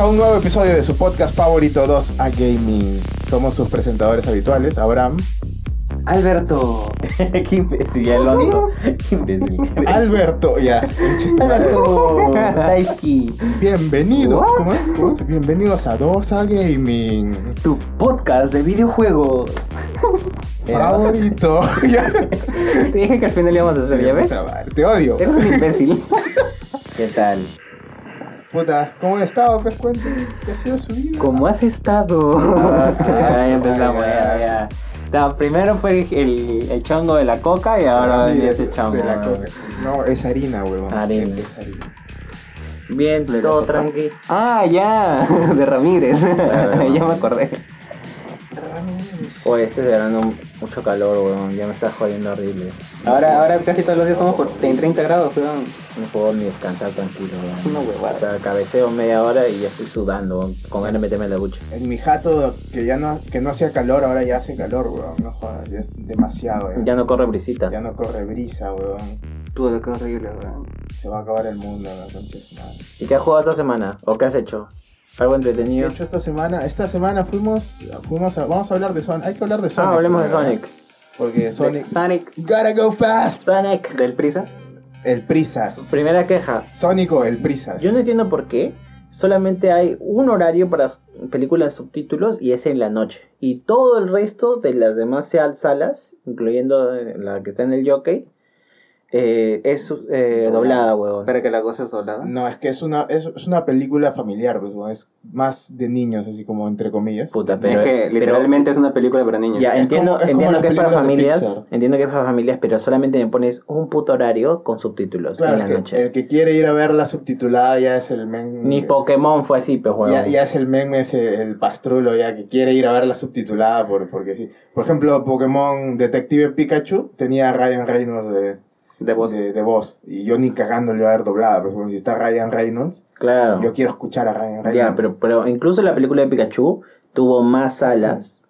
A un nuevo episodio de su podcast favorito 2A Gaming. Somos sus presentadores habituales, Abraham, Alberto. Qué imbécil, Alonso. Qué imbécil. Alberto, ya. Alberto. Taisky. Bienvenidos, What? ¿cómo es? Bienvenidos a 2A Gaming. Tu podcast de videojuegos. Favorito. Te dije que al final íbamos a hacer, ¿ya ves? Te odio. Eres un imbécil. ¿Qué tal? Puta, ¿cómo han estado? Pues cuéntame, ¿qué ha sido su vida? ¿Cómo has estado? Ah, sí, Ah, ya empezamos, ya. ya. No, primero fue el, el chongo de la coca y ahora Ah, viene este chongo. de la coca. No, es harina, huevón. Harina. Es harina. Bien, De todo tranqui. Ah, ya. De Ramírez. Claro. ya me acordé. Oye, este verano mucho calor, weón. Ya me está jodiendo horrible. Ahora, ahora casi todos los días estamos por en 30 grados, weón. No puedo ni descansar tranquilo, weón. Una huevada. O sea, cabeceo media hora y ya estoy sudando, weón, con ganas de meterme en la ducha. En mi jato, que ya no, que no hacía calor, ahora ya hace calor, weón. No jodas, ya es demasiado, eh. Ya no corre brisita. Ya no corre brisa, weón. Tú, qué horrible, weón. Se va a acabar el mundo, madre. ¿Y qué has jugado esta semana? ¿O qué has hecho? ¿Algo De entretenido? hecho, esta semana, esta semana fuimos, fuimos a, vamos a hablar de Sonic. Hay que hablar de Sonic. Ah, hablemos de. Sonic. Porque Sonic, Sonic. gotta go fast. Sonic. ¿Del Prisa? El Prisas. Primera queja. Sónico, el Prisas. Yo no entiendo por qué. Solamente hay un horario para películas subtítulos y es en la noche. Y todo el resto de las demás sal- salas, incluyendo eh, la que está en el jockey, eh, es eh, doblada, huevón. Para que la cosa es doblada. No, es que es una, es, es una película familiar, pues, weón. es más de niños, así como entre comillas. Puta, Es pero, que pero- literalmente es una película para niños. Ya, Es entiendo, como- es entiendo que es para familias, entiendo que es para familias, pero solamente me pones un puto horario con subtítulos Claro, en la es que noche. el que quiere ir a ver la subtitulada ya es el men. Ni Pokémon fue así, pues, huevón. Ya, ya es el meme, ese, el pastrulo ya que quiere ir a ver la subtitulada por, porque sí. Por ejemplo, Pokémon Detective Pikachu tenía a Ryan Reynolds de, De voz. de, de voz. Y yo ni cagando le iba a ver doblada, pero si está Ryan Reynolds, Claro. yo quiero escuchar a Ryan Reynolds. Ya, pero, pero incluso la película de Pikachu tuvo más salas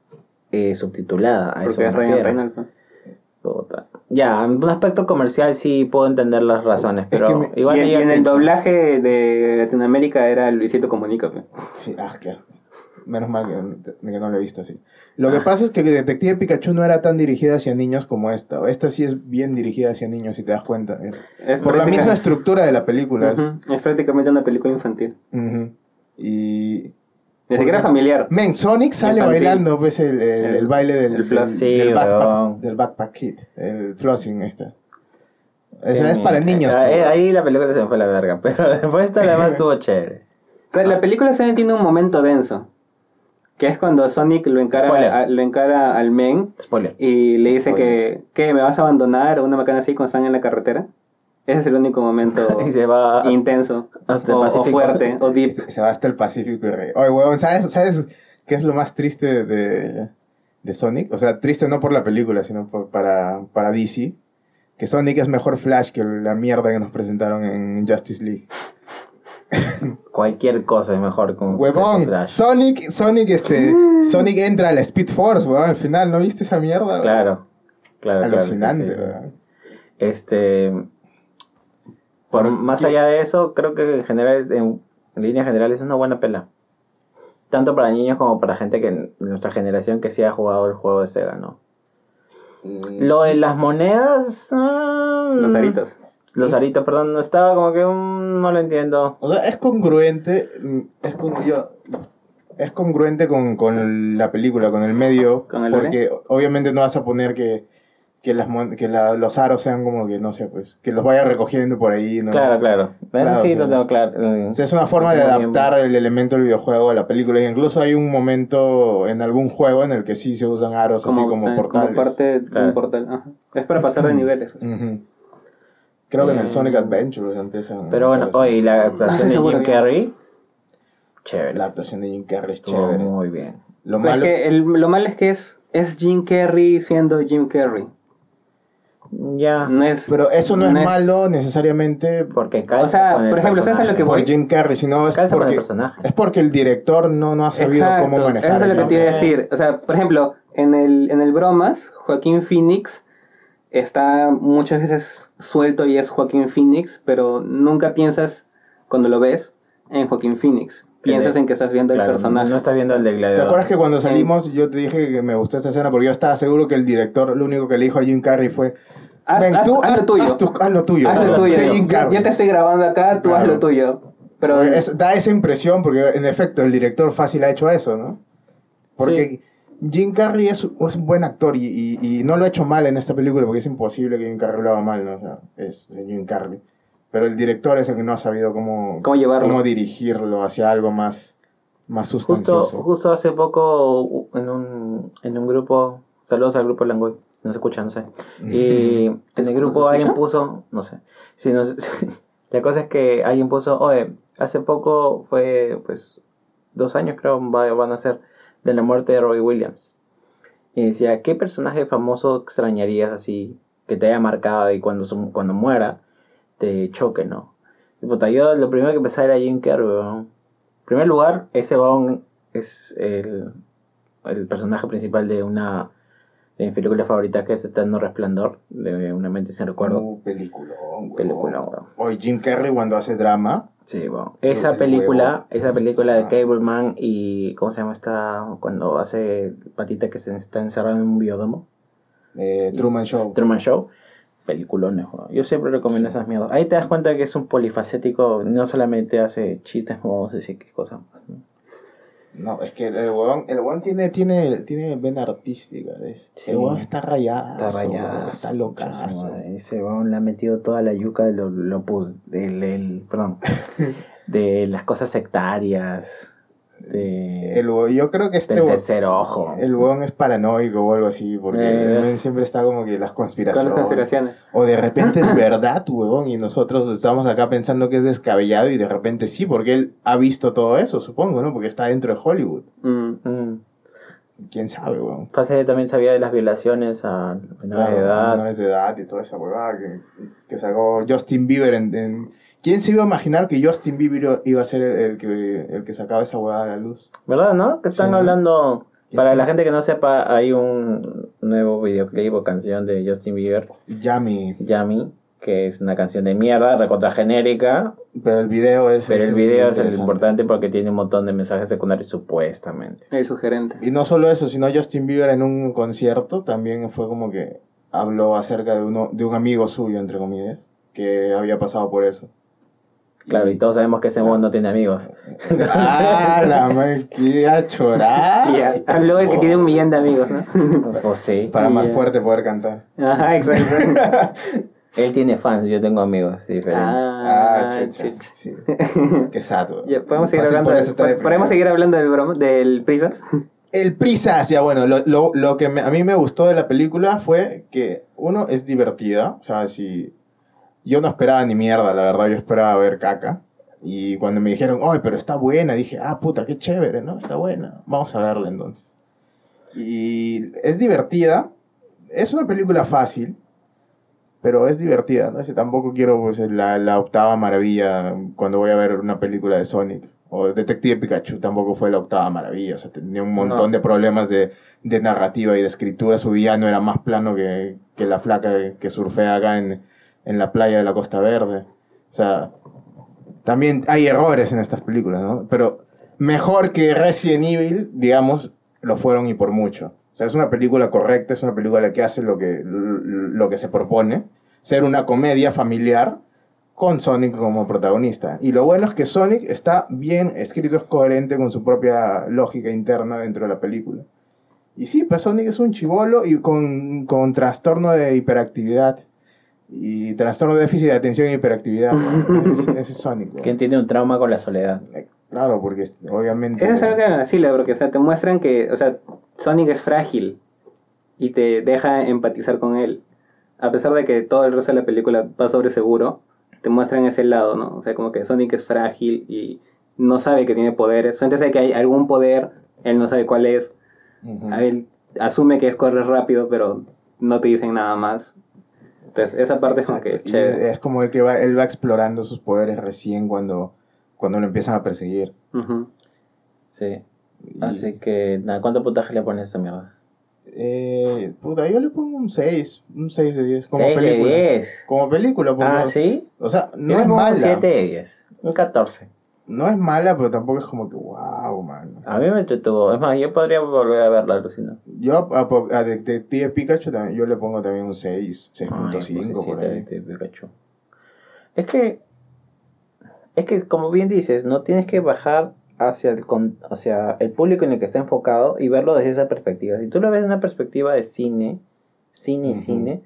eh, subtituladas. A eso Porque me es Ryan refiero. Reynolds. ¿no? Puta. Ya, en un aspecto comercial sí puedo entender las razones, pero que me- igual y, y en el doblaje de Latinoamérica era Luisito Comunica. pe. Sí, ah, asco. Menos mal que, que no lo he visto así. Lo que pasa es que Detective Pikachu no era tan dirigida hacia niños como esta. Esta sí es bien dirigida hacia niños, si te das cuenta. Es- Es Por la misma estructura de la película. es- prácticamente una película infantil. Y Ni siquiera familiar. Men, Sonic sale Infantil. bailando pues el, el, el El- baile del, el del, Sí, del backpack, del backpack kid, el flossing este. Sea, es para niños. Ah, pues. eh, Ahí la película se me fue a la verga, pero después esta además estuvo chévere. Sea, la película se tiene un momento denso. Que es cuando Sonic lo encara, a- lo encara al men Spoiler. y le dice Spoiler. que, que me vas a abandonar o una macana así cuando están en la carretera. Ese es el único momento y se va intenso hasta el o, o Pacífico. fuerte o deep. Se, se va hasta el Pacífico y rey. Oye, weón, ¿sabes, ¿sabes qué es lo más triste de, de Sonic? O sea, triste no por la película, sino por- para, para DC. Que Sonic es mejor Flash que la mierda que nos presentaron en Justice League. cualquier cosa es mejor con Huevón. Sonic, Sonic, este, Sonic entra a la Speed Force, weón, al final, ¿no viste esa mierda? Claro. Claro, claro, Alucinante, sí, sí, sí. weón. Este. Por, Por- más ¿qué? allá de eso, creo que en general, en, en líneas generales es una buena pela. Tanto para niños como para gente que de nuestra generación que sí ha jugado el juego de Sega, ¿no? Lo de las monedas. ah, Los aritos. Los aritos, perdón, no estaba como que mm, no lo entiendo. O sea, es congruente, mm, es, con- yo- es congruente con, con la película, con el medio, ¿Con el lore? porque obviamente no vas a poner que, que, las, que la- los aros sean como que, no sé, pues, que los vaya recogiendo por ahí, ¿no? Claro, claro. Eso Claro, sí o sea, lo tengo claro. O sea, es una forma de tengo bien. adaptar el elemento del videojuego a la película. Y incluso hay un momento en algún juego en el que sí se usan aros así como eh, portales. parte de Claro. un portal. ajá. Es para pasar de niveles. pues. Ujú. Creo que en el Bien. Sonic Adventures empiezan. Pero a bueno, eso. hoy la actuación de Jim Carrey. Chévere. La actuación de Jim Carrey es chévere. muy bien. Lo Pues malo. es que el- lo malo es que es, es Jim Carrey siendo Jim Carrey. Ya. No es, Pero eso no, es, malo necesariamente Porque calza O sea, con el por ejemplo, ¿sabes a lo que personaje. por Jim Carrey, sino es Calza porque, personaje. es porque el director no, no ha sabido cómo manejar. eso es lo que te iba a decir. O sea, por ejemplo, en el, en el Bromas, Joaquín Phoenix está muchas veces suelto y es Joaquín Phoenix, pero nunca piensas, cuando lo ves, en Joaquín Phoenix. Piensas en que estás viendo Claro, el personaje. No estás viendo el de ¿Te Gladiador. acuerdas que cuando salimos yo te dije que me gustó esta escena porque yo estaba seguro que el director lo único que le dijo a Jim Carrey fue Haz, "Ven, haz- tú haz lo tuyo. Haz, tu- haz lo tuyo. Haz Yo- Jim yo, Carrey". yo te estoy grabando acá, tú haz lo tuyo. Pero es- da esa impresión porque en efecto el director fácil ha hecho eso, ¿no? Porque Jim Carrey es, es un buen actor y, y- y no lo ha hecho mal en esta película porque es imposible que Jim Carrey lo haga mal, ¿no? O sea, es, es Jim Carrey. Pero el director es el que no ha sabido cómo, ¿Cómo llevarlo? cómo dirigirlo hacia algo más, más Justo, sustancioso. justo hace poco en un, en un grupo, saludos al grupo Langoy, no se escucha, no sé. Y en el ¿Se grupo alguien puso, no sé, si no la cosa es que alguien puso, oye, hace poco fue, pues, dos años creo va- van a ser de la muerte de Robbie Williams. Y decía, ¿qué personaje famoso extrañarías así, que te haya marcado y cuando, su- cuando muera te choque, ¿no? Y puta, yo lo primero que pensaba era Jim Carrey, weón. En primer lugar, ese weón es el, el personaje principal de una de mi película favorita que es Eterno Resplandor, de Una mente sin recuerdo. Uh. Película. Oye, Jim Carrey cuando hace drama, Sí. El- Esa el película, esa película de. Cableman y ¿cómo se llama esta? Cuando hace patita que se está encerrado en un biodomo. eh, Truman Show. Truman Show. Peliculones. Yo siempre recomiendo esas mierdas. Ahí te das cuenta que es un polifacético, no solamente hace chistes, vamos a decir qué cosa más. ¿no? No, es que el huevón, el huevón tiene, tiene, tiene vena artística, ¿ves? Sí. El huevón está rayado. Está rayada. Está locazo. Ese weón le ha metido toda la yuca de lo, lo pus- del, el- perdón, de las cosas sectarias, de, El yo creo que este del tercer ojo. el huevón es paranoico o algo así, porque Eh. siempre está como que las con conspiraciones. las conspiraciones. O de repente es verdad, huevón, y nosotros estamos acá pensando que es descabellado y de repente sí, porque él ha visto todo eso, supongo, ¿no? Porque está dentro de Hollywood. Mm. Mm. ¿Quién sabe, huevón? Pasa que también sabía de las violaciones a menores de edad. menores de edad y toda esa huevada que, que sacó Justin Bieber en, en- ¿Quién se iba a imaginar que Justin Bieber iba a ser el, el que, el que sacaba esa huevada a la luz? ¿Verdad, no? Que están hablando... ¿Quién Para la gente que no sepa, hay un nuevo videoclip o canción de Justin Bieber, Yami. Yummy, que es una canción de mierda, recontra genérica, Pero el video es... pero el video es el importante porque tiene un montón de mensajes secundarios supuestamente. El sugerente. Y no solo eso, sino Justin Bieber en un concierto también fue como que habló acerca de, uno, de un amigo suyo, entre comillas, que había pasado por eso. Claro, y todos sabemos que ese weón no tiene amigos. ¡Ah, la madre! ¡Qué a chorar! Y habló el que tiene un millón de amigos, ¿no? Pues sí. Para más fuerte poder cantar. Ajá, exacto. Él tiene fans, yo tengo amigos, sí, diferente. Ah, chucha. chucha. Sí. Qué sato. ¿podemos seguir hablando por de, eso está deprimido. ¿podemos seguir hablando del, del Prisas? El Prisas, ya bueno, lo, lo, lo que me- a mí me gustó de la película fue que, uno, es divertida, o sea, si yo no esperaba ni mierda, la verdad, yo esperaba ver caca. Y cuando me dijeron, ay, pero está buena, dije, ah, puta, qué chévere, ¿no? Está buena, vamos a verla entonces. Y es divertida, es una película fácil, pero es divertida, ¿no? Si tampoco quiero pues, la, la octava maravilla cuando voy a ver una película de Sonic. O Detective Pikachu tampoco fue la octava maravilla, o sea, tenía un montón No. de problemas de, de narrativa y de escritura. Su villano era más plano que, que la flaca que surfea acá en, en la playa de la Costa Verde. O sea, también hay errores en estas películas, ¿no? Pero mejor que Resident Evil, digamos, lo fueron y por mucho. O sea, es una película correcta, es una película que hace lo que, lo que se propone, ser una comedia familiar con Sonic como protagonista. Y lo bueno es que Sonic está bien escrito, es coherente con su propia lógica interna dentro de la película. Y sí, pues Sonic es un chivolo y con, con trastorno de hiperactividad. Y trastorno de déficit de atención y hiperactividad. ese, ese es Sonic. ¿no? ¿Quién tiene un trauma con la soledad? Eh, Claro, porque obviamente... Eso es algo que me vacila, porque o sea, te muestran que, o sea, Sonic es frágil y te deja empatizar con él. A pesar de que todo el resto de la película va sobre seguro, te muestran ese lado, ¿no? O sea, como que Sonic es frágil y no sabe que tiene poderes. Solamente sabe que hay algún poder, él no sabe cuál es. Ujú. Él asume que es correr rápido, pero no te dicen nada más. Entonces, esa parte es como que Exacto. Chévere. es como el que va, él va explorando sus poderes recién cuando, cuando lo empiezan a perseguir. Ujú. Sí. Y, Así que, nada, ¿cuánto puntaje le pones a esa mierda? eh, puta, yo le pongo un 6, un 6 de 10. Como 6 de película. 10. Como película, porque, Ah, ¿sí? O sea, Yo no le es pongo un mala. 7 de 10. Un 14. No es mala, pero tampoco es como que wow, man. A mí me entretuvo. Es más, yo podría volver a verla, Lucina. Yo a, a, Detective Pikachu también, yo le pongo también un 6, Ay, 6.5 pues por ahí. de Pikachu. Es que, es que como bien dices, no tienes que bajar hacia el, con- hacia el público en el que está enfocado y verlo desde esa perspectiva. Si tú lo ves desde una perspectiva de cine, cine y cine,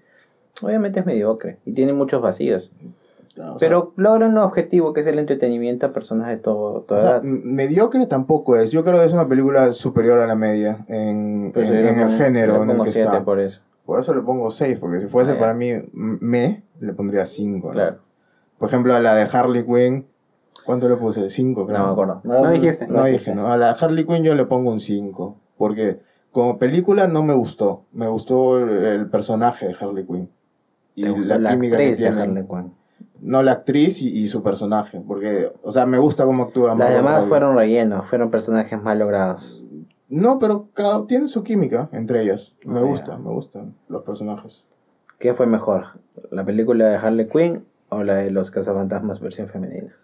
obviamente es mediocre y tiene muchos vacíos. O sea, Pero logra un objetivo que es el entretenimiento a personas de todo, o toda sea, edad. mediocre tampoco es. Yo creo que es una película superior a la media en, Pues en- el género en el que siete está. por eso. Por eso le pongo 6, porque si fuese Ah, para mí me, le pondría 5. Claro, Por ejemplo, a la de Harley Quinn, ¿cuánto le puse? 5, creo. no me acuerdo. No dijiste. No dije, ¿no? A la de Harley Quinn yo le pongo un 5. Porque como película no me gustó. Me gustó el, el personaje de Harley Quinn. Y la, la química que tienen. Harley Quinn. No la actriz y, y su personaje. Porque, o sea, me gusta cómo actúa. Las demás fueron rellenos, fueron personajes mal logrados. No, pero cada tiene su química entre ellas. Me ya. gusta, me gustan los personajes. ¿Qué fue mejor? ¿La película de Harley Quinn o la de los cazafantasmas versión femenina?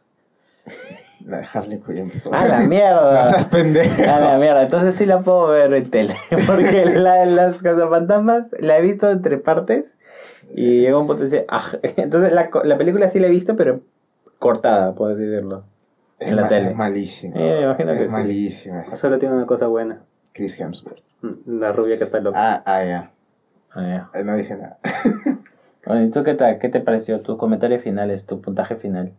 La de Harley Quinn. ¡A la No mierda! seas pendejo. ¡A la mierda! Entonces sí la puedo ver en tele. Porque la de las cazafantasmas la he visto entre partes y llegó un punto de. Entonces la, la película sí la he visto, pero cortada, por así decirlo. en la tele. Es malísima. Eh, me imagino que es sí. malísima. Solo tiene una cosa buena. Chris Hemsworth. La rubia que está loca. Ah, ah, ya. Ah, ya. Eh, No dije nada. Oye, ¿tú qué, tal? qué te pareció? Tus comentarios finales, tu puntaje final.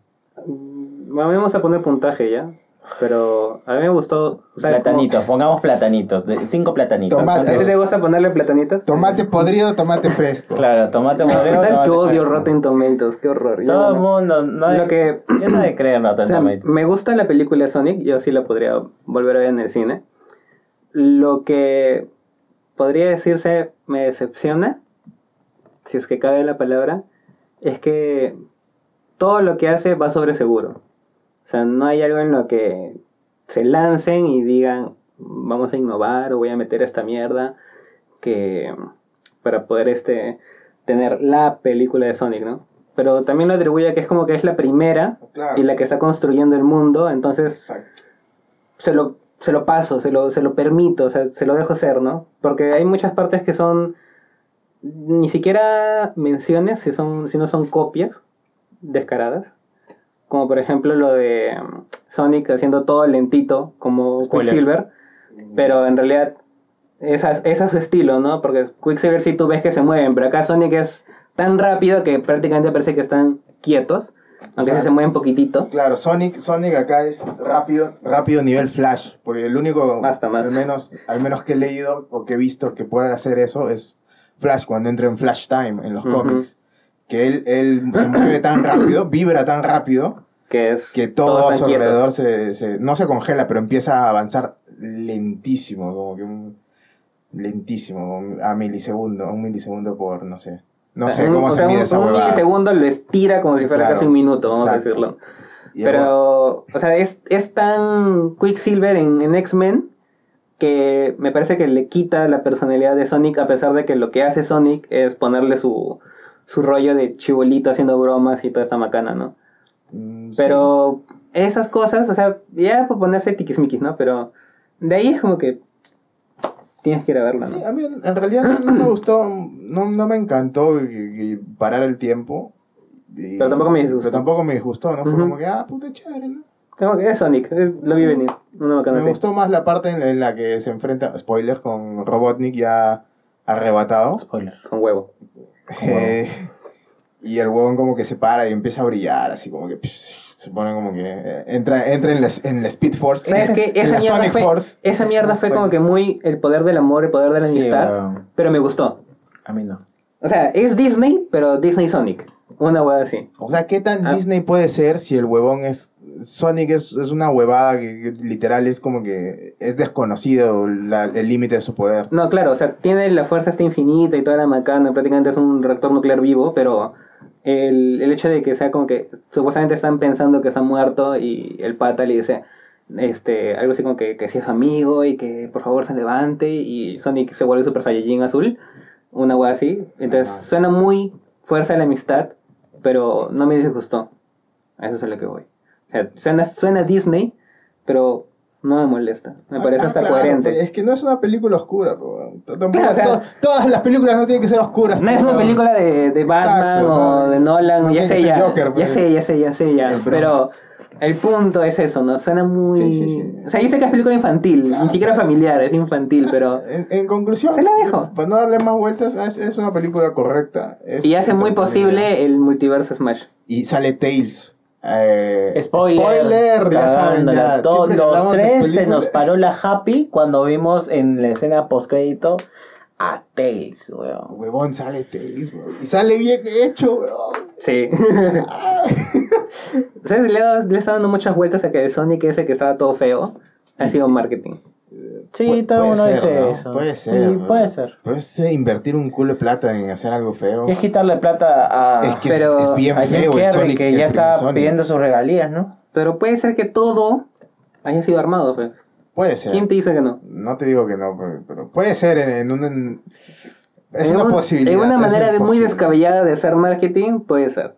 Vamos a poner puntaje ya. Pero a mí me gustó. O sea, platanitos, pongamos platanitos, de, cinco platanitos. como- Tomate. ¿A ti te gusta ponerle platanitos? Tomate podrido, tomate fresco. Claro, tomate maduro. ¿Sabes que odio. Rotten Tomatoes? Qué horror. Todo el no- mundo, no Lo que- yo no de creer en Rotten O sea, Tomatoes. me gusta la película de Sonic, yo sí la podría volver a ver en el cine. Lo que podría decirse me decepciona, si es que cabe la palabra, es que todo lo que hace va sobre seguro. O sea, no hay algo en lo que se lancen y digan, vamos a innovar o voy a meter esta mierda que para poder este tener la película de Sonic, ¿no? Pero también lo atribuye a que es como que es la primera Claro. y la que está construyendo el mundo, entonces Exacto. se lo, se lo paso, se lo, se lo permito, o sea, se lo dejo ser, ¿no? Porque hay muchas partes que son ni siquiera menciones, si, son, si no son copias descaradas. Como por ejemplo lo de um, Sonic haciendo todo lentito como Spoiler. Quicksilver, pero en realidad esa, esa es su estilo, ¿no? Porque Quicksilver sí tú ves que se mueven, pero acá Sonic es tan rápido que prácticamente parece que están quietos, aunque sea, sí se mueven poquitito. Claro, Sonic, Sonic acá es rápido, rápido nivel Flash, porque el único, Basta más. al menos, al menos que he leído o que he visto que puede hacer eso es Flash cuando entra en Flash Time en los Ujú. cómics, que él, él se mueve tan rápido, vibra tan rápido Que es que todo a su alrededor se, se- no se congela, pero empieza a avanzar lentísimo, como que un lentísimo, a milisegundo, a un milisegundo por, no sé, no sé Un- cómo o se sea, mide un, esa un milisegundo lo estira como si fuera Claro, casi un minuto, vamos a decirlo. Pero, o sea, es, es tan Quicksilver en, en X-Men que me parece que le quita la personalidad de Sonic a pesar de que lo que hace Sonic es ponerle su, su rollo de chibolito haciendo bromas y toda esta macana, ¿no? Mm, sí. Pero esas cosas, o sea, ya por ponerse tiquismiquis, ¿no? Pero de ahí es como que tienes que ir a verla, ¿no? Sí, a mí en realidad no, no me gustó, no, no me encantó y- y parar el tiempo. y- Pero tampoco me disgustó. Pero tampoco me disgustó, ¿no? Fue como que, ah, puta chévere, ¿no? Como que es Sonic, es- lo vi venir, macana Me así. gustó más la parte en, en la que se enfrenta, spoiler, con Robotnik ya arrebatado. Spoiler. Con huevo. Eh, y el huevón como que se para y empieza a brillar, así como que psh, se pone como que eh, entra, entra en, la, en la Speed Force, ¿Sabes en, qué? en Esa la mierda, Sonic fue, Force. esa mierda fue fue- como que muy el poder del amor, el poder de la Sí, amistad, pero me gustó. a mí no. O sea, es Disney, pero Disney Sonic. Una hueá así. O sea, ¿qué tan Ah. Disney puede ser si el huevón es... Sonic es, es una huevada que, que literal es como que es desconocido la- el límite de su poder. No, claro, o sea, tiene la fuerza esta infinita y toda la macana, prácticamente es un reactor nuclear vivo, pero el, el hecho de que sea como que supuestamente están pensando que se ha muerto y el pata le dice este, algo así como que, que si es su amigo y que por favor se levante y Sonic se vuelve Super Saiyajin azul, una hueá así. Entonces Ajá. suena muy fuerza de la amistad, pero no me disgustó. A eso es a lo que voy. O sea, suena, suena Disney, pero no me molesta. Me Ah, parece ah, hasta claro, coherente. pues, Es que no es una película oscura, Claro, o sea- to- todas las películas no tienen que ser oscuras. No es una película de, de Batman Exacto, o no. de Nolan, No ya sé ya, Joker, ya pues. sé, ya sé, ya sé ya, pero el punto es eso, ¿no? Suena muy... Sí, sí, sí. O sea, yo sé que es película infantil, ni siquiera familiar, es infantil, pero... En, en conclusión, Se la dejo. para no darle más vueltas, es, es una película correcta. es Y hace muy posible el multiverso Smash. Y sale Tails. Eh, Spoiler. Spoiler, ya saben. cagándola. Ya. Todos los tres se nos paró la happy cuando vimos en la escena postcrédito a Tails, weón. Huevón, sale Tails, weón. Y sale bien hecho, weón. Sí. sea, le, le está dando muchas vueltas a que el Sonic ese que estaba todo feo ha sido marketing. Sí, Pu- todo uno ser, dice ¿no? eso. Puede ser. Sí, puede ser. Puedes invertir un culo de plata en hacer algo feo. Es quitarle plata a, Es que pero es, es bien a feo el Sonic. que el ya está Sonic. pidiendo sus regalías, ¿no? Pero puede ser que todo haya sido armado, pues. Puede ser. ¿Quién te dice que no? No te digo que no, pero, puede ser en, en un... en- Es en una un- posibilidad. En una manera de muy descabellada de hacer marketing, puede ser.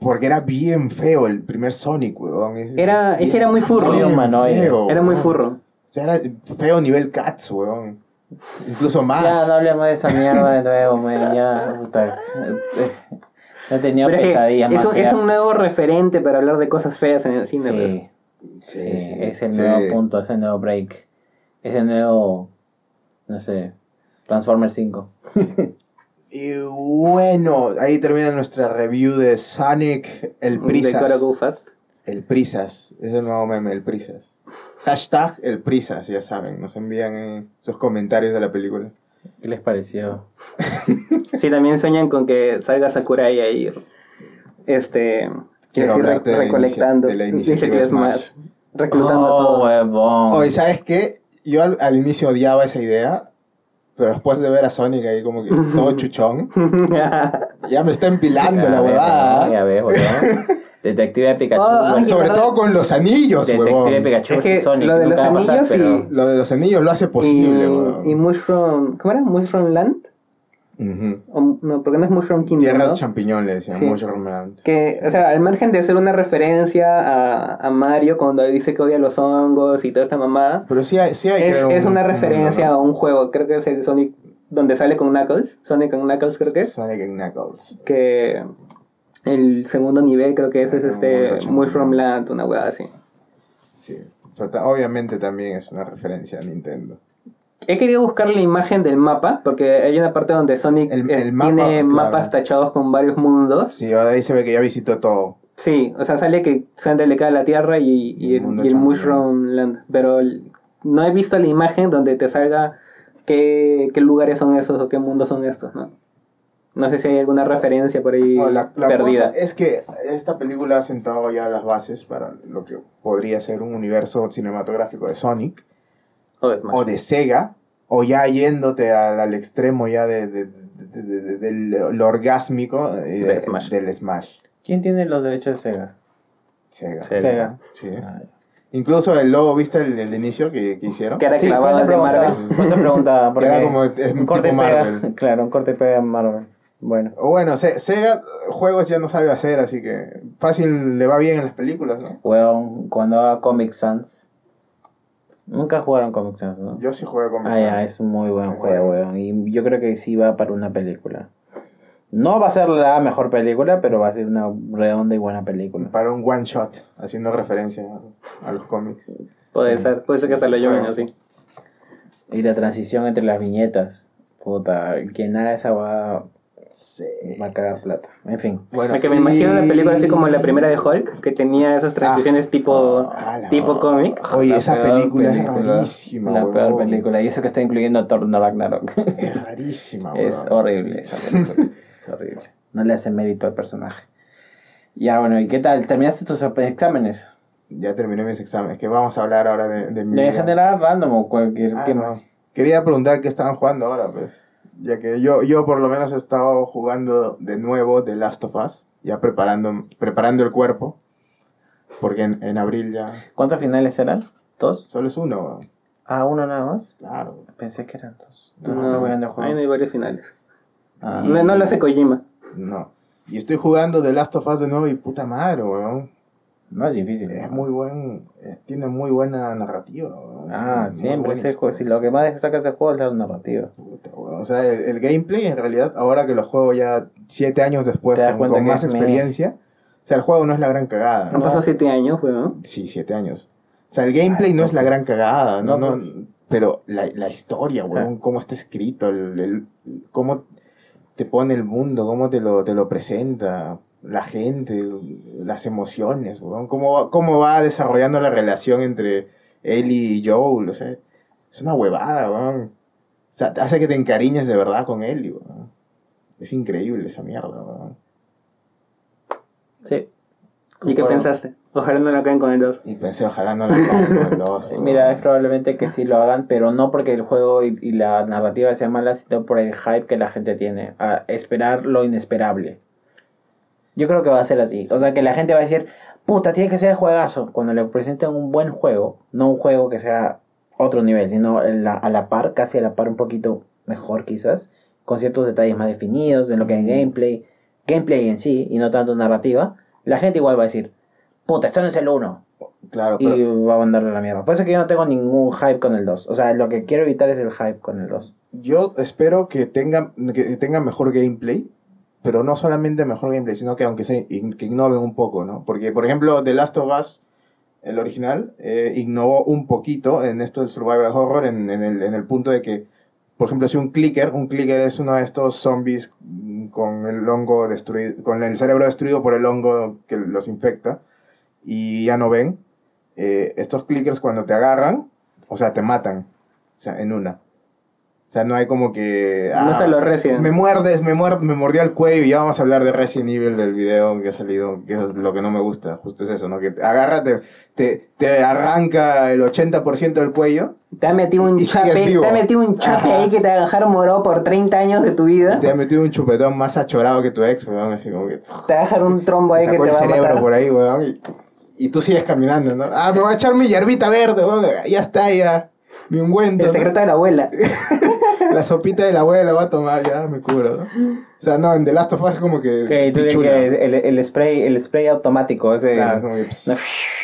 Porque era bien feo el primer Sonic, weón. Era- es que era muy furro. Era muy furro. O sea, era feo nivel Cats, weón. Incluso más. Ya no hablemos de esa mierda de nuevo, man. Ya, puta. No tenía Pero pesadillas es, más un, es un nuevo referente para hablar de cosas feas en el cine. Sí, sí, Sí, sí, es el sí. nuevo punto, es el nuevo break. Es el nuevo, no sé, Transformers 5. Y bueno, ahí termina nuestra review de Sonic, el Prisas. Fast. El Prisas, es el nuevo meme, el Prisas. Hashtag el Prisas, ya saben, nos envían eh, sus comentarios de la película. ¿Qué les pareció? Sí, también sueñan con que salga Sakurai a ir. Este. Quiero decir, de la recolectando. de la iniciativa Smash. Reclutando a oh, todos. huevón. Oye, ¿sabes qué? Yo al, al inicio odiaba esa idea, pero después de ver a Sonic ahí como que todo chuchón, ya me está empilando la ves, huevada. Ya ves, huevón. Detective Pikachu. Oh, ay, Sobre todo con los anillos, Detective huevón. Pikachu Es que Sonic. lo de los pasar, anillos y- pero- Lo de los anillos lo hace posible, y, y Mushroom. ¿Cómo era? Mushroom Land. Ujú. O- no, porque no es Mushroom Kingdom. Tierra ¿no? de champiñón le decían, Sí. Mushroom Land. Que, o sea, al margen de ser una referencia a, a Mario cuando dice que odia los hongos y toda esta mamada, Pero sí hay, sí hay es, es un- una un referencia a un juego, creo que es el Sonic, donde sale con Knuckles, Sonic and Knuckles creo que es, Sonic and Knuckles. que el segundo nivel creo que ese es este Mushroom Land, una hueá así. Sí. Obviamente también es una referencia a Nintendo. He querido buscar la imagen del mapa, porque hay una parte donde Sonic El- eh, el mapa, tiene claro. mapas tachados con varios mundos. Sí, ahora ahí se ve que ya visitó todo. Sí, o sea, sale que Santa le cae a la Tierra y, y El. Mushroom Land. Pero no he visto la imagen donde te salga qué, qué lugares son esos o qué mundos son estos, ¿no? No sé si hay alguna referencia por ahí No, la, la perdida. cosa es que esta película ha sentado ya las bases para lo que podría ser un universo cinematográfico de Sonic O de Smash. o de Sega, o ya yéndote al, al extremo ya de, de- de- de- de- del lo orgásmico eh, Del Smash. del Smash. ¿Quién tiene los derechos de Sega? Sega. Sega. Sega. Sí. Ah. Incluso el logo, ¿viste el, el inicio que, que hicieron? Que era Sí, clavado de Marvel. porque Era como es un un corte tipo pega, Marvel. claro, un corte pega Marvel. Bueno, O Bueno, Se- Sega juegos ya no sabe hacer, así que fácil le va bien en las películas, ¿no? weón, cuando haga Comic Sans, nunca jugaron Comic Sans, ¿no? Yo sí juego con Ah, ya, es un muy buen Muy juego, bueno. weón. Y yo creo que sí va para una película. No va a ser la mejor película, pero va a ser una redonda y buena película. para un one shot, haciendo referencia a, los cómics. Puede Sí. ser, puede ser que se lo lleven así. Y la transición entre las viñetas. Puta, quien haga esa va, Sí. va a cagar plata. En fin. Bueno, Es que me y- imagino la película así como la primera de Hulk, que tenía esas transiciones tipo, Ah, tipo cómic. Oye, La esa película, película. es rarísima. La peor película. Y eso que está incluyendo a Thor Ragnarok. Es rarísima, es huevón. horrible esa película. es horrible. No le hace mérito al personaje. Ya, bueno, ¿y qué tal? ¿Terminaste tus exámenes? Ya terminé mis exámenes. Que vamos a hablar ahora de, de mi. De vida. general random o cualquier... Ah, ¿qué no. más? Quería preguntar qué estaban jugando ahora, pues. Ya que yo, yo por lo menos he estado jugando de nuevo The Last of Us. Ya preparando, preparando el cuerpo. Porque en, en abril ya. ¿Cuántos finales eran? ¿Dos? Solo es uno, weón. Ah, uno nada más. Claro. Pensé que eran dos. No, No, ahí no hay varios finales. Ah. No, no lo hace Kojima. No. Y estoy jugando The Last of Us de nuevo y puta madre, weón. No es difícil. Es muy buen, eh, tiene muy buena narrativa. Ah, Tiene siempre. Ese juego, si lo que más saca ese juego es la narrativa. Puta, weón. O sea, el, el gameplay en realidad, ahora que lo juego ya siete años después con, más experiencia, o sea, el juego no es la gran cagada. Han ¿no? pasado siete años, weón. Sí, siete años. O sea, el gameplay no es la gran cagada, ¿no? No, no pero la, la historia, weón, cómo está escrito, el, el- cómo te pone el mundo, cómo te lo, te lo presenta, la gente, las emociones, weón, cómo, va- cómo va desarrollando la relación entre Ellie y Joel, o sea, es una huevada, weón. O sea, te hace que te encariñes de verdad con Ellie, weón. Es increíble esa mierda, weón. Sí. ¿Y qué pensaste? Ojalá no lo caen con el 2. Y pensé, ojalá no la hagan con el dos, Eh, weón. Mira, es probablemente que sí lo hagan, pero no porque el juego y, y la narrativa sea mala, sino por el hype que la gente tiene. A esperar lo inesperable. Yo creo que va a ser así. O sea, que la gente va a decir, puta, tiene que ser juegazo. Cuando le presenten un buen juego, no un juego que sea otro nivel, sino en la- a la par, casi a la par, un poquito mejor quizás, con ciertos detalles más definidos de lo que es gameplay, gameplay en sí, y no tanto narrativa, la gente igual va a decir, puta, esto no es el 1. Claro, pero... Y va a mandarle a la mierda. Por eso que yo no tengo ningún hype con el 2. O sea, lo que quiero evitar es el hype con el 2. Yo espero que tenga, que tenga mejor gameplay, pero no solamente mejor gameplay, sino que aunque sea, que innoven un poco, ¿no? Porque, por ejemplo, The Last of Us, el original, eh, innovó un poquito en esto del survival horror, en, en el, en el punto de que, por ejemplo, si un clicker, un clicker es uno de estos zombies mm, con el hongo destruido, con el cerebro destruido por el hongo que los infecta, y ya no ven, eh, estos clickers cuando te agarran, o sea, te matan, o sea, en una. O sea, no hay como que... no ah, se lo Resident. me muerdes, me, muer- me mordió el cuello y ya vamos a hablar de Resident Evil del video que ha salido, que es lo que no me gusta, justo es eso, ¿no? Que te agarra, te, te, arranca el 80% del cuello, Te ha metido un chape, te ha metido un chape Ajá. ahí que te va a dejar morado por 30 años de tu vida. te ha metido un chupetón más achorado que tu ex, weón, así como que... Te va a dejar un trombo Te ahí que te el va a cerebro matar. por ahí, weón, y, y tú sigues caminando, ¿no? Ah, me voy a echar mi hierbita verde, weón, ya está, ya, mi ungüento, El ¿no? secreto de la abuela. La sopita de la abuela va a tomar, ya me curo, ¿no? O sea, no, en The Last of Us es como que... Tú el, el spray, el spray automático, ese. Claro, como que,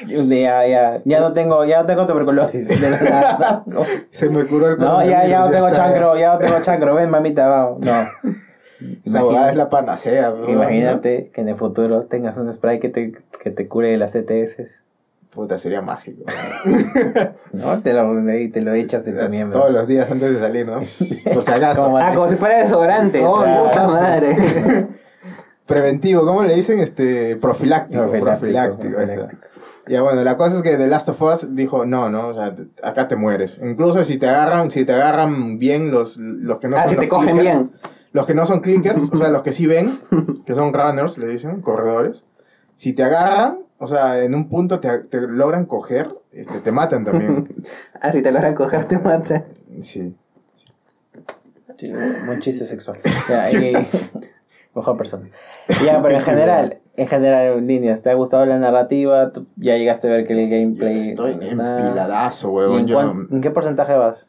No, ya, ya, ya no tengo, ya no tengo tuberculosis. de. No, Se me curó el No, ya, ya no tengo está, chancro, ya no tengo chancro. Ven, mamita, vamos. No. Abogada es la panacea, bro. Imagínate que en el futuro tengas un spray que te, que te cure las ETS. Puta, sería mágico. ¿No? Te lo, te lo echas en tu miembro. Todos los días antes de salir, ¿no? Por si acaso. Como- Ah, como si fuera desodorante. Oh, Puta puta. madre. Preventivo, ¿cómo le dicen? Este, profiláctico. Profiláctico, Profiláctico. profiláctico. Ya bueno, la cosa es que The Last of Us dijo, no, no, o sea, te- acá te mueres. Incluso si te agarran, si te agarran bien los, los que no ah, son si te los cogen clickers, bien. Los que no son clickers, o sea, los que sí ven, que son runners, le dicen, corredores. Si te agarran, o sea, en un punto te, te logran coger, este, te matan también. Ah, si te logran coger, te matan. Sí. Sí, buen chiste sexual. Ya, y- Mejor persona. Ya, pero en general, en general, en líneas, ¿te ha gustado la narrativa? ¿Tú ya llegaste a ver que el gameplay Estoy está- empiladazo, ¿Y huevón. en, Yo cuán- ¿En qué porcentaje vas?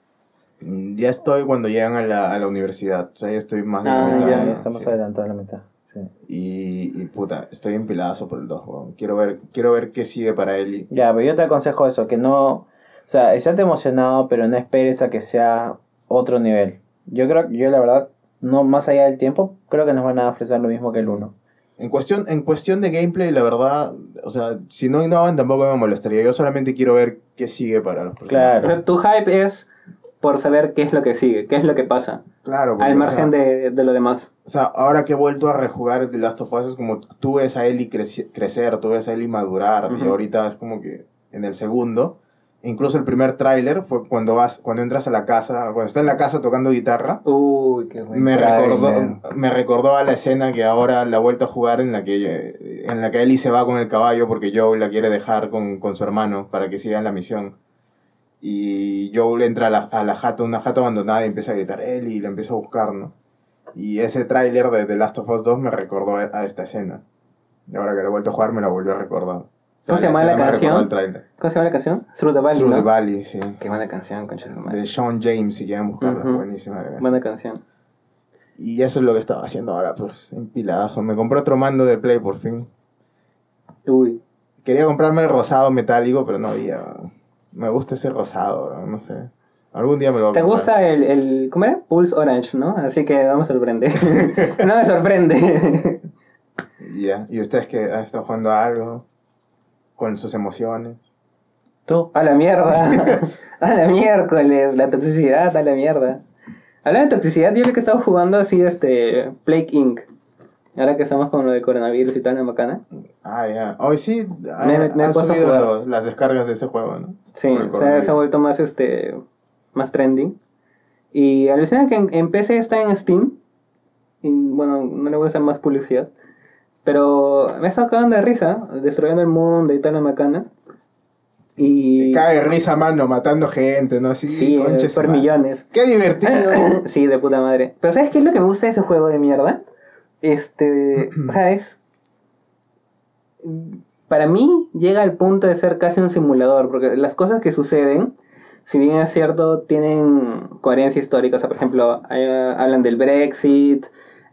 ya estoy cuando llegan a la, a la universidad. O sea, ya estoy más de la Ah, mitad, ya, Ya, ¿no? estamos Sí. adelantados a la mitad. Sí. Y, y, puta, estoy empiladazo por el 2, huevón. Quiero ver, quiero ver qué sigue para Eli. Ya, pero yo te aconsejo eso, que no... O sea, estate emocionado, pero no esperes a que sea otro nivel. Yo creo, yo la verdad, no más allá del tiempo, creo que nos van a ofrecer lo mismo que el 1. En cuestión, en cuestión de gameplay, la verdad, o sea, si no innovan tampoco me molestaría. Yo solamente quiero ver qué sigue para los personajes. Claro. Tu hype es por saber qué es lo que sigue, qué es lo que pasa. Claro, Al o margen sea, de, de lo demás. O sea, ahora que he vuelto a rejugar The Last of Us, es como tú ves a Ellie creci- crecer, tú ves a Ellie madurar, y Ujú. ahorita es como que en el segundo, incluso el primer tráiler fue cuando vas, cuando entras a la casa, cuando está en la casa tocando guitarra, Uy, qué bueno. me recordó, me recordó a la escena que ahora la he vuelto a jugar en la que en la que Ellie se va con el caballo porque Joel la quiere dejar con, con su hermano para que sigan la misión. Y Joel entra a la, a la jato, una jato abandonada y empieza a gritar Ellie y la empieza a buscar, ¿no? Y ese tráiler de The Last of Us 2 me recordó a, esta escena. Y ahora que la he vuelto a jugar me la volvió a recordar. ¿Cómo se llama la canción? ¿Cómo se llama la canción? Through the Valley, Through the Valley, sí. Qué buena canción, concha de. De Sean James, si quieren buscarla. Buenísima. Buena canción. Y eso es lo que estaba haciendo ahora, pues, empiladazo. Me compré otro mando de Play por fin. Uy. quería comprarme el rosado metálico, pero no había. Me gusta ese rosado, no sé. Algún día me lo voy a ¿Te comprar. gusta el, el. ¿Cómo era? Pulse Orange, ¿no? Así que no me sorprende. no me sorprende. Ya. ¿Y ustedes que han estado jugando a algo? Con sus emociones. Tú. A la mierda. A la miércoles. La toxicidad, a la mierda. Hablando de toxicidad, yo lo que he estado jugando así, este. Plague Inc. Ahora que estamos con lo de coronavirus y tal, en bacana. Ah, ya. Hoy sí ha- Me- me han subido los- las descargas de ese juego, ¿no? Sí, o sea, se ha vuelto más este más trending. Y alucina que en, en PC está en Steam. Y bueno, no le voy a hacer más publicidad. Pero me está cagando de risa, destruyendo el mundo y tal la macana. Y. Te cae risa, mano, matando gente, ¿no? Sí, por madre. millones. Qué divertido. sí, de puta madre. Pero ¿sabes qué es lo que me gusta de ese juego de mierda? Este, ¿sabes? Para mí llega al punto de ser casi un simulador, porque las cosas que suceden, si bien es cierto, tienen coherencia histórica. O sea, por ejemplo, hay, eh, hablan del Brexit,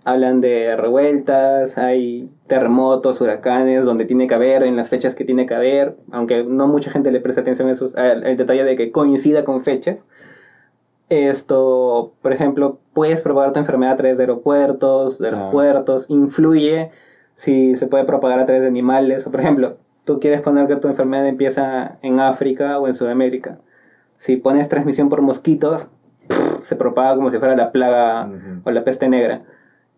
hablan de revueltas, hay terremotos, huracanes, donde tiene que haber, en las fechas que tiene que haber, aunque no mucha gente le presta atención a esos, al, al detalle de que coincida con fechas. Esto, por ejemplo, puedes propagar tu enfermedad a través de aeropuertos, de los Ah. puertos, influye si se puede propagar a través de animales. Por ejemplo, tú quieres poner que tu enfermedad empieza en África o en Sudamérica. Si pones transmisión por mosquitos, se propaga como si fuera la plaga o la peste negra.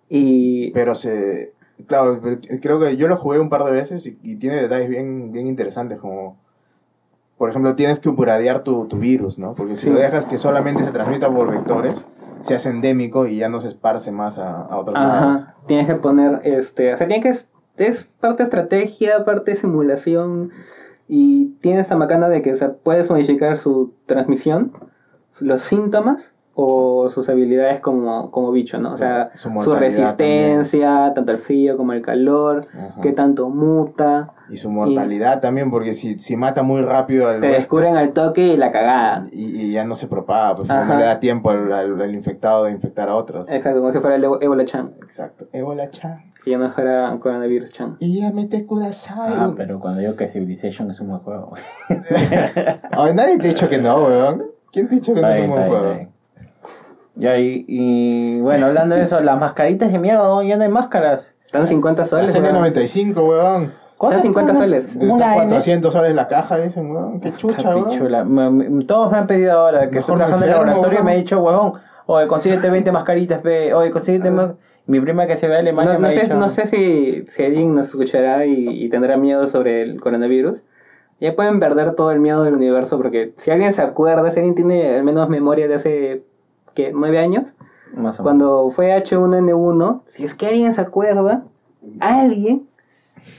Y Pero se. Claro, creo que yo lo jugué un par de veces y, y tiene detalles bien, bien interesantes, como. Por ejemplo, tienes que upgradear tu, tu virus, ¿no? Porque si Sí. lo dejas que solamente se transmita por vectores, se hace endémico y ya no se esparce más a, a otros lados. Ajá, tienes que poner, este, o sea, tiene que, es parte estrategia, parte simulación, y tiene esta macana de que, o sea, puedes modificar su transmisión, los síntomas, o sus habilidades como, como bicho, ¿no? O sea, Su su, resistencia, tanto al frío como al calor, Ajá. qué tanto muta, Y su mortalidad también, porque si, si mata muy rápido al te huésped descubren al toque y la cagada. y, y ya no se propaga, pues no le da tiempo al, al- al infectado de infectar a otros. Exacto, como si fuera el Ebola Chan, Exacto. Ébola chan. que ya no fuera coronavirus Chan. Y ya mete kudasai. Ah, pero cuando digo que Civilization es un buen juego. Ay, nadie te ha dicho que no, weón. ¿Quién te ha dicho que no es un buen juego? Bien. Ya, y, y bueno, hablando de eso, las mascaritas de mierda, ¿no? ya no hay máscaras. Están 50 La soles. weón. 95, weón. ¿Cuántas 50 son? soles. Una N. 400 soles la caja, dicen, weón. Qué chucha, weón. Todos me han pedido ahora que Mejor estoy trabajando en el laboratorio y weón. me ha dicho, huevón, oye, consíguete 20 mascaritas, ve, oye, consíguete más. Mi prima que se ve a Alemania No, me no sé, dicho, no sé si, si alguien nos escuchará y, y tendrá miedo sobre el coronavirus. Ya pueden perder todo el miedo del universo porque si alguien se acuerda, si alguien tiene al menos memoria de hace ¿qué? nueve años, Más o menos. cuando fue H1N1, si es que alguien se acuerda, alguien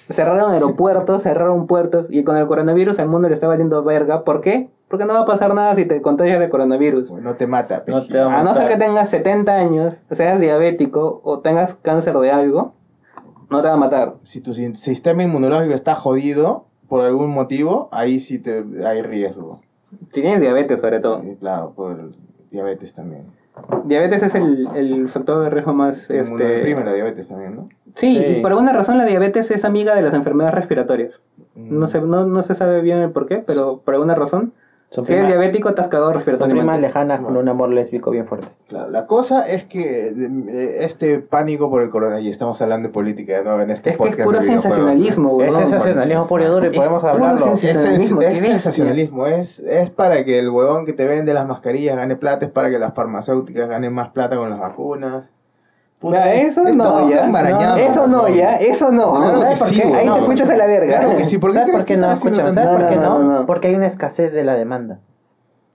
cerraron aeropuertos, cerraron puertos y con el coronavirus al mundo le está valiendo verga. ¿Por qué? Porque no va a pasar nada si te contagias de coronavirus. No te mata, No te va A no ser que tengas 70 años, seas diabético o tengas cáncer de algo, no te va a matar. Si tu si- sistema inmunológico está jodido por algún motivo, ahí sí te, hay riesgo. Si tienes diabetes, sobre todo. Claro, por diabetes también. Diabetes es el, el factor de riesgo más. Te Este... inmunodeprime la diabetes también, ¿no? Sí, Sí. y por alguna razón la diabetes es amiga de las enfermedades respiratorias. Mm. No, se, no, no se sabe bien el por qué, pero por alguna razón, Son si eres primas- diabético, has cagado son primas lejanas con un amor lésbico bien fuerte. Claro, la cosa es que eh, este pánico por el coronavirus, y estamos hablando de política ¿no? en este Es que es podcast puro sensacionalismo, güey. Es sensacionalismo y duro y Es podemos puro hablarlo. sensacionalismo. Es, sens- Sensacionalismo, es sensacionalismo, es, es para que el huevón que te vende las mascarillas gane plata, es para que las farmacéuticas ganen más plata con las vacunas. Puta, eso no, ya. enmarañado, eso no, ya. Eso no. Claro ¿Sabes por sí, qué? Ahí te No, fuiste a la verga. Claro que sí, ¿por qué ¿Sabes por qué que no? tanto- ¿sabes No, por qué no, no? no, no. Porque hay una escasez de la demanda.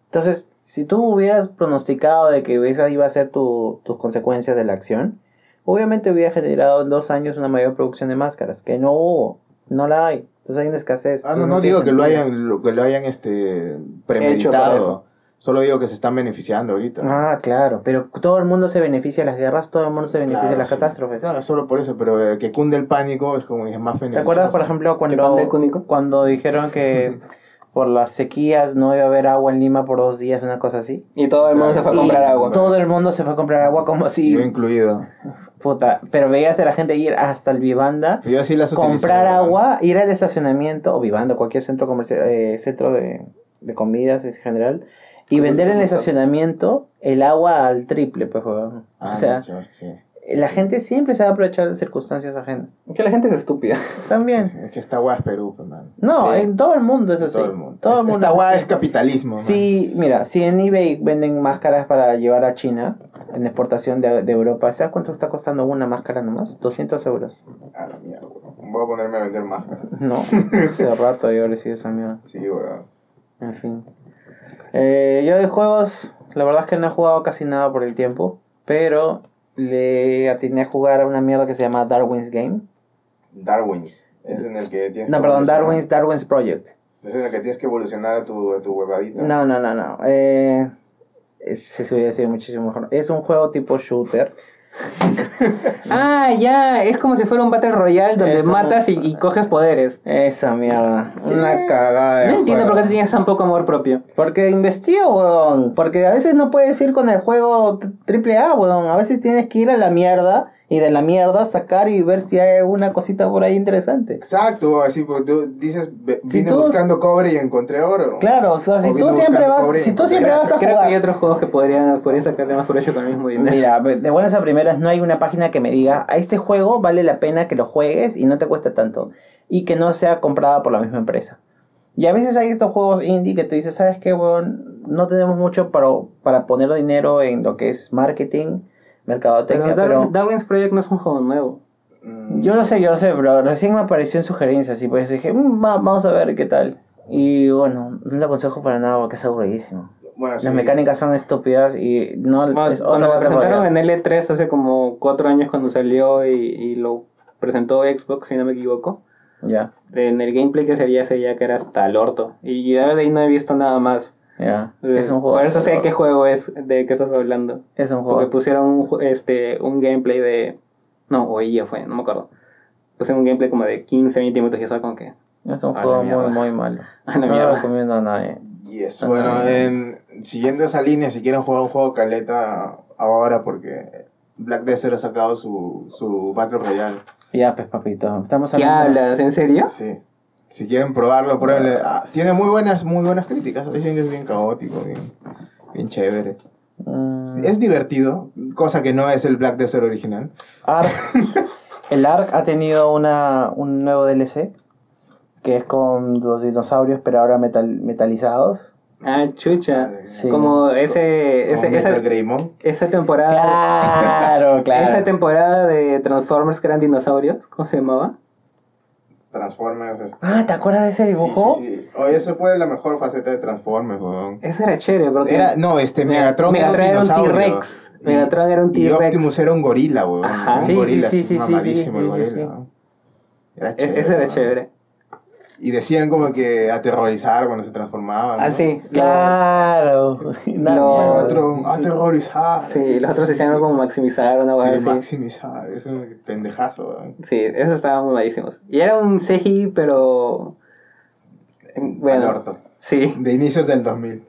Entonces, si tú hubieras pronosticado de que esa iba a ser tu, tus consecuencias de la acción, obviamente hubiera generado en dos años una mayor producción de máscaras, que no hubo, no la hay. Entonces hay una escasez. Ah, no, no digo que lo hayan, lo- que lo hayan este, Hecho para premeditado. Solo digo que se están beneficiando ahorita. Ah, claro, pero todo el mundo se beneficia de las guerras, todo el mundo se beneficia Claro, de las sí. catástrofes. Claro, solo por eso, pero eh, que cunde el pánico es como es más ¿Te beneficioso. acuerdas, por ejemplo, ¿Qué pan cuando, cuando dijeron que por las sequías no iba a haber agua en Lima por dos días, una cosa así? Y todo el mundo se fue a Y comprar agua. Todo el mundo se fue a comprar agua como si... Yo incluido. Puta, pero veías a la gente ir hasta el Vivanda, Yo sí las comprar agua, ir al estacionamiento, o Vivanda, cualquier centro comercial, eh, centro de, de comidas en general, y vender en estacionamiento el agua al triple, pues, weón. Ah, o sea, no, sí, sí. la gente siempre se va a aprovechar de circunstancias ajenas. Que la gente es estúpida. También. Es que esta weá es Perú, pues, man. No, Sí. en todo el mundo es así. Todo el mundo. Todo el mundo esta así. es capitalismo, man. Sí, mira, si en eBay venden máscaras para llevar a China, en exportación de, de Europa, ¿sabes cuánto está costando una máscara nomás? 200 euros. A la mierda, weón. Voy a ponerme a vender máscaras. No, hace rato yo recibo esa mierda. Sí, weón. En fin. Eh, yo de juegos, la verdad es que no he jugado casi nada por el tiempo, pero le atiné a jugar a una mierda que se llama Darwin's Game. Darwin's. Es en el que tienes No, que perdón. Darwin's, Darwin's Project. Es en el que tienes que evolucionar a tu, a tu huevadita. No, no, no, no. Eh, ese se hubiera sido muchísimo mejor. Es un juego tipo shooter. Ah, ya, es como si fuera un Battle Royale donde Eso. matas y, y coges poderes. Esa mierda. Una cagada. de No entiendo por qué tenías tan poco amor propio. Porque investigo, weón. Porque a veces no puedes ir con el juego triple A, weón. A veces tienes que ir a la mierda y de la mierda sacar y ver si hay alguna cosita por ahí interesante. Exacto, así pues tú dices, Si vine tú- buscando cobre y encontré oro. Claro, o sea, si O tú siempre vas, si tú siempre vas a Creo que hay otros juegos que podrían, podrían sacarle más provecho con el mismo dinero. Mira, de buenas a primeras no hay una página que me diga, a este juego vale la pena que lo juegues y no te cuesta tanto. Y que no sea comprada por la misma empresa. Y a veces hay estos juegos indie que te dices, ¿sabes qué, weón? No tenemos mucho para, para poner dinero en lo que es marketing, mercadotecnia, Pero pero... Darwin- Darwin's Project no es un juego nuevo. Mm, Yo lo sé, yo lo sé, pero recién me apareció en sugerencias y pues dije, "Mm, va- vamos a ver qué tal. Y bueno, no le aconsejo para nada porque es aburridísimo. Bueno, sí. Las mecánicas son estúpidas y no Bueno, es cuando lo presentaron en L3 hace como cuatro años cuando salió y, y lo presentó Xbox, si no me equivoco. Royale. En el gameplay que se veía se veía que era hasta el orto. Y yo de ahí no he visto nada más. Ya, ya. Es un juego. Por eso sé qué juego es de que estás hablando. Es un juego. Porque pusieron un, este, un gameplay de... No, o ella fue, no me acuerdo. Pusieron un gameplay como de 15, 20 minutos y eso como que... Es un juego muy, muy malo. A la no lo mierda. recomiendo a nadie. Yes. Bueno, ya. en, siguiendo esa línea, si quieren jugar un juego caleta ahora, porque Black Desert ha sacado su, su Battle Royale. Ya, pues, papito. Estamos ¿Qué hablando- hablas? ¿En serio? Sí. Si quieren probarlo, pruébenle. Ah, tiene muy buenas, muy buenas críticas. Dicen que es bien caótico, bien, bien chévere. Mm, Es divertido, cosa que no es el Black Desert original. Ark. El Ark ha tenido una, un nuevo DLC que es con los dinosaurios, pero ahora metal, metalizados. Ah, chucha. Sí. Como ese, ese esa, esa temporada... Claro, claro. Esa temporada de Transformers que eran dinosaurios, ¿cómo se llamaba? Transformers. este- Ah, ¿te acuerdas de ese dibujo? Sí, sí, sí. Oye, eso fue la mejor faceta de Transformers, weón. Esa era chévere, porque... Era, no, este Mega- Megatron, Megatron era un. T-Rex. Megatron era un Y T-Rex. Optimus era un gorila, weón. Ajá. Un Sí, gorila, sí, sí, sí, mamadísimo sí, el gorila. Era E- chévere. Esa era chévere. Y decían como que aterrorizar cuando se transformaban. Ah, ¿no? sí. Claro. Mierda. Megatron, aterrorizar. Sí, los otros decían algo como maximizar una Sí, cosa así. maximizar. Es un pendejazo. Sí, esos estaban muy malísimos. Y era un CGI, pero... Al Bueno, orto. sí. De inicios del 2000.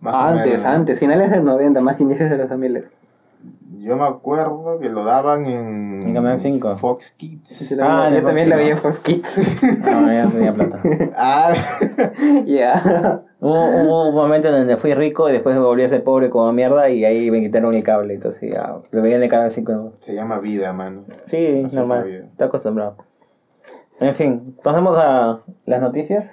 Más o Antes, menos, ¿no? antes, finales del 90, más que inicios de los 2000. Yo me acuerdo que lo daban en, En Canal 5. Fox Kids. Ah, yo también la vi en Fox Kids. No, ya no tenía plata. Ah, Ya. Hubo, hubo un momento en donde fui rico y después me volví a ser pobre como mierda y ahí me quitaron el cable. Entonces ya, lo veía en el canal 5. ¿no? se llama vida, mano. Sí, normal. Está acostumbrado. En fin, pasamos a las noticias.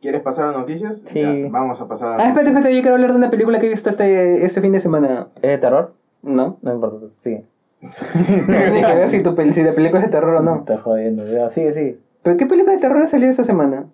¿Quieres pasar a noticias? Sí. Ya, vamos a pasar a Ah, espérate, espérate, yo quiero hablar de una película que he visto este, este fin de semana. ¿Es de terror? ¿No? No importa, sigue. Tiene que ver si, tu pel- si la película es de terror o no. Está jodiendo. Ya, sigue, sigue. ¿Pero qué película de terror ha salido esta semana?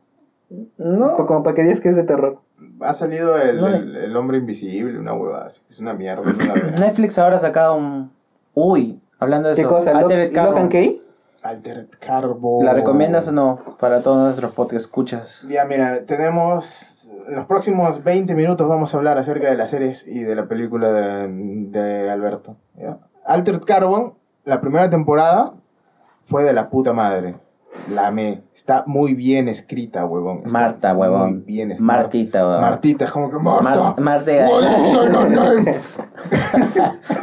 No. Como para que digas que es de terror. Ha salido el, No. el, el hombre invisible, una huevada. así. Es una mierda. no la veas. Netflix ahora ha sacado un. Uy, hablando de ¿Qué eso. cosa? ¿Lock, Altered Carbon. Key? Altered Carbon. ¿La recomiendas o no? Para todos nuestros podcast escuchas. Ya, mira, tenemos. En los próximos 20 minutos vamos a hablar acerca de las series y de la película de, de Alberto. ¿ya? Altered Carbon, la primera temporada fue de la puta madre. La amé. Está muy bien escrita, huevón. Está Marta, Muy huevón. bien escrita. Martita, huevón. Martita, es como que Marta. Mar- Marte name?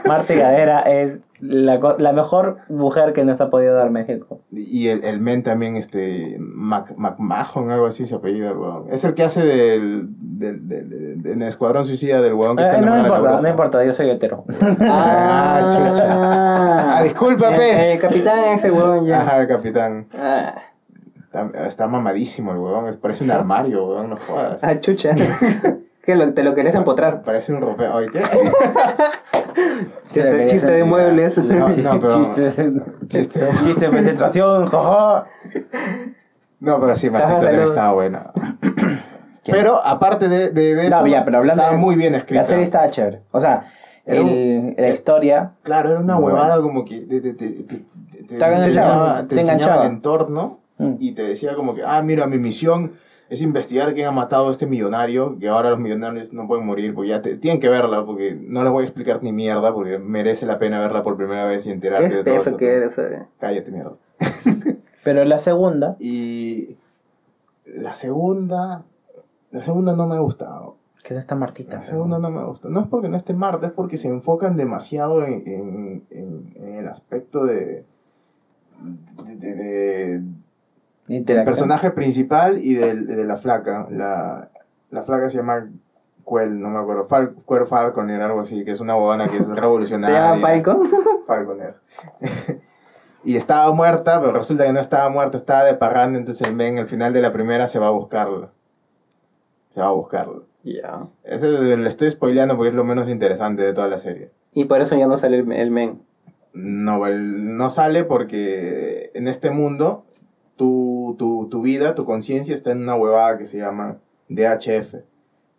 Marte Gadera es La, la mejor mujer que nos ha podido dar México. Y el, el men también, este, Mac, McMahon, algo así se apellida, el huevón. Es el que hace del, del, del- del- en el Escuadrón Suicida del huevón que está Eh, no enamorado de la importa, no importa, yo soy hetero. Ah, chucha. Ah, disculpa, El, pez. el capitán ese huevón ya. Ajá, el capitán. Ah, Está, está mamadísimo el es- parece un armario, huevón, no jodas. ah, chucha. ¿Qué, lo, ¿Te lo querés empotrar? Parece un ropero. Ay, ¿qué? Chiste, chiste de muebles. No, no, pero- Chiste, Chiste. chiste de penetración. No, pero sí, saludos. estaba buena. Pero aparte de, de, de eso, No, ya, pero hablando estaba de- muy bien escrita. La serie estaba chévere. O sea, Era un- el- la historia. Claro, era una huevada como que te, te, te, te, te- enseñaba, el entorno Mm. y te decía como que, ah, mira, mi misión es investigar quién ha matado a este millonario, que ahora los millonarios no pueden morir, porque ya te- tienen que verla, porque no les voy a explicar ni mierda, porque merece la pena verla por primera vez y Qué enterarte de todo eso. que eres. eh. Cállate, mierda. Pero la segunda, Y la segunda, la segunda no me ha gustado. que es esta Martita. La segunda no me gusta. No es porque no esté Marta, es porque se enfocan demasiado en, en- en- en el aspecto de, de, de- de- Interacción. personaje principal y del- de, la flaca. La, la flaca se llama Quell, no me acuerdo. Fal, Quell Falconer, algo así, que es una bobana que es ¿Se revolucionaria. llama Falcon? Falconer. y estaba muerta, pero resulta que no estaba muerta, estaba de parranda, entonces el men al final de la primera se va a buscarla. Se va a buscarla. Ya. Eso le estoy spoileando porque es lo menos interesante de toda la serie. Y por eso ya no sale el, el men. No, el- no sale porque en este mundo tu, tu, tu vida, tu conciencia está en una huevada que se llama DHF,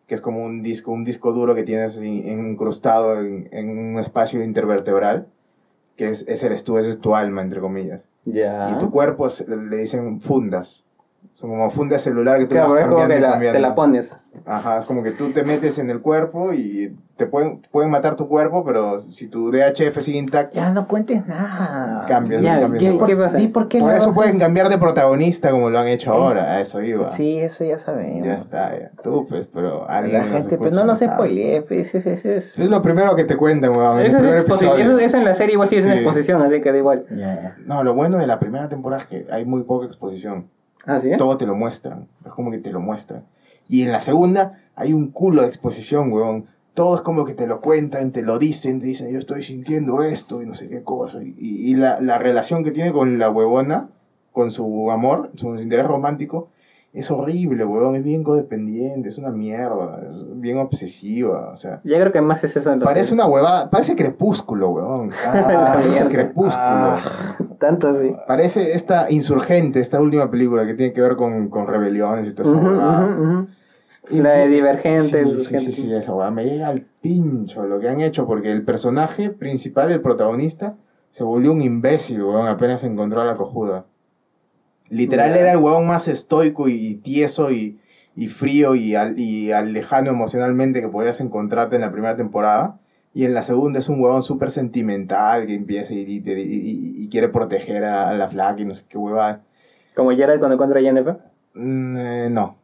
que es como un disco, un disco duro que tienes in- incrustado en, en un espacio intervertebral, que es, ese eres tú, ese es tu alma, entre comillas. Ya. Y tu cuerpo es- le dicen fundas. Son como fundas celular que tú Claro, vas es como que la, te la pones. Ajá, es como que tú te metes en el cuerpo y te pueden, pueden matar tu cuerpo, pero si tu DHF sigue intacto, Ya no cuentes nada. cambias. Ya, cambias ¿qué- qué pasa? ¿Y por qué Por no eso pueden cambiar de protagonista como lo han hecho ahora, a eso iba. Sí, eso ya sabemos. Ya está, ya. Tú, pues, pero La gente, pues no lo sé, pues, ese, ese, ese Es lo primero que te cuentan, weón. Eso, es eso, eso en la serie igual sí es una Sí. exposición, así que da igual. Ya. No, lo bueno de la primera temporada es que hay muy poca exposición. Ah, sí. Todo te lo muestran. Es como que te lo muestran. Y en la segunda hay un culo de exposición, weón. Todo es como que te lo cuentan, te lo dicen, te dicen, yo estoy sintiendo esto y no sé qué cosa. Y, y la, la relación que tiene con la huevona, con su amor, su interés romántico, es horrible, weón. Es bien codependiente, es una mierda, es bien obsesiva, o sea. Yo creo que más es eso. en Parece que- una huevada, parece crepúsculo, weón. La parece crepúsculo. Ah. Tanto así. Parece esta insurgente, esta última película que tiene que ver con, con rebeliones y todo eso. Ujú, ujú. La de Divergente. Sí, sí, sí, sí, esa weá. Me llega al pincho lo que han hecho porque el personaje principal, el protagonista, se volvió un imbécil, weón, apenas encontró a la cojuda. Literal era el weón más estoico y tieso y, y frío y, al- y al lejano emocionalmente que podías encontrarte en la primera temporada. Y en la segunda es un huevón súper sentimental que empieza y, y, y- y- y quiere proteger a, la flaca y no sé qué huevada. Como Gerald cuando encuentra a Jennifer. Mm, eh, no.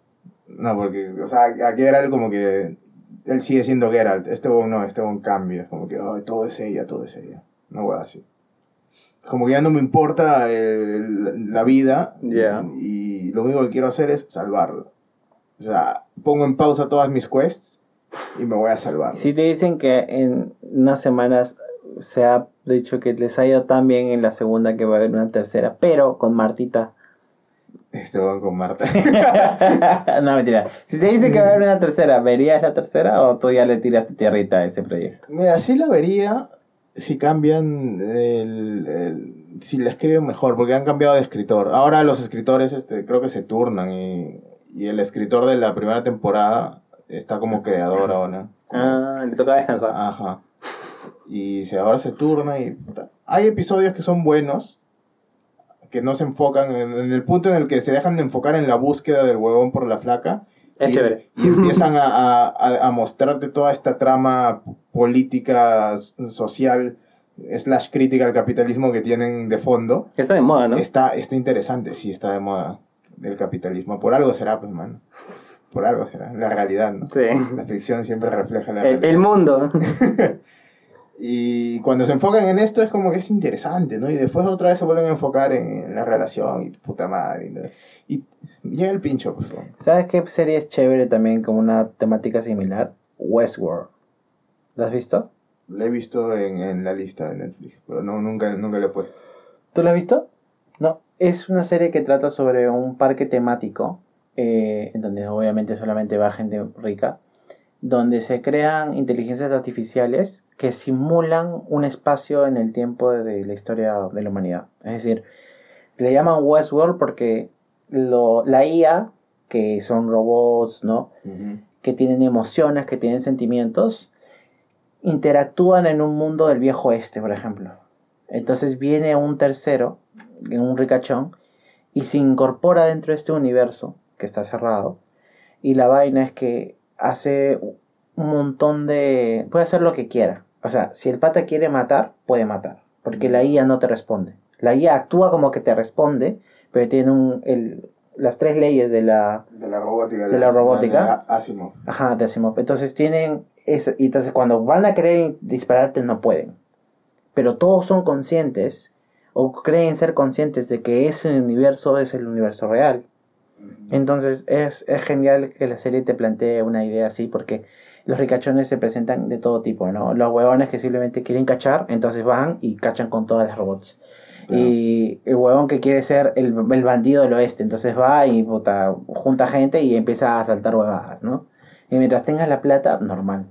No, porque, o sea, a Geralt como que él sigue siendo Geralt. Este huevón no, este huevón cambia. Como que, "Ay, todo es ella, todo es ella. No voy así. Como que ya no me importa eh, la vida. Ya. Y lo único que quiero hacer es salvarla. O sea, pongo en pausa todas mis quests y me voy a salvar. Si te dicen que en unas semanas se ha dicho que les ha ido tan bien en la segunda que va a haber una tercera, pero con Martita. Este huevón con Marta. no, mentira. Si te dicen que va a haber una tercera, ¿verías la tercera o tú ya le tiraste tierrita a ese proyecto? Mira, sí la vería si cambian el, el- si la escriben mejor, porque han cambiado de escritor. Ahora los escritores este, creo que se turnan y, y el escritor de la primera temporada está como creador ahora. Ah, le toca descansar. Ajá. Y se, ahora se turna y... Hay episodios que son buenos, que no se enfocan en, en el punto en el que se dejan de enfocar en la búsqueda del huevón por la flaca. Es y, chévere. Y empiezan a, a, a- mostrarte toda esta trama política, social, slash crítica al capitalismo que tienen de fondo. Está de moda, ¿no? Está, está interesante, sí, está de moda el capitalismo. Por algo será, pues, mano. Por algo será, la realidad, ¿no? Sí. La ficción siempre refleja la El, realidad. el mundo. Y cuando se enfocan en esto es como que es interesante, ¿no? Y después otra vez se vuelven a enfocar en, la relación y puta madre. ¿no? Y llega el pincho, favor. ¿Sabes qué serie es chévere también con una temática similar? Westworld. ¿La has visto? La he visto en, en la lista de Netflix, pero no, nunca, nunca la he puesto. ¿Tú la has visto? No. Es una serie que trata sobre un parque temático, eh, en donde obviamente solamente va gente rica, donde se crean inteligencias artificiales que simulan un espacio en el tiempo de la historia de la humanidad. Es decir, le llaman Westworld porque lo, la IA, que son robots, ¿no? Que tienen emociones, que tienen sentimientos, interactúan en un mundo del viejo oeste, por ejemplo. Entonces viene un tercero, un ricachón, y se incorpora dentro de este universo que está cerrado. Y la vaina es que hace un montón de... puede hacer lo que quiera. O sea, si el pata quiere matar, puede matar. Porque la IA no te responde. La IA actúa como que te responde, pero tiene un, el, las tres leyes de la, de la robótica. De la robótica. Asimov. Ajá, de Asimov. Entonces tienen... Ese, y entonces cuando van a querer dispararte no pueden. Pero todos son conscientes o creen ser conscientes de que ese universo es el universo real. Entonces es, es genial que la serie te plantee una idea así porque los ricachones se presentan de todo tipo, ¿no? Los huevones que simplemente quieren cachar, entonces van y cachan con todas las robots. Y el huevón que quiere ser el, el, bandido del oeste, entonces va y puta, junta gente y empieza a saltar huevadas, ¿no? Y mientras tengas la plata, normal.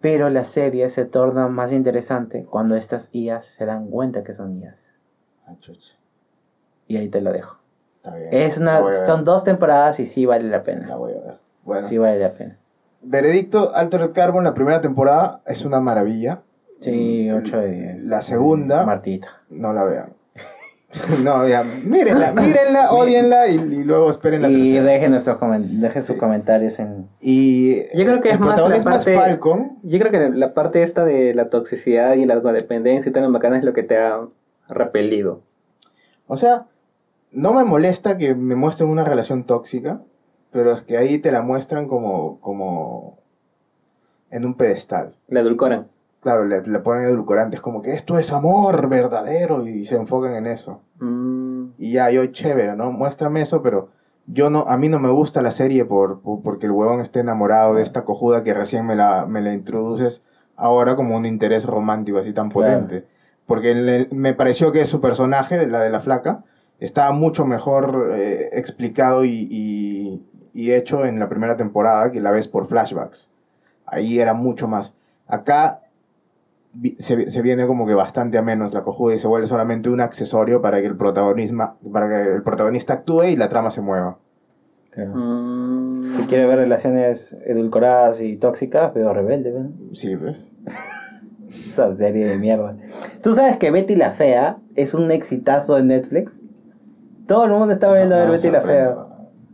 Pero la serie se torna más interesante cuando estas IAs se dan cuenta que son IAs. Ah, y ahí te lo dejo. Es una, son dos temporadas y sí vale la pena. La voy a ver. Bueno. Sí vale la pena. Veredicto, Altered Carbon, la primera temporada es una maravilla. Sí, 8 de 10. La segunda. Martita. No la vean. no, ya, mírenla, mírenla, odienla y, y, luego esperen la Y dejen, nuestros dejen sus comentarios en... Y yo creo que es más la parte... Falcon. Yo creo que la parte esta de la toxicidad y la codependencia y tal bacana es lo que te ha repelido. O sea, no me molesta que me muestren una relación tóxica, pero es que ahí te la muestran como, como en un pedestal. La edulcoran. Claro, le, le ponen edulcorantes como que esto es amor verdadero y se enfocan en eso. Mm. Y ya, yo chévere, ¿no? Muéstrame eso, pero yo no, a mí no me gusta la serie por, porque el huevón esté enamorado de esta cojuda que recién me la, me la introduces ahora como un interés romántico así tan potente. Porque me pareció que su personaje, la de la flaca, estaba mucho mejor eh, explicado y, y, hecho en la primera temporada que la ves por flashbacks. Ahí era mucho más. Acá se, se, viene como que bastante a menos la cojuda y se vuelve solamente un accesorio para que el, protagonismo, para que el protagonista actúe y la trama se mueva. Mm. Si quiere ver relaciones edulcoradas y tóxicas, veo Rebelde, ¿ven? Sí, ¿ves? Esa serie de mierda. ¿Tú sabes que Betty la Fea es un exitazo en Netflix? Todo el mundo está volviendo a ver Betty la Fea.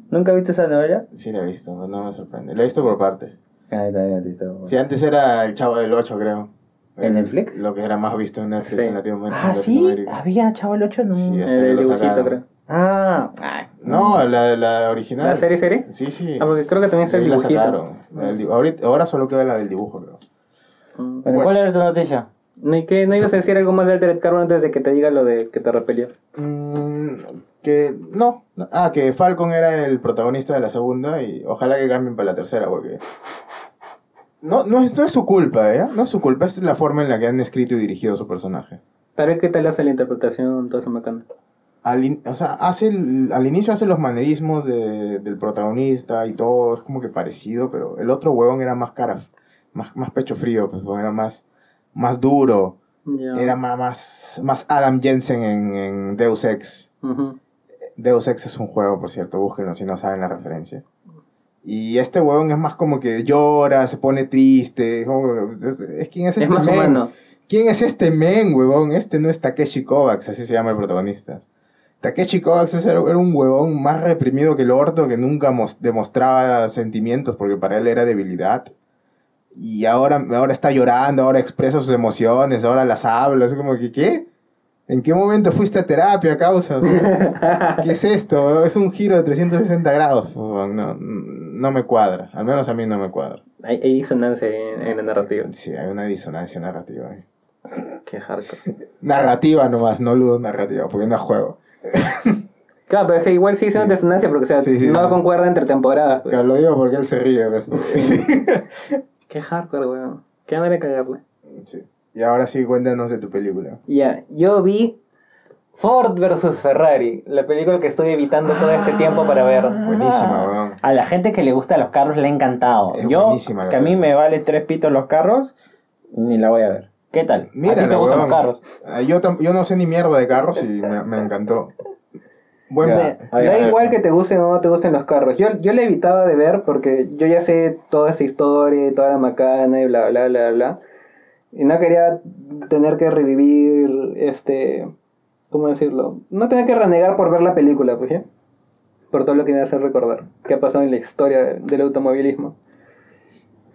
¿Nunca viste esa novela? Sí, la he visto, no me sorprende. La he visto por partes. Ah, también visto. Sí, antes era El Chavo del 8, creo. ¿En Netflix? Lo que era más visto en Netflix en Latinoamérica. Ah, sí, había Chavo del 8, no. Sí, hasta el dibujito, creo. Ah, no, la, la original. ¿La serie serie? Sí, sí. Ah, porque creo que también es el dibujito. ahorita, ahora solo queda la del dibujo, creo. Mm. Bueno, ¿cuál era tu noticia? ¿No, qué, ¿No ibas a decir algo más de Altered Carbon antes de que te diga lo de que te repelió? Mm, que no. Ah, que Falcon era el protagonista de la segunda y ojalá que cambien para la tercera porque... No, no, es, no es su culpa, ¿eh? No es su culpa, es la forma en la que han escrito y dirigido su personaje. Pero ¿qué tal hace la interpretación, todo eso bacana? Al, o sea, hace al inicio hace los manerismos de, del protagonista y todo, es como que parecido, pero el otro huevón era más cara, más, más pecho frío, pues era más, más duro, era más, más Adam Jensen en, en Deus Ex. Deus Ex es un juego, por cierto, búsquenlo si no saben la referencia. Y este huevón es más como que llora, se pone triste. Es, ¿Quién es este más men? ¿Quién es este men, huevón? Este no es Takeshi Kovacs, así se llama el protagonista. Takeshi Kovacs era un huevón más reprimido que el orto, que nunca demostraba sentimientos, porque para él era debilidad. Y ahora, ahora está llorando, ahora expresa sus emociones, ahora las habla. Es como que, ¿qué? ¿En qué momento fuiste a terapia, causa? ¿Qué es esto? Es un giro de 360 grados. No, no me cuadra. Al menos a mí no me cuadra. Hay, hay disonancia en, en la narrativa. Sí, hay una disonancia narrativa. Qué hardcore. Narrativa nomás, no ludo narrativa, porque no juego. Claro, pero es que igual sí es una disonancia porque o sea, Sí, sí, no sí. concuerda entre temporadas. pues. Claro, lo digo porque él se ríe. Qué hardcore, weón. Qué manera de cagarle. Sí. Y ahora sí, cuéntanos de tu película. Ya, yo vi Ford versus Ferrari, la película que estoy evitando todo este tiempo para ver. Buenísima, weón. A la gente que le gusta los carros le ha encantado. Es Yo, que a mí me vale tres pitos los carros, ni la voy a ver. ¿Qué tal? ¿A ti Mira, te gustan los carros? Ah, Yo, yo no sé ni mierda de carros y me, me encantó. Bueno, Ya. Da igual que te gusten o no te gusten los carros. Yo, yo la evitaba de ver porque yo ya sé toda esa historia y toda la macana y bla, bla, bla, bla. Y no quería tener que revivir, este, ¿cómo decirlo? No tener que renegar por ver la película, pues ya. Por todo lo que me hace recordar. ¿Qué ha pasado en la historia del automovilismo?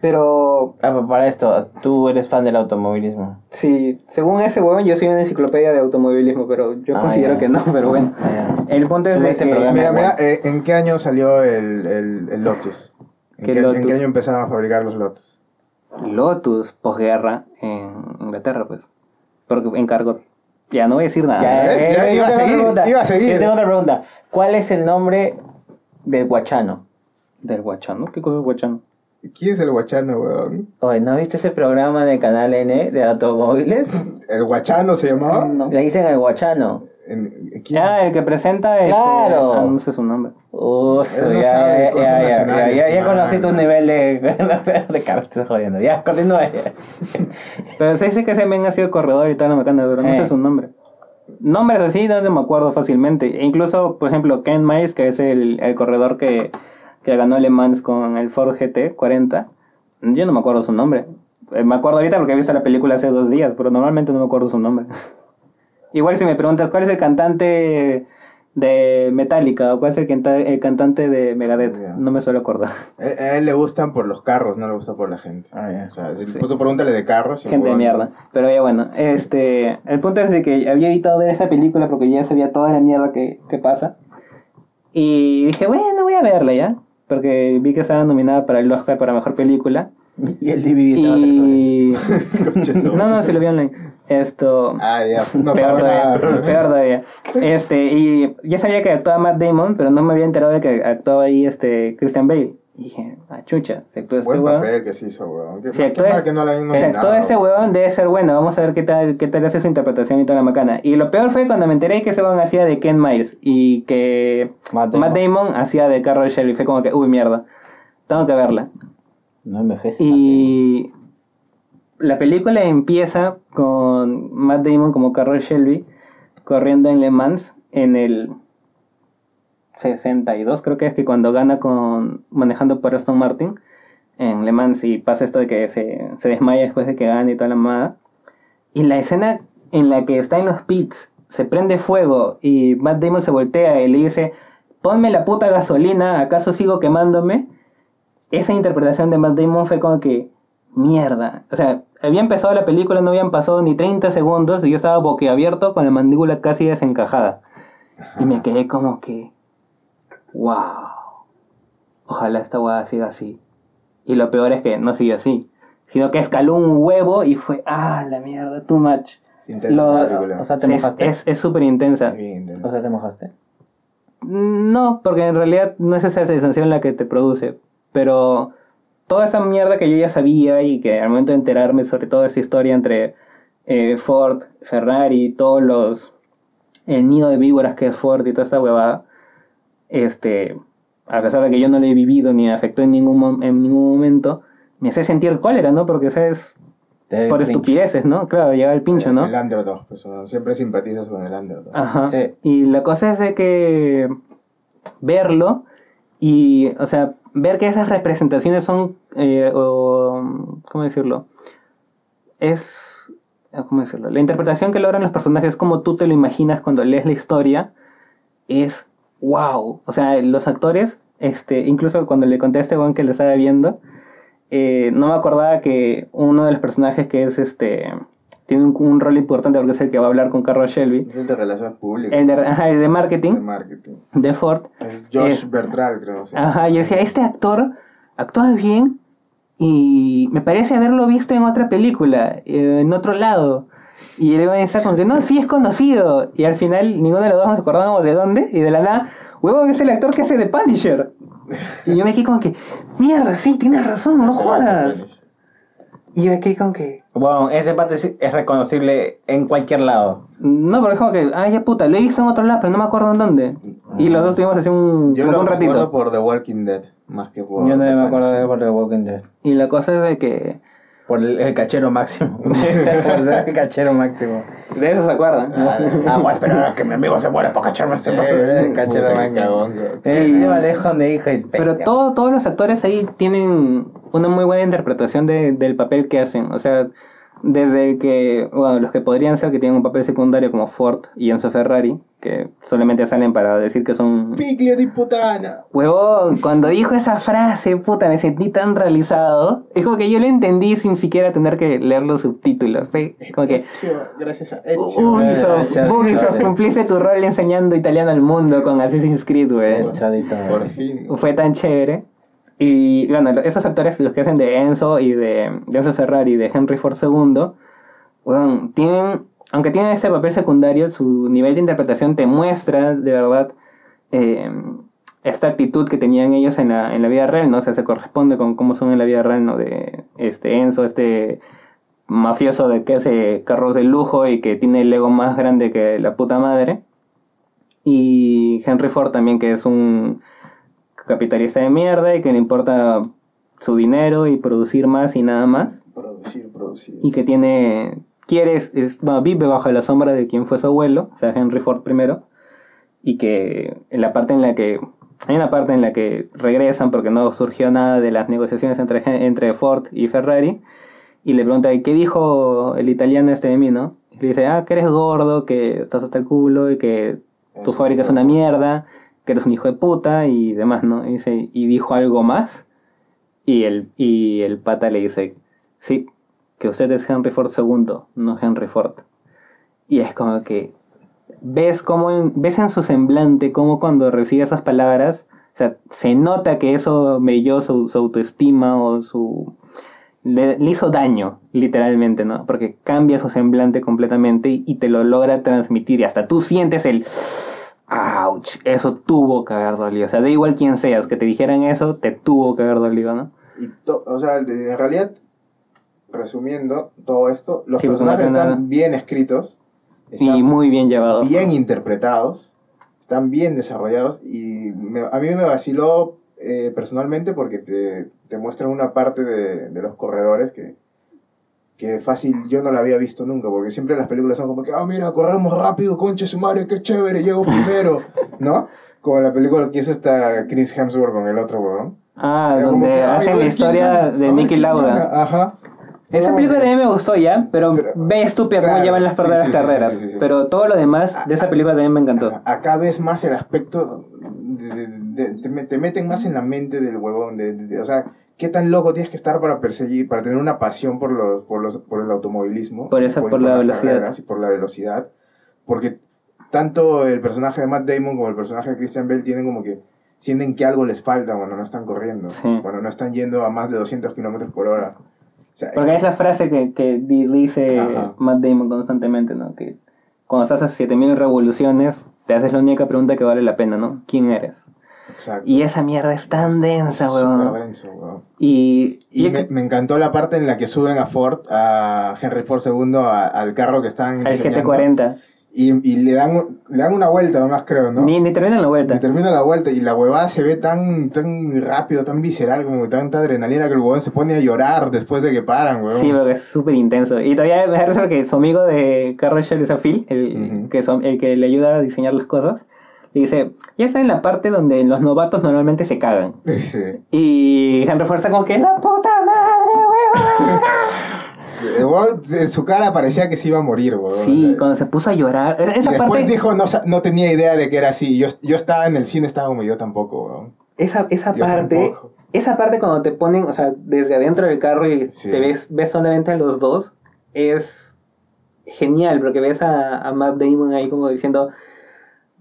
Pero Ah, pues para esto, tú eres fan del automovilismo. Sí, según ese huevón, yo soy una enciclopedia de automovilismo, pero yo Ah, considero que no, pero bueno. Ah, El punto es de que... programa. mira, mira, eh, ¿en qué año salió el, el, el Lotus? ¿En ¿Qué qué, Lotus? ¿En qué año empezaron a fabricar los Lotus? Lotus, posguerra, en Inglaterra, pues. Porque encargó. Ya no voy a decir nada. Ya, eh, Ya yo iba a seguir, pregunta. iba a seguir. Yo tengo otra pregunta. ¿Cuál es el nombre del guachano? ¿Del guachano? ¿Qué cosa es guachano? ¿Quién es el guachano, weón? Oye, ¿no viste ese programa de Canal N de automóviles? ¿El guachano se llamaba? No. Le dicen el guachano. ¿En- ¿quién? Ah, el que presenta este- Claro. ah, no sé su nombre. Uh, Él no ya, ya, ya, ya, ya, conocí tu nivel de, no sé, te estoy jodiendo. Ya, continúa. Pero se dice que ese men ha sido corredor y toda la macana, pero no Eh. sé su nombre. Nombres así no me acuerdo fácilmente. E incluso, por ejemplo, Ken Miles, que es el, el corredor que, que ganó Le Mans con el Ford GT 40, yo no me acuerdo su nombre. Eh, Me acuerdo ahorita porque he visto la película hace dos días, pero normalmente no me acuerdo su nombre. Igual si me preguntas cuál es el cantante de Metallica o cuál es el, canta- el cantante de Megadeth, no me suelo acordar. A él le gustan por los carros, no le gusta por la gente. Ah, ya. O sea, si Sí. tú pregúntale de carros. Gente de mierda. Pero ya bueno, este, el punto es de que había evitado ver esa película porque ya sabía toda la mierda que, que pasa. Y dije, bueno, voy a verla ya. Porque vi que estaba nominada para el Oscar para Mejor Película. Y el DVD estaba tres horas. Y... Conche su- no, no, se lo vi online. Esto... Ah, ya. No peor, todavía, peor todavía. Este, y ya sabía que actuaba Matt Damon, pero no me había enterado de que actuaba ahí este Christian Bale. Y dije, ah, chucha, se actuó este Buen weón. papel que se hizo, weón. Qué Si actúa es- que no la todo ese weón. huevón debe ser bueno. Vamos a ver qué tal, qué tal hace su interpretación y toda la macana. Y lo peor fue cuando me enteré que ese huevón hacía de Ken Miles y que Matt Matt Damon. Damon, hacía de Carroll Shelby. Fue como que, uy, mierda. Tengo que verla. No envejece. Y la película empieza con Matt Damon como Carroll Shelby corriendo en Le Mans en el 62, creo que es que cuando gana con manejando por Aston Martin en Le Mans y pasa esto de que se, desmaya después de que gane y toda la mamada. Y la escena en la que está en los pits, se prende fuego y Matt Damon se voltea y le dice, ponme la puta gasolina, ¿acaso sigo quemándome? Esa interpretación de Matt Damon fue como que, mierda. O sea, había empezado la película, no habían pasado ni 30 segundos y yo estaba boquiabierto con la mandíbula casi desencajada. Y me quedé como que, wow. Ojalá esta hueá siga así. Y lo peor es que no siguió así, sino que escaló un huevo y fue, ah, la mierda, too much. Es intensa Lo- esa película. O sea, ¿te mojaste? Es súper intensa. O sea, ¿te mojaste? No, porque en realidad no es esa sensación la que te produce. Pero toda esa mierda que yo ya sabía y que al momento de enterarme sobre toda esa historia entre eh, Ford, Ferrari, todos los. el nido de víboras que es Ford y toda esta huevada. Este. A pesar de que yo no lo he vivido ni me afectó en ningún, en ningún momento, me hace sentir cólera, ¿no? Porque ¿sabes? Por estupideces, ¿no? Claro, llega el pincho, ¿no? El underdog, pues, siempre simpatizas con el underdog. Ajá. Sí. Y la cosa es de que verlo y, o sea, ver que esas representaciones son, eh, o, ¿cómo decirlo? Es, ¿cómo decirlo? La interpretación que logran los personajes como tú te lo imaginas cuando lees la historia es wow. O sea, los actores, este, incluso cuando le conté a este que lo estaba viendo, eh, no me acordaba que uno de los personajes que es este tiene un, un rol importante porque es el que va a hablar con Carlos Shelby. Es el de relaciones públicas. El de, ajá, el de de marketing marketing. de Ford. Es Josh Es- Bertral, creo. sí. Ajá, y decía, este actor actúa bien y me parece haberlo visto en otra película, eh, en otro lado. Y Evan está como que, no, sí es conocido. Y al final ninguno de los dos nos acordábamos de dónde. Y de la nada, huevón es el actor que hace de Punisher. Y yo me quedé como que, mierda, sí, tienes razón, no jodas. Y yo me quedé como que, Bueno, ese pata es es reconocible en cualquier lado. no, pero es como que, ah, ya puta, lo he visto en otro lado, pero no me acuerdo en dónde. Y los dos tuvimos así un, Yo como lo un ratito. por The Walking Dead, más que por... Yo también me acuerdo de por The Walking Dead. Y la cosa es de que, Por el, el cachero máximo. por ser el cachero máximo. de eso se acuerdan. Ah, voy a esperar a que mi amigo se muera para cacharme ese el cachero máximo. donde y Pero todo, todos los actores ahí tienen una muy buena interpretación de- del papel que hacen. O sea, desde que, bueno, los que podrían ser que tienen un papel secundario como Ford y Enzo Ferrari, que solamente salen para decir que son... Piglia di putana. Huevón, cuando dijo esa frase, puta, me sentí tan realizado. Es como que yo lo entendí sin siquiera tener que leer los subtítulos. Fue como que... Ezio, gracias a Ezio. Ubisoft, Gracias. Ubisoft, cumpliste tu rol enseñando italiano al mundo con Assassin's Creed, güey. Por fin. Fue tan chévere. Y bueno, esos actores, los que hacen de Enzo y de, Enzo Ferrari y de Henry Ford II, tienen, aunque tienen ese papel secundario, su nivel de interpretación te muestra de verdad eh, esta actitud que tenían ellos en la, en la vida real, ¿no? O sea, se corresponde con cómo son en la vida real, ¿no? De este Enzo, este mafioso de que hace carros de lujo y que tiene el ego más grande que la puta madre. Y Henry Ford también, que es un capitalista de mierda y que le importa su dinero y producir más y nada más. Producir, producir. Y que tiene, quiere, es- vive bajo la sombra de quien fue su abuelo, o sea, Henry Ford primero. Y que en la parte en la que, hay una parte en la que regresan porque no surgió nada de las negociaciones entre, entre Ford y Ferrari. Y le pregunta, ¿qué dijo el italiano este de mí, no? Y le dice, ah, que eres gordo, que estás hasta el culo y que tu fábrica es una mierda, eres un hijo de puta y demás, ¿no? Y, dice, y dijo algo más. Y el, y el pata le dice, sí, que usted es Henry Ford II, no Henry Ford. Y es como que ves ves en su semblante como cuando recibe esas palabras, o sea, se nota que eso melló su, autoestima o su le, hizo daño, literalmente, ¿no? Porque cambia su semblante completamente y te lo logra transmitir y hasta tú sientes el ouch, eso tuvo que haber dolido. O sea, da igual quién seas, que te dijeran eso, te tuvo que haber dolido, ¿no? Y to- o sea, en realidad, resumiendo todo esto, los Sí, no personajes están nada. bien escritos, Y están muy bien llevado. bien interpretados, están bien desarrollados y me- a mí me vaciló eh, personalmente porque te, te muestran una parte de, de los corredores que, que fácil yo no la había visto nunca, porque siempre las películas son como que, ah, mira, corremos rápido, conche su madre, qué chévere, llego primero, ¿no? Como la película que hizo esta Chris Hemsworth con el otro weón. Ah, Era donde que, "Ay, a hacen ver la historia de Nicky Lauda. gana". Ajá. Esa No, película también me gustó ya, pero, Pero- ve estúpida claro, cómo llevan las sí, verdaderas sí, sí, carreras. sí, sí, sí. Pero todo lo demás de esa película también me encantó. Acá ves más el aspecto, de- de- de- te, me- te meten más en la mente del huevón, de, de- de- o sea, qué tan loco tienes que estar para perseguir, para tener una pasión por los, por los, por el automovilismo, Por eso, por la velocidad. y por la velocidad, porque tanto el personaje de Matt Damon como el personaje de Christian Bale tienen como que sienten que algo les falta cuando no están corriendo, Sí. cuando no están yendo a más de 200 kilómetros por hora. O sea, Porque es la frase que, que di- dice Ajá. Matt Damon constantemente, ¿no? Que cuando estás a 7000 revoluciones, te haces la única pregunta que vale la pena, ¿no? ¿Quién eres? Exacto. Y esa mierda es tan densa, Es weón. súper denso, weón. Y, Y y me, me encantó la parte en la que suben a Ford, a Henry Ford II, a- al carro que están al diseñando, GT40. Y, y le, dan, le dan una vuelta nomás, creo, ¿no? Ni, ni terminan la vuelta. termina la vuelta y la huevada se ve tan, tan rápido, tan visceral, como tanta adrenalina que el huevón se pone a llorar después de que paran, huevón. Sí, porque es súper intenso. Y todavía me parece que su amigo de Carro Shell, o sea, Phil, el, que son, el que le ayuda a diseñar las cosas, dice, ya está en la parte donde los novatos normalmente se cagan. Sí. Y Henry está como que, ¡la puta madre, huevón! De su cara parecía que se iba a morir, huevón. Sí, cuando se puso a llorar. Y Esa después parte, dijo, no, no tenía idea de que era así. Yo, yo estaba en el cine, estaba como yo tampoco, huevón. esa, esa Yo parte, tampoco. esa parte cuando te ponen, o sea, desde adentro del carro y Sí. te ves, ves solamente a los dos, es genial, porque ves a, a Matt Damon ahí como diciendo,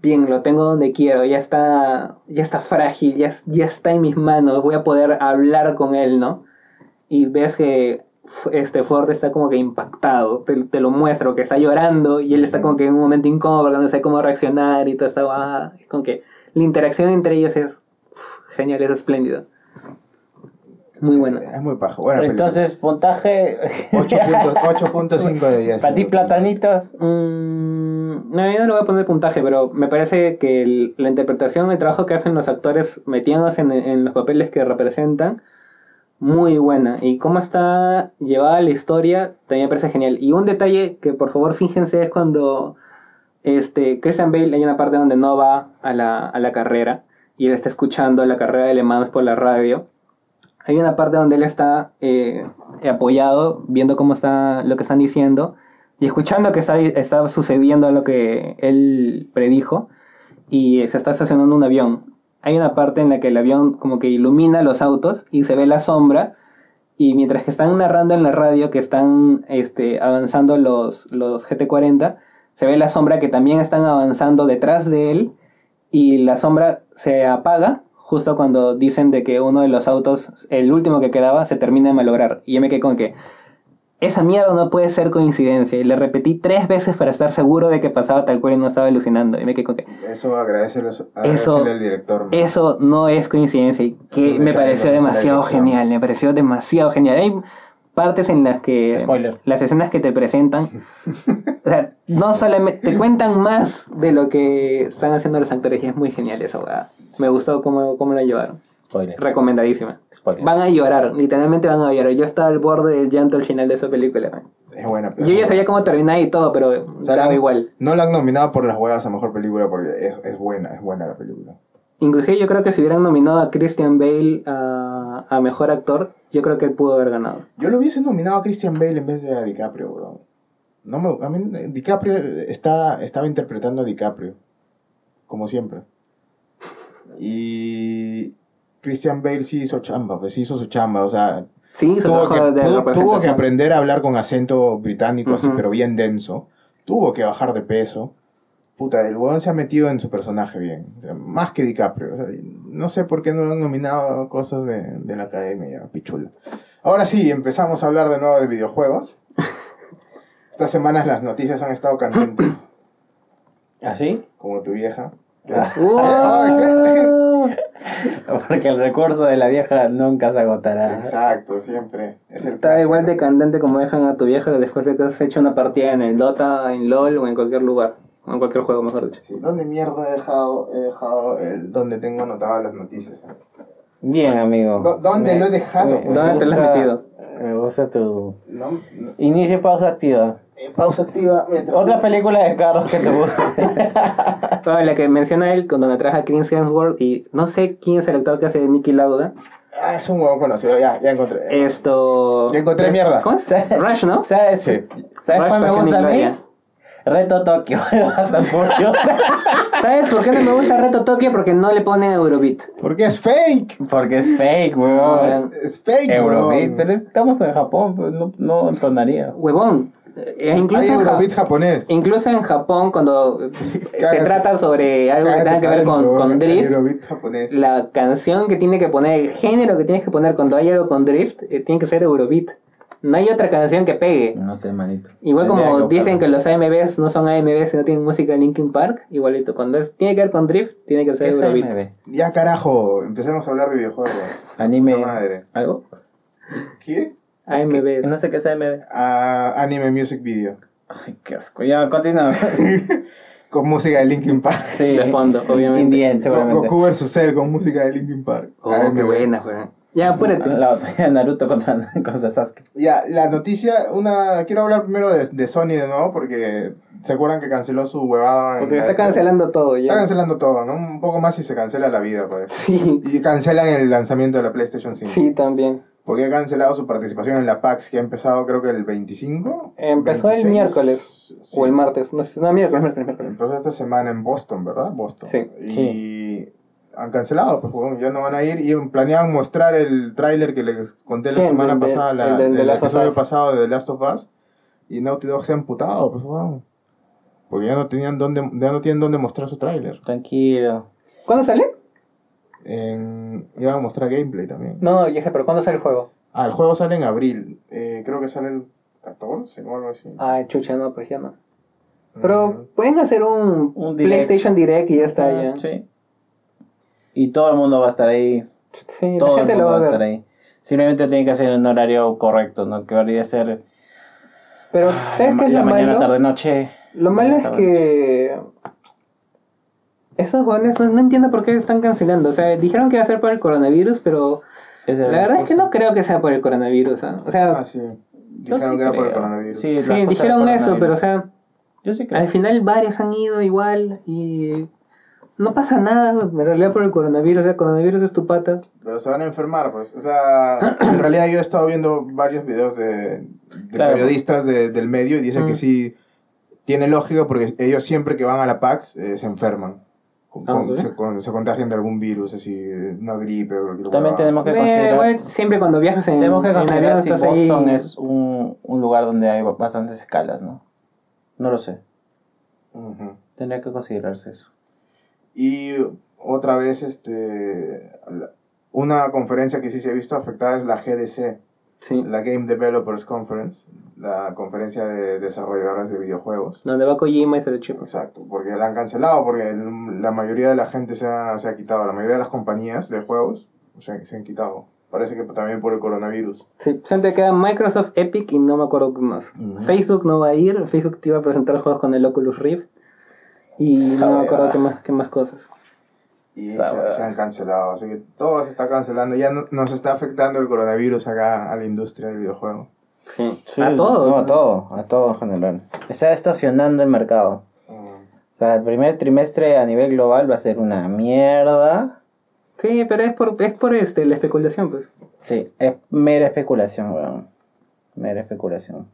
bien, lo tengo donde quiero, ya está, ya está frágil, ya, ya está en mis manos, voy a poder hablar con él, ¿no? y ves que este Ford está como que impactado, te, te lo muestro, que está llorando y él está como que en un momento incómodo porque no sabe cómo reaccionar y todo está ah, es como que la interacción entre ellos es uf, genial, es espléndido. Muy buena. Es muy paja. Buena Entonces, puntaje. película. 8.5 de 10. Para ti, platanitos. Mm, no, yo no le voy a poner puntaje, pero me parece que el- la interpretación, el trabajo que hacen los actores metiéndose en, en los papeles que representan, muy buena. Y cómo está llevada la historia, también me parece genial. Y un detalle que por favor fíjense es cuando este, Christian Bale hay una parte donde no va a la, a la carrera y él está escuchando la carrera de Le Mans por la radio. Hay una parte donde él está eh, apoyado, viendo cómo está lo que están diciendo y escuchando que está, está sucediendo lo que él predijo y se está estacionando un avión. Hay una parte en la que el avión como que ilumina los autos y se ve la sombra y mientras que están narrando en la radio que están este, avanzando los, los GT40, se ve la sombra que también están avanzando detrás de él y la sombra se apaga justo cuando dicen de que uno de los autos, el último que quedaba, se termina de malograr. Y yo me quedé con que esa mierda no puede ser coincidencia. Y le repetí tres veces para estar seguro de que pasaba tal cual y no estaba alucinando. Y me quedé con que Eso agradecele, agradecele al director. eso no es coincidencia. Y que me pareció demasiado genial. Me pareció demasiado genial. Hay partes en las que Spoiler. las escenas que te presentan, o sea, no solamente te cuentan más de lo que están haciendo los actores y es muy genial esa hueá. Me gustó cómo, cómo lo llevaron. Spoiler. Recomendadísima. Spoiler. Van a llorar, literalmente van a llorar. Yo estaba al borde del llanto al final de esa película. man. Es buena. pero Yo ya sabía cómo terminar y todo, pero O sea, daba la- igual. No la han nominado por las huevas a mejor película porque es, es buena, es buena la película. Inclusive yo creo que si hubieran nominado a Christian Bale a, a mejor actor, yo creo que él pudo haber ganado. Yo lo hubiese nominado a Christian Bale en vez de a DiCaprio, bro. No me, a mí, eh, DiCaprio está, estaba interpretando a DiCaprio, como siempre. Y Christian Bale sí hizo chamba, pues sí hizo su chamba, o sea, Sí, tuvo que, tuvo- que aprender a hablar con acento británico, así, pero bien denso. Tuvo que bajar de peso. Puta, el huevón se ha metido en su personaje bien. o sea, más que DiCaprio. o sea, no sé por qué no lo han nominado a cosas de, de la academia, pichula. Ahora sí, empezamos a hablar de nuevo de videojuegos. Estas semanas las noticias han estado candentes, ¿Así? como tu vieja. ¡Uh! Porque el recurso de la vieja nunca se agotará. Exacto, siempre. Es el Está clásico. igual de candente como dejan a tu vieja después de que has hecho una partida en el Dota, en LOL o en cualquier lugar. O en cualquier juego, mejor dicho. Sí, ¿Dónde mierda he dejado, he dejado el, donde tengo anotadas las noticias? Bien, amigo. ¿Dó- dónde Me- lo he dejado? me- pues? ¿Dónde te lo has metido? Me gusta tu... No, no. Inicio y pausa activa. Eh, pausa activa. mientras- Otra película de carros que te guste. Ah, la que menciona él, con donde trabaja Chris Hemsworth y no sé quién es el actor que hace de Nicky Lauda. Ah, es un huevón conocido, ya, ya encontré. Esto... Ya encontré mierda. ¿Cómo es? Rush, ¿no? ¿Sabes? Sí. ¿Sabes Rush, cuál me gusta a mí? Reto Tokio. ¿Sabes por qué no me gusta Reto Tokio? Porque no le pone Eurobeat. Porque es fake. Porque es fake, weón. Es fake, Eurobeat. huevón. Pero estamos en Japón, pues no, no entonaría. Huevón. Eh, Hay incluso, en Ja- Eurobeat japonés. incluso en Japón, cuando eh, se trata sobre algo que tenga que ver con, huevón, con drift, Eurobeat la canción que tiene que poner, el género que tienes que poner cuando hay algo con drift, eh, tiene que ser Eurobeat. No hay otra canción que pegue. No sé, manito. Igual como que dicen que los AMVs no son AMVs y no tienen música de Linkin Park, igualito. Cuando es- tiene que ver con drift, tiene que ¿Qué ser es Eurobeat. Ya carajo, empecemos a hablar de videojuegos. Anime. Madre. ¿Algo? ¿Qué? AMVs. No sé qué es AMV. Ah, anime Music Video. Ay, qué asco. Ya, continúa. Con música de Linkin Park. Sí. De fondo, obviamente. Indien, seguramente. Goku vs Cell con música de Linkin Park. Oh, qué buena, weón. Ya, apúrate. La batalla de Naruto contra, contra Sasuke. Ya, la noticia, una... Quiero hablar primero de, de Sony de nuevo porque se acuerdan que canceló su huevada. en Porque la- está cancelando todo Está ya. cancelando todo, ¿no? Un poco más y se cancela la vida, pues. Sí, Y cancelan el lanzamiento de la PlayStation 5. sí, también. Porque ha cancelado su participación en la PAX, que ha empezado creo que el 25. Empezó el 26. miércoles Sí. o el martes. No, sé, no miércoles, miércoles, miércoles. Empezó esta semana en Boston, ¿verdad? Boston. Sí. Y han cancelado, pues huevón, ya no van a ir. Y planeaban mostrar el tráiler que les conté la semana de- pasada, la- el de- el, de Last of episodio pasado de The Last of Us. Y Naughty Dog se ha amputado, pues huevón. Porque ya no tenían dónde, ya no tienen dónde mostrar su tráiler. Tranquilo. ¿Cuándo sale? En- Iban a mostrar gameplay también. No, ya sé, pero ¿cuándo sale el juego? Ah, el juego sale en abril. Eh, creo que sale el 14 o algo así. Ah, chucha, no, pues ya no. Pero Mm. pueden hacer un, Un direct. PlayStation Direct y ya está Ah, ya. Sí. Y todo el mundo va a estar ahí. Sí, la Todo el gente mundo lo va va a estar ahí. Simplemente tiene que hacer un horario correcto, ¿no? Que debería ser Pero, ¿sabes qué es la lo mañana, malo? tarde, noche. Lo malo es que esos jóvenes no, no entiendo por qué están cancelando. O sea, dijeron que iba a ser por el coronavirus, pero la verdad es que no creo que sea por el coronavirus. ¿ah? O sea, Ah, sí. Dijeron sí que era por el coronavirus. Sí, sí, dijeron eso, pero o sea, Yo sí creo. al final varios han ido igual y no pasa nada. En realidad por el coronavirus, o sea, el coronavirus es tu pata. Pero se van a enfermar, pues. O sea, en realidad yo he estado viendo varios videos de, de Claro. periodistas de- del medio y dicen Mm. que sí tiene lógica porque ellos siempre que van a la PAX eh, se enferman. Con- Ah, con- ¿sí? se, con- se contagian de algún virus, así, una gripe o cualquier También tenemos que Eh, considerar, bueno, siempre cuando viajas en, tenemos que considerar avión si estás ahí. Boston es un, un lugar donde hay bastantes escalas, ¿no? No lo sé. Tendría que considerarse eso. Y otra vez, este, una conferencia que sí se ha visto afectada es la GDC, Sí. la Game Developers Conference, la conferencia de desarrolladores de videojuegos. Donde va Kojima y se le. Exacto, porque la han cancelado, porque la mayoría de la gente se ha, se ha quitado, la mayoría de las compañías de juegos se, se han quitado. Parece que también por el coronavirus. Sí, solamente queda Microsoft, Epic y no me acuerdo qué más. Ujú. Facebook no va a ir, Facebook te iba a presentar juegos con el Oculus Rift. Y no me acuerdo qué más, qué más cosas. Y se, han cancelado, así que todo se está cancelando. Ya no- nos está afectando el coronavirus acá a la industria del videojuego. Sí. Sí, a todos. No, a todo, a todo en general. Está estacionando el mercado. Mm. O sea, el primer trimestre a nivel global va a ser una mierda. Sí, pero es por, es por este, la especulación, pues. Sí, es mera especulación, weón. Mera especulación.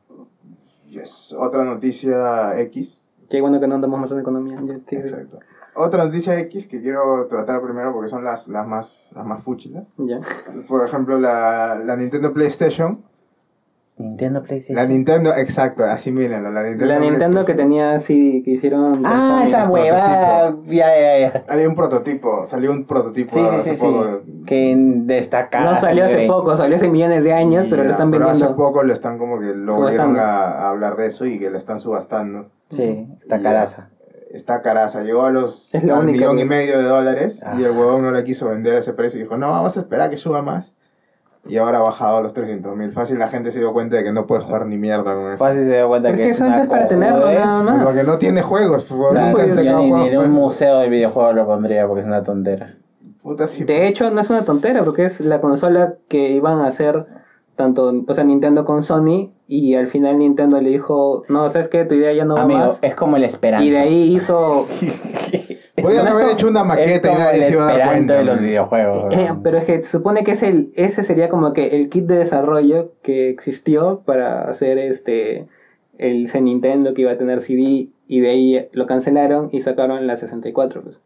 Yes. Otra noticia X. Qué bueno que no andamos más en economía. ya, sí, Exacto. Otra noticia X que quiero tratar primero porque son las, las más las más fúchilas. ya. Por ejemplo, la, la Nintendo PlayStation. Nintendo PlayStation. La Nintendo, exacto, así mírenlo. La Nintendo, La Nintendo que tenía así, que hicieron. Ah, esa huevada. Ya, ya, ya. Había un prototipo, salió un prototipo Sí, sí, hace sí, sí. poco. Que destaca. No salió hace poco, salió hace millones de años, pero lo Y, están pero vendiendo. hace poco lo están como que lo volvieron a, a hablar de eso y que lo están subastando. Sí, está Y- caraza. Está caraza, llegó a los Es única millón y medio de dólares Ah. y el huevón no le quiso vender a ese precio y dijo, no, vamos a esperar a que suba más. Y ahora ha bajado a los 300 mil. Fácil, la gente se dio cuenta de que no puede jugar ni mierda con eso. Fácil se da cuenta Porque que es una es para tenerlo nada más. Porque no tiene juegos, pues, O sea, ni, juegos, en un pues. museo de videojuegos lo pondría porque es una tontera. Puta, sí, De hecho, no es una tontera, porque es la consola que iban a hacer tanto, o sea, Nintendo con Sony, y al final Nintendo le dijo, no, ¿sabes qué? Tu idea ya no va Amigo, más. es como el esperanto. Y de ahí hizo... Podían haber hecho una maqueta y como nadie el se iba a dar cuenta. de los videojuegos. Eh, pero es que se supone que es el, ese sería como que el kit de desarrollo que existió para hacer este el ese Nintendo que iba a tener CD y de ahí lo cancelaron y sacaron la 64. Pues.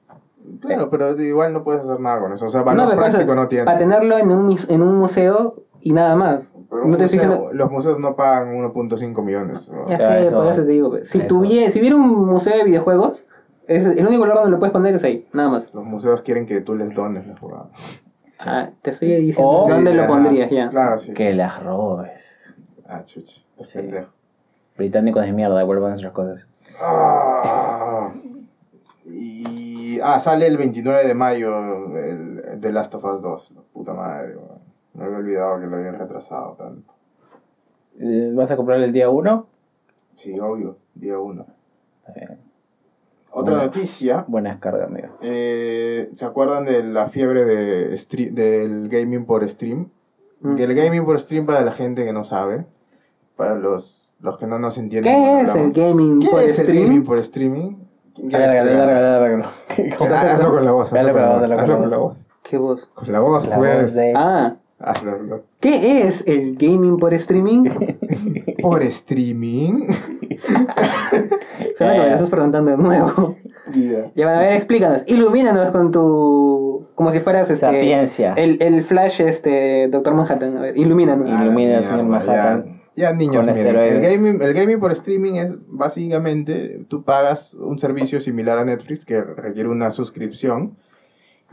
Claro, pero igual no puedes hacer nada con eso. O sea, valor práctico eso, no tiene. Para tenerlo en un, en un museo y nada más. Pero no te museo- diciendo- Los museos no pagan 1.5 millones. ¿no? Ya Ya, sé, eso- por eso te digo. pues. Si, tuviera, si hubiera un museo de videojuegos, es el único lugar donde lo puedes poner es ahí, nada más. Los museos quieren que tú les dones la jugada. Ah, te estoy diciendo O- dónde Sí, lo pondrías ya. Claro, sí. Que las robes. Ah, chucha. Sí. pendejo. Británicos de mierda, devuelvan nuestras cosas. Ah, y ah, sale el 29 de mayo el The Last of Us 2. La puta madre, weón. Me había olvidado que lo habían retrasado tanto. Eh, ¿Vas a comprar el día 1? Sí, obvio, día 1. Otra Bueno. noticia. Buena descarga, amigo. eh, ¿Se acuerdan de la fiebre de stre- del gaming por stream? Mm. El gaming por stream para la gente que no sabe, para los, los que no nos entienden. ¿Qué es el gaming ¿Qué por es el stream? gaming por streaming? Lárgalo, lárgalo. Ah, Hazlo con la voz. Dale Hazlo con la voz. con la voz, Hazlo dale con la con la voz. ¿Qué voz? Con la voz, La pues. voz de... Ah, Hazlo, hazlo. ¿qué es el gaming por streaming? Por streaming. Suena que me lo estás preguntando de nuevo. Yeah. Ya, a ver, explícanos. Ilumínanos con tu... Como si fueras este... Sapiencia. El, el Flash, este, Doctor Manhattan. A ver, ilumínanos. Ilumina, Ah, la señor Manhattan. Ya, ya, niños, Con miren, el gaming, el gaming por streaming es básicamente tú pagas un servicio similar a Netflix que requiere una suscripción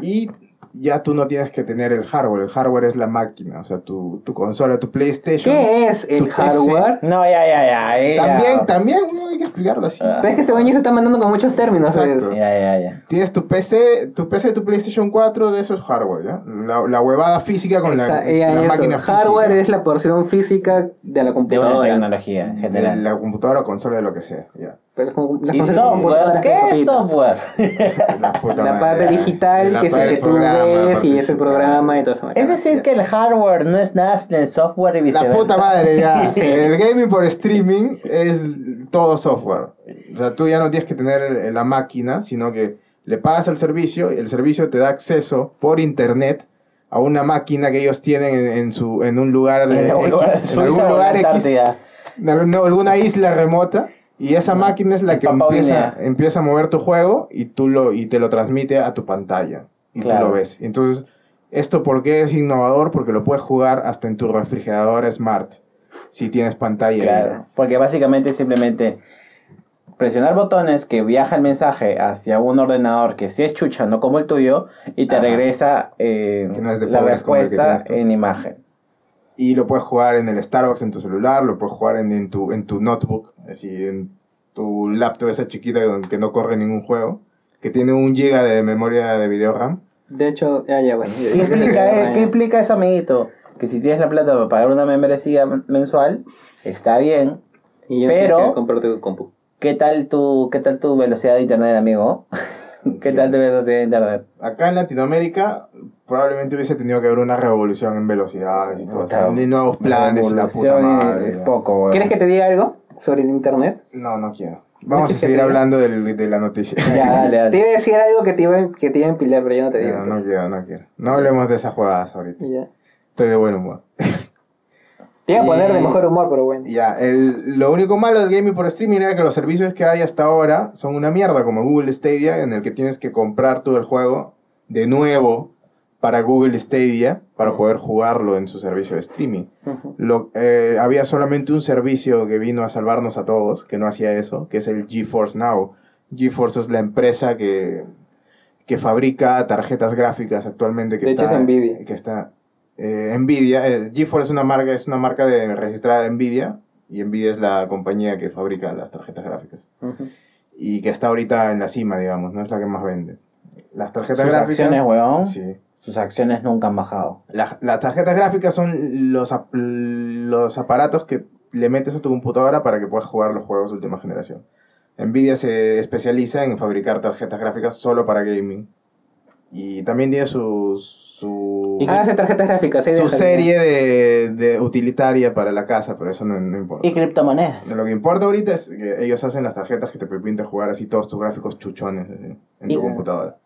y ya tú no tienes que tener el hardware. El hardware es la máquina, o sea, tu, tu consola, tu PlayStation. ¿Qué es el PC. hardware? No, ya, ya, ya. También, también, no hay que explicarlo así. Ah. Pero es que este baño se está mandando con muchos términos. Exacto. ¿sabes? Ya, ya, ya. Tienes tu PC, tu PC, tu PlayStation 4, eso es hardware, ¿ya? La, la huevada física con la, Exa- ya, la eso. máquina Hardware física. es la porción física de la De una computadora. tecnología en De general. la computadora o consola, de lo que sea, ya. Pero como- las ¿Y software? ¿Qué es software? La, puta La parte digital, La que es el que tú programa, la ves y es el digital. programa y todo eso. Es decir, que el hardware no es nada sin el software y La viceversa. puta madre, ya. Sí. El gaming por streaming es todo software. O sea, tú ya no tienes que tener la máquina, sino que le pagas el servicio y el servicio te da acceso por internet a una máquina que ellos tienen en, en su, en un lugar, En eh, algún X, lugar en algún lugar X, en alguna isla remota. Y esa máquina es la que empieza, Guinea. empieza a mover tu juego y, tú lo, y te lo transmite a tu pantalla. Y Claro. tú lo ves. Entonces, ¿esto por qué es innovador? Porque lo puedes jugar hasta en tu refrigerador smart. Si tienes pantalla. Claro, porque básicamente es simplemente presionar botones que viaja el mensaje hacia un ordenador que sí es chucha, no como el tuyo, y te Ajá. regresa eh, no la respuesta en imagen. Y lo puedes jugar en el Starbucks en tu celular, lo puedes jugar en, en tu, en tu notebook, así en tu laptop esa chiquita que- no corre ningún juego, que tiene un giga de memoria de video RAM. De hecho, ya, ya, bueno. ¿Qué implica, eh? ¿Qué implica eso, amiguito? Que si tienes la plata para pagar una membresía mensual, está bien. Y yo Pero- que tu compu. ¿Qué tal tu, qué tal tu velocidad de internet, amigo? ¿Qué Sí. tal tu velocidad de internet? Acá en Latinoamérica probablemente hubiese tenido que haber una revolución en velocidades y todo. Claro. Ni nuevos planes y la puta madre. Es poco, weón. ¿Quieres que te diga algo sobre el internet? No, no quiero. Vamos a ¿Quieres que seguir te hablando del- de la noticia. Ya, dale, Te dale. iba a decir algo que te iba, que te iba a empilar, pero yo no te digo. No, no pues. quiero, no quiero. No hablemos de esas jugadas ahorita. Ya. Estoy de buen humor. Te iba a poner de mejor humor, pero bueno. Ya, el, lo único malo del gaming por streaming era que los servicios que hay hasta ahora son una mierda, como Google Stadia, en el que tienes que comprar tú el juego de nuevo para Google Stadia para poder jugarlo en su servicio de streaming. Lo, eh, había solamente un servicio que vino a salvarnos a todos, que no hacía eso, que es el GeForce Now. GeForce es la empresa que, que fabrica tarjetas gráficas actualmente. Que De hecho, está, es Nvidia. Que está, eh, Nvidia, eh, GeForce es una marca, es una marca de, registrada de Nvidia, y Nvidia es la compañía que fabrica las tarjetas gráficas. Y que está ahorita en la cima, digamos, no es la que más vende. Las tarjetas Sus gráficas... acciones, weón. Sí. Sus acciones nunca han bajado. La- las tarjetas gráficas son los, ap- los aparatos que le metes a tu computadora para que puedas jugar los juegos de última generación. Nvidia se especializa en fabricar tarjetas gráficas solo para gaming. Y también tiene su, su, ¿Y hace tarjetas gráficas. sí, su serie de, de utilitaria para la casa, pero eso no, no importa. Y criptomonedas. Lo que importa ahorita es que ellos hacen las tarjetas que te permiten jugar así todos tus gráficos chuchones así, en Y- tu computadora.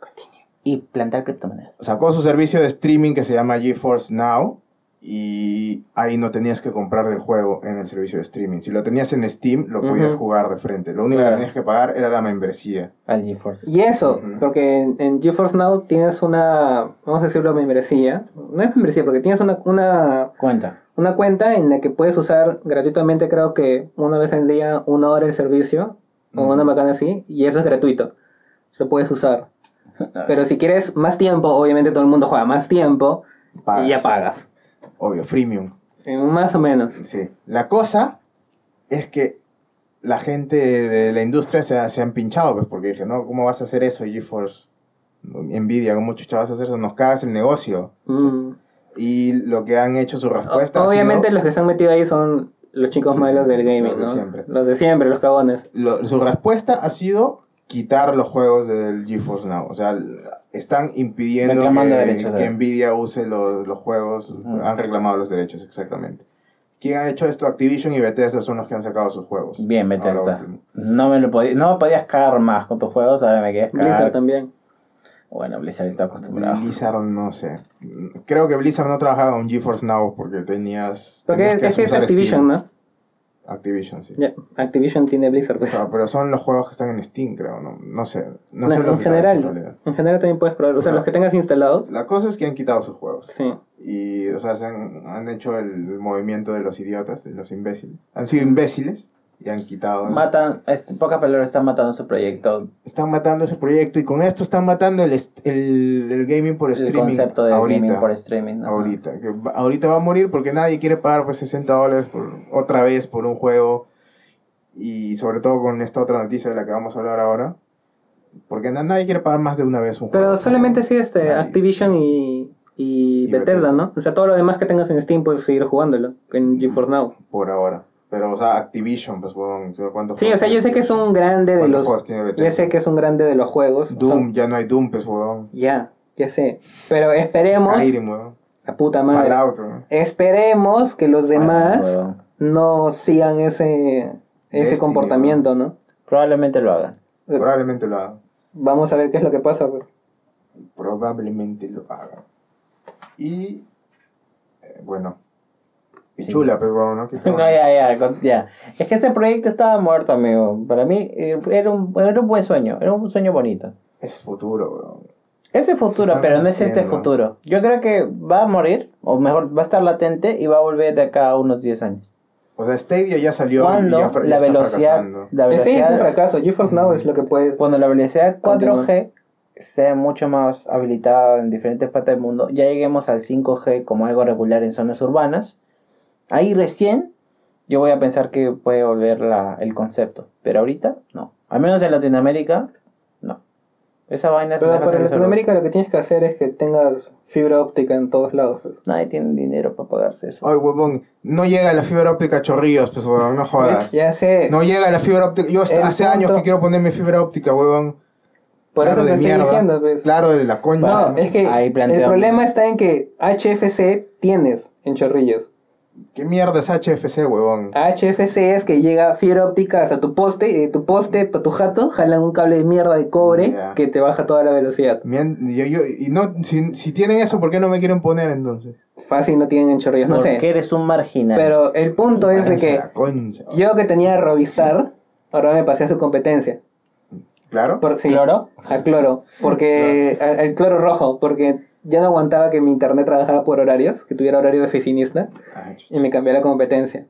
Y plantar criptomonedas. sacó su servicio de streaming que se llama GeForce Now y ahí no tenías que comprar del juego en el servicio de streaming. Si lo tenías en Steam, lo podías jugar de frente. Lo único Claro. que tenías que pagar era la membresía. Al GeForce. Y eso, porque en, en GeForce Now tienes una, vamos a decirlo, membresía. No es membresía, porque tienes una, una, Cuenta. una cuenta en la que puedes usar gratuitamente, creo que una vez al día, una hora el servicio, o una bacana así, y eso es gratuito. Lo puedes usar. Pero si quieres más tiempo, obviamente todo el mundo juega más tiempo, Pagas. y ya pagas. Obvio, freemium. Eh, Más o menos. Sí. La cosa es que la gente de la industria se, se han pinchado, pues, porque dije, no, ¿cómo vas a hacer eso, GeForce? Nvidia, ¿cómo chucha vas a hacer eso? Nos cagas el negocio. Mm. Y lo que han hecho su respuesta ha Obviamente sido- los que se han metido ahí son los chicos Sí, malos sí, del gaming, los de ¿no? siempre. Los de siempre, los cagones. lo- su respuesta ha sido quitar los juegos del GeForce Now. O sea, están impidiendo Reclamando que, derechos que Nvidia use los, los juegos. Ujú. Han reclamado los derechos, exactamente. ¿Quién ha hecho esto? Activision y Bethesda son los que han sacado sus juegos. Bien, Bethesda. No me lo podía, no me podías cagar más con tus juegos, ahora me quieres cagar. Blizzard también. Bueno, Blizzard está acostumbrado. Blizzard, no sé. Creo que Blizzard no trabajaba con GeForce Now porque tenías. Porque tenías es, es que es Activision, Steam. ¿no? Activision, sí. Activision tiene Blizzard, pues. Pero, pero son los juegos que están en Steam, creo. No, no sé. No, No, sé en los en general, realidad. en general también puedes probar. O sea, los que tengas instalados. La cosa es que han quitado sus juegos. Sí. Y, o sea, se han, han hecho el movimiento de los idiotas, de los imbéciles. Han sido imbéciles y han quitado. ¿no? Matan, este, pocas palabras, están matando su proyecto. Están matando ese proyecto y con esto están matando el, el, el gaming por El streaming. concepto de ahorita. gaming por streaming. ajá. ahorita. Que ahorita va a morir porque nadie quiere pagar pues 60 dólares por, otra vez por un juego. Y sobre todo con esta otra noticia de la que vamos a hablar ahora. Porque na- nadie quiere pagar más de una vez un juego. Pero solamente sí, este, Nadie. Activision y, y, Y Bethesda, Bethesda. ¿no? O sea, todo lo demás que tengas en Steam puedes seguir jugándolo en GeForce Now. Por ahora. Pero, o sea, Activision, pues, weón, ¿cuántos Sí, o sea, yo sé que es un grande de ¿Cuántos los... juegos tiene? Yo sé que es un grande de los juegos. Doom, Son- ya no hay Doom, pues, weón. Ya, ya sé. Pero esperemos... Skyrim, weón. La puta madre. Fallout, weón. Esperemos que los demás no sigan ese, ese Destiny, comportamiento, ¿no? Probablemente lo hagan. Probablemente lo haga. Vamos a ver qué es lo que pasa, pues. Probablemente lo haga. Y. eh, bueno. Y Sí. chula, pues, weón, ¿no? No, ya, ya, ya. Es que ese proyecto estaba muerto, amigo. Para mí eh, era un, era un buen sueño, era un sueño bonito. Es futuro, weón. Ese futuro, pero no es este futuro. Yo creo que va a morir, o mejor, va a estar latente y va a volver de acá a unos 10 años. O sea, Stadia ya salió y Cuando ya, fra- ya la está velocidad, la Eh, Sí, es un velocidad, fracaso. GeForce Now es lo que puedes... cuando la velocidad Continúa. 4G sea mucho más habilitada en diferentes partes del mundo, ya lleguemos al 5G como algo regular en zonas urbanas, ahí recién yo voy a pensar que puede volver la, el concepto. Pero ahorita, no. Al menos en Latinoamérica, no. Esa vaina Pero para Latinoamérica lo que tienes que hacer es que tengas fibra óptica en todos lados. pues. Nadie tiene dinero para pagarse eso. Ay, huevón, no llega la fibra óptica a Chorrillos, pues, huevón, no jodas. Ya sé. No llega la fibra óptica. Yo hasta- hace punto- años que quiero ponerme fibra óptica, huevón. por Claro, eso te estoy mierda. diciendo, pues. Claro, de la concha. No, es que Ahí el problema está en que HFC tienes en Chorrillos. ¿Qué mierda es HFC, huevón? HFC es que llega fibra óptica hasta tu poste y de tu poste para tu jato jalan un cable de mierda de cobre que te baja toda la velocidad. Han- yo, yo, y no, si, si tienen eso, ¿por qué no me quieren poner entonces? Fácil no tienen en Chorrillos, no Porque sé. eres un marginal. Pero el punto es de que concha. yo que tenía Robistar, ahora me pasé a su competencia. ¿Claro? Por, sí, ¿Cloro? Al cloro. Porque. al, al cloro rojo. Porque ya no aguantaba que mi internet trabajara por horarios. Que tuviera horario de oficinista. Ay, chucha. Y me cambié la competencia.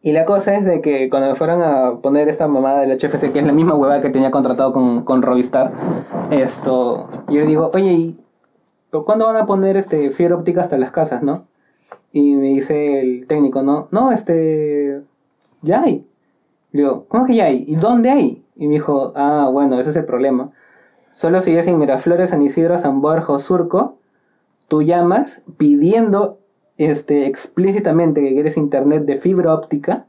Y la cosa es de que cuando me fueron a poner esta mamada del HFC, que es la misma huevada que tenía contratado con, con Robistar, esto, yo le digo, oye, ¿y cuándo van a poner este fibra óptica hasta las casas, no? Y me dice el técnico, no, no, este, ya hay. Le digo, ¿cómo que ya hay? ¿Y dónde hay? Y me dijo, ah, bueno, ese es el problema. Solo si vives en Miraflores, San Isidro, San Borja o Surco, tú llamas pidiendo este, explícitamente que quieres internet de fibra óptica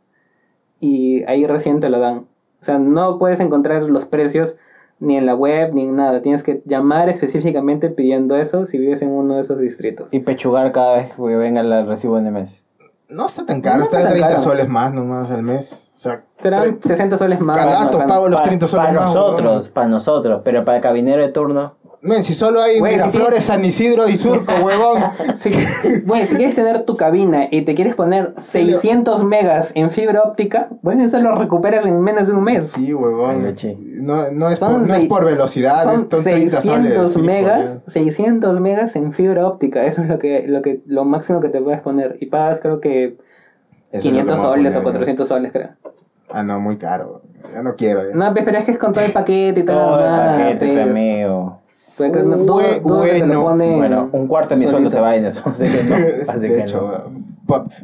y ahí recién te lo dan. O sea, no puedes encontrar los precios ni en la web ni en nada. Tienes que llamar específicamente pidiendo eso si vives en uno de esos distritos. Y pechugar cada vez que venga el recibo de mes. No está tan caro, No está está en tan 30 caro. soles más nomás al mes. O sea, Serán tre- 60 soles más. cada gato bacán. pago los Pa- 30 soles para más. nosotros, para nosotros, pero para el cabinero de turno. Men, si solo hay si Miraflores, tienes- San Isidro y Surco, huevón. Si, bueno, si quieres tener tu cabina y te quieres poner 600 megas en fibra óptica, bueno, eso lo recuperas en menos de un mes. Sí, huevón. No, no, es, por, no es por velocidad, Son es son 30 soles. 600 fijo, megas, ya. 600 megas en fibra óptica, eso es lo que lo que lo máximo que te puedes poner y pagas creo que Eso es 500 lo que me voy a soles o poner, 400 soles creo. Ah, no, muy caro. Ya no quiero. ya. No, pe- pero es que es con todo el paquete y todo. Todo el paquete, pues. pe, amigo. Porque no- dudo- Bue- dudo que te lo bueno. pone Bueno, un cuarto de mi sueldo se va en eso. Así que no. Así de que hecho,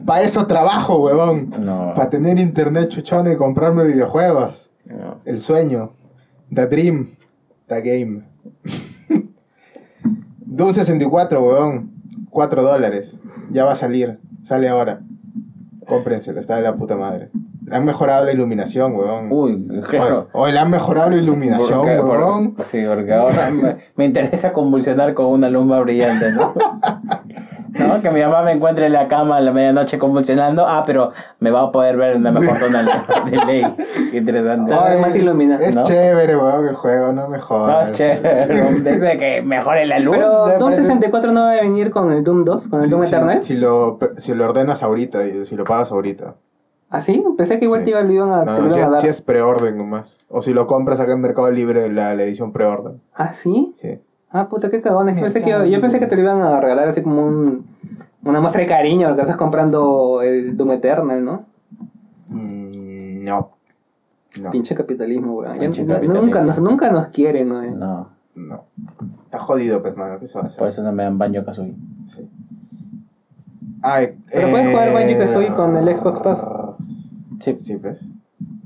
para eso trabajo, huevón. no. Para tener internet chuchón y comprarme videojuegos. no. El sueño. The dream. The game. Doom 64, huevón. 4 dólares. Ya va a salir. Sale ahora. Cómprenselo, está de la puta madre. Le han mejorado la iluminación, huevón. Uy, claro. Hoy le han mejorado la iluminación, Porque- por- huevón. sí, porque ahora me, me interesa convulsionar con una lumba brillante, ¿no? ¿No? Que mi mamá me encuentre en la cama a la medianoche convulsionando. Ah, pero me va a poder ver en la mejor zona de ley. Qué interesante. Ay, Además ilumina, Es ¿no? chévere, huevón, el juego, no me No, jodas. es chévere. Desde que mejore la luz. Pero me Doom parece- 64 no va a venir con el Doom 2, con el Doom Eternal. Si, lo, si lo ordenas ahorita y si lo pagas ahorita. ¿Ah, sí? Pensé que igual Sí. te iba- lo iban a, No, te no, si, a dar. si es preorden nomás. O si lo compras acá en Mercado Libre, la, la edición preorden. ¿Ah, sí? Sí. Ah, puta, qué cagones. Yo pensé, que, Mercado yo pensé que Libre. te lo iban a regalar así como un, una muestra de cariño, porque estás comprando el Doom Eternal, ¿no? Mm, No. No. Pinche capitalismo, weón. Ya Pinche no- capitalismo. Nunca, nos, nunca nos quieren, ¿no? No, No. Está jodido, pues, mano. ¿Qué se va a hacer? por eso no me dan baño Kazooie. Sí. Ay, Pero puedes jugar Banjo-Kazooie con el Xbox Pass. Sí, Sí, pues.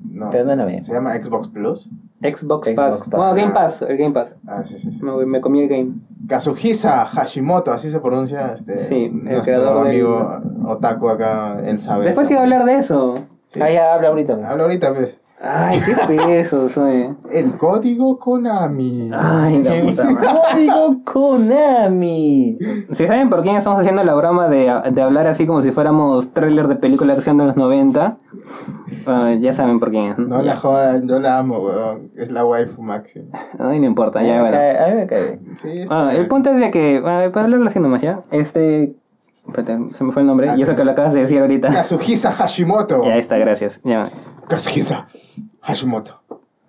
No. pero no lo bien. ¿Se llama Xbox Plus? Xbox, Xbox Pass. Pass. Bueno, Game Pass, el Game Pass. Ah, sí, sí. sí. Me, me comí el game. Kazuhisa Hashimoto, así se pronuncia. Este, Sí, el nuestro creador del- amigo Otaku acá, él sabe. Después iba a hablar de eso. Sí. Ah, ya habla ahorita. Habla ahorita, pues. Ay, qué peso soy. El código Konami. Ay, la puta madre. ¡Código Konami! Si saben por quién estamos haciendo la broma de, de hablar así como si fuéramos trailer de película de acción de los 90, ah, ya saben por quién es. No la jodan, yo la amo, weón. Es la waifu máxima. Ay, no importa, ya, bueno. cae- a mí me cae. Sí, Ah, el punto es de que, para hablarlo así nomás, ¿ya? Este... Espérate, se me fue el nombre. Y eso que lo acabas de decir ahorita. Kazuhisa Hashimoto. Ya está, gracias. Ya. Kazuhisa Hashimoto.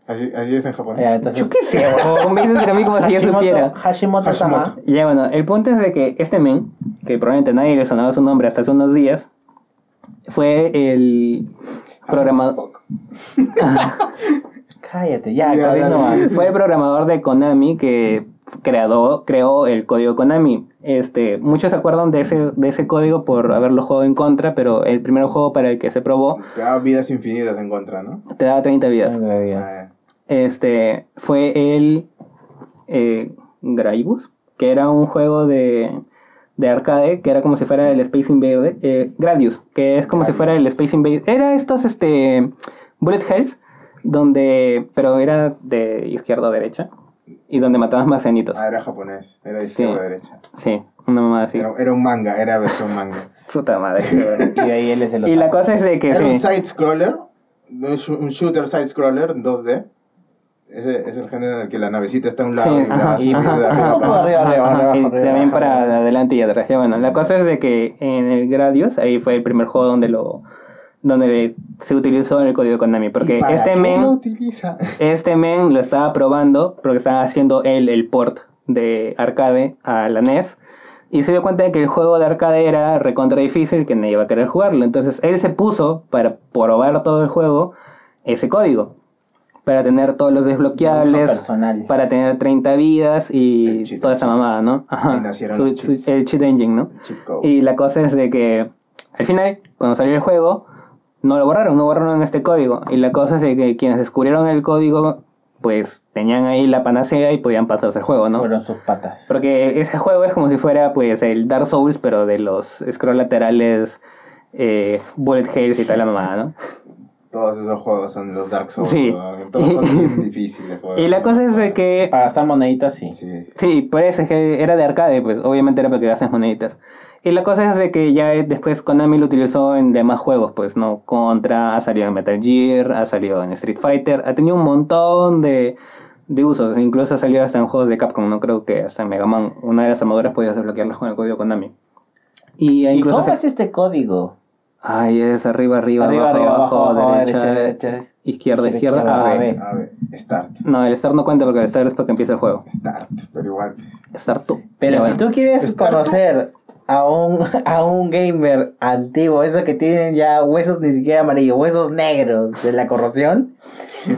Así, así es en japonés. Ya, entonces, Yo qué sé, o me dices a mí como si yo Hashimoto- supiera. Hashimoto-sama. Hashimoto. Ya bueno, el punto es de que este men, que probablemente nadie le sonaba su nombre hasta hace unos días, fue el programador, Cállate, ya, Ya, continúa. dale. fue el programador de Konami que creado, creó el código Konami. Este, muchos se acuerdan de ese, de ese código por haberlo jugado en contra, pero el primer juego para el que se probó Te da vidas infinitas en contra, ¿no? te daba 30 vidas. Ah, Este fue el eh, Graibus, que era un juego de, de arcade, que era como si fuera el Space Invader. Eh, Gradius, que es como si fuera el Space Invader. Era estos este, Bullet Hells, donde, pero era de izquierda a derecha, y donde matabas marcianitos. ah, era japonés. Era de Sí. izquierda a derecha. Sí, una mamá así. Era, era un manga, era versión manga. Puta madre. Y de ahí él es el y la cosa es de que Era un sí. side-scroller, un sh- un shooter side-scroller 2D. Ese es el género en el que la navecita está a un lado Sí, y la ajá, vas y- ajá, arriba ajá, arriba, arriba, y arriba, también para adelante y atrás. Ya bueno, la cosa es de que en el Gradius, ahí fue el primer juego donde lo donde se utilizó el código Konami. ¿Y Porque este men, lo utiliza? este men lo estaba probando porque estaba haciendo él el port de arcade a la NES. Y se dio cuenta de que el juego de arcade era recontra difícil, que nadie iba a querer jugarlo. Entonces él se puso para probar todo el juego ese código. Para tener todos los desbloqueables, para tener 30 vidas y toda esa mamada, ¿no? Ajá. Su- el cheat engine, ¿no? Cheat. Y la cosa es de que al final, cuando salió el juego, no lo borraron, no borraron este código. Y la cosa es que quienes descubrieron el código, pues tenían ahí la panacea y podían pasarse el juego, ¿no? Fueron sus patas. Porque ese juego es como si fuera pues el Dark Souls, pero de los scroll laterales, eh, bullet hells y tal la mamada, ¿no? Todos esos juegos son los Dark Souls. Sí. Todos son bien difíciles. weón. Y la cosa es de que Para gastar moneditas, sí. Sí. Sí, por eso es que era de arcade, pues obviamente era para que gastes moneditas. Y la cosa es de que ya después Konami lo utilizó en demás juegos, pues no, Contra, ha salido en Metal Gear, ha salido en Street Fighter, ha tenido un montón de, de usos, incluso ha salido hasta en juegos de Capcom, no creo que hasta en Mega Man, una de las armaduras podías desbloquearlas con el código Konami. Y ¿Y incluso... cómo se- es este código? Ay, es arriba, arriba, Arriba, abajo, arriba, abajo, abajo, derecha, derecha, derecha. izquierda, Izquierda, izquierda, A, A, B. B. A ver, Start. No, el Start no cuenta porque el Start es para que empiece el juego. Start, pero igual. Start tú. Pero Ya, si bueno. tú quieres Estar- conocer a un, a un gamer antiguo, esos que tienen ya huesos ni siquiera amarillos, huesos negros de la corrosión,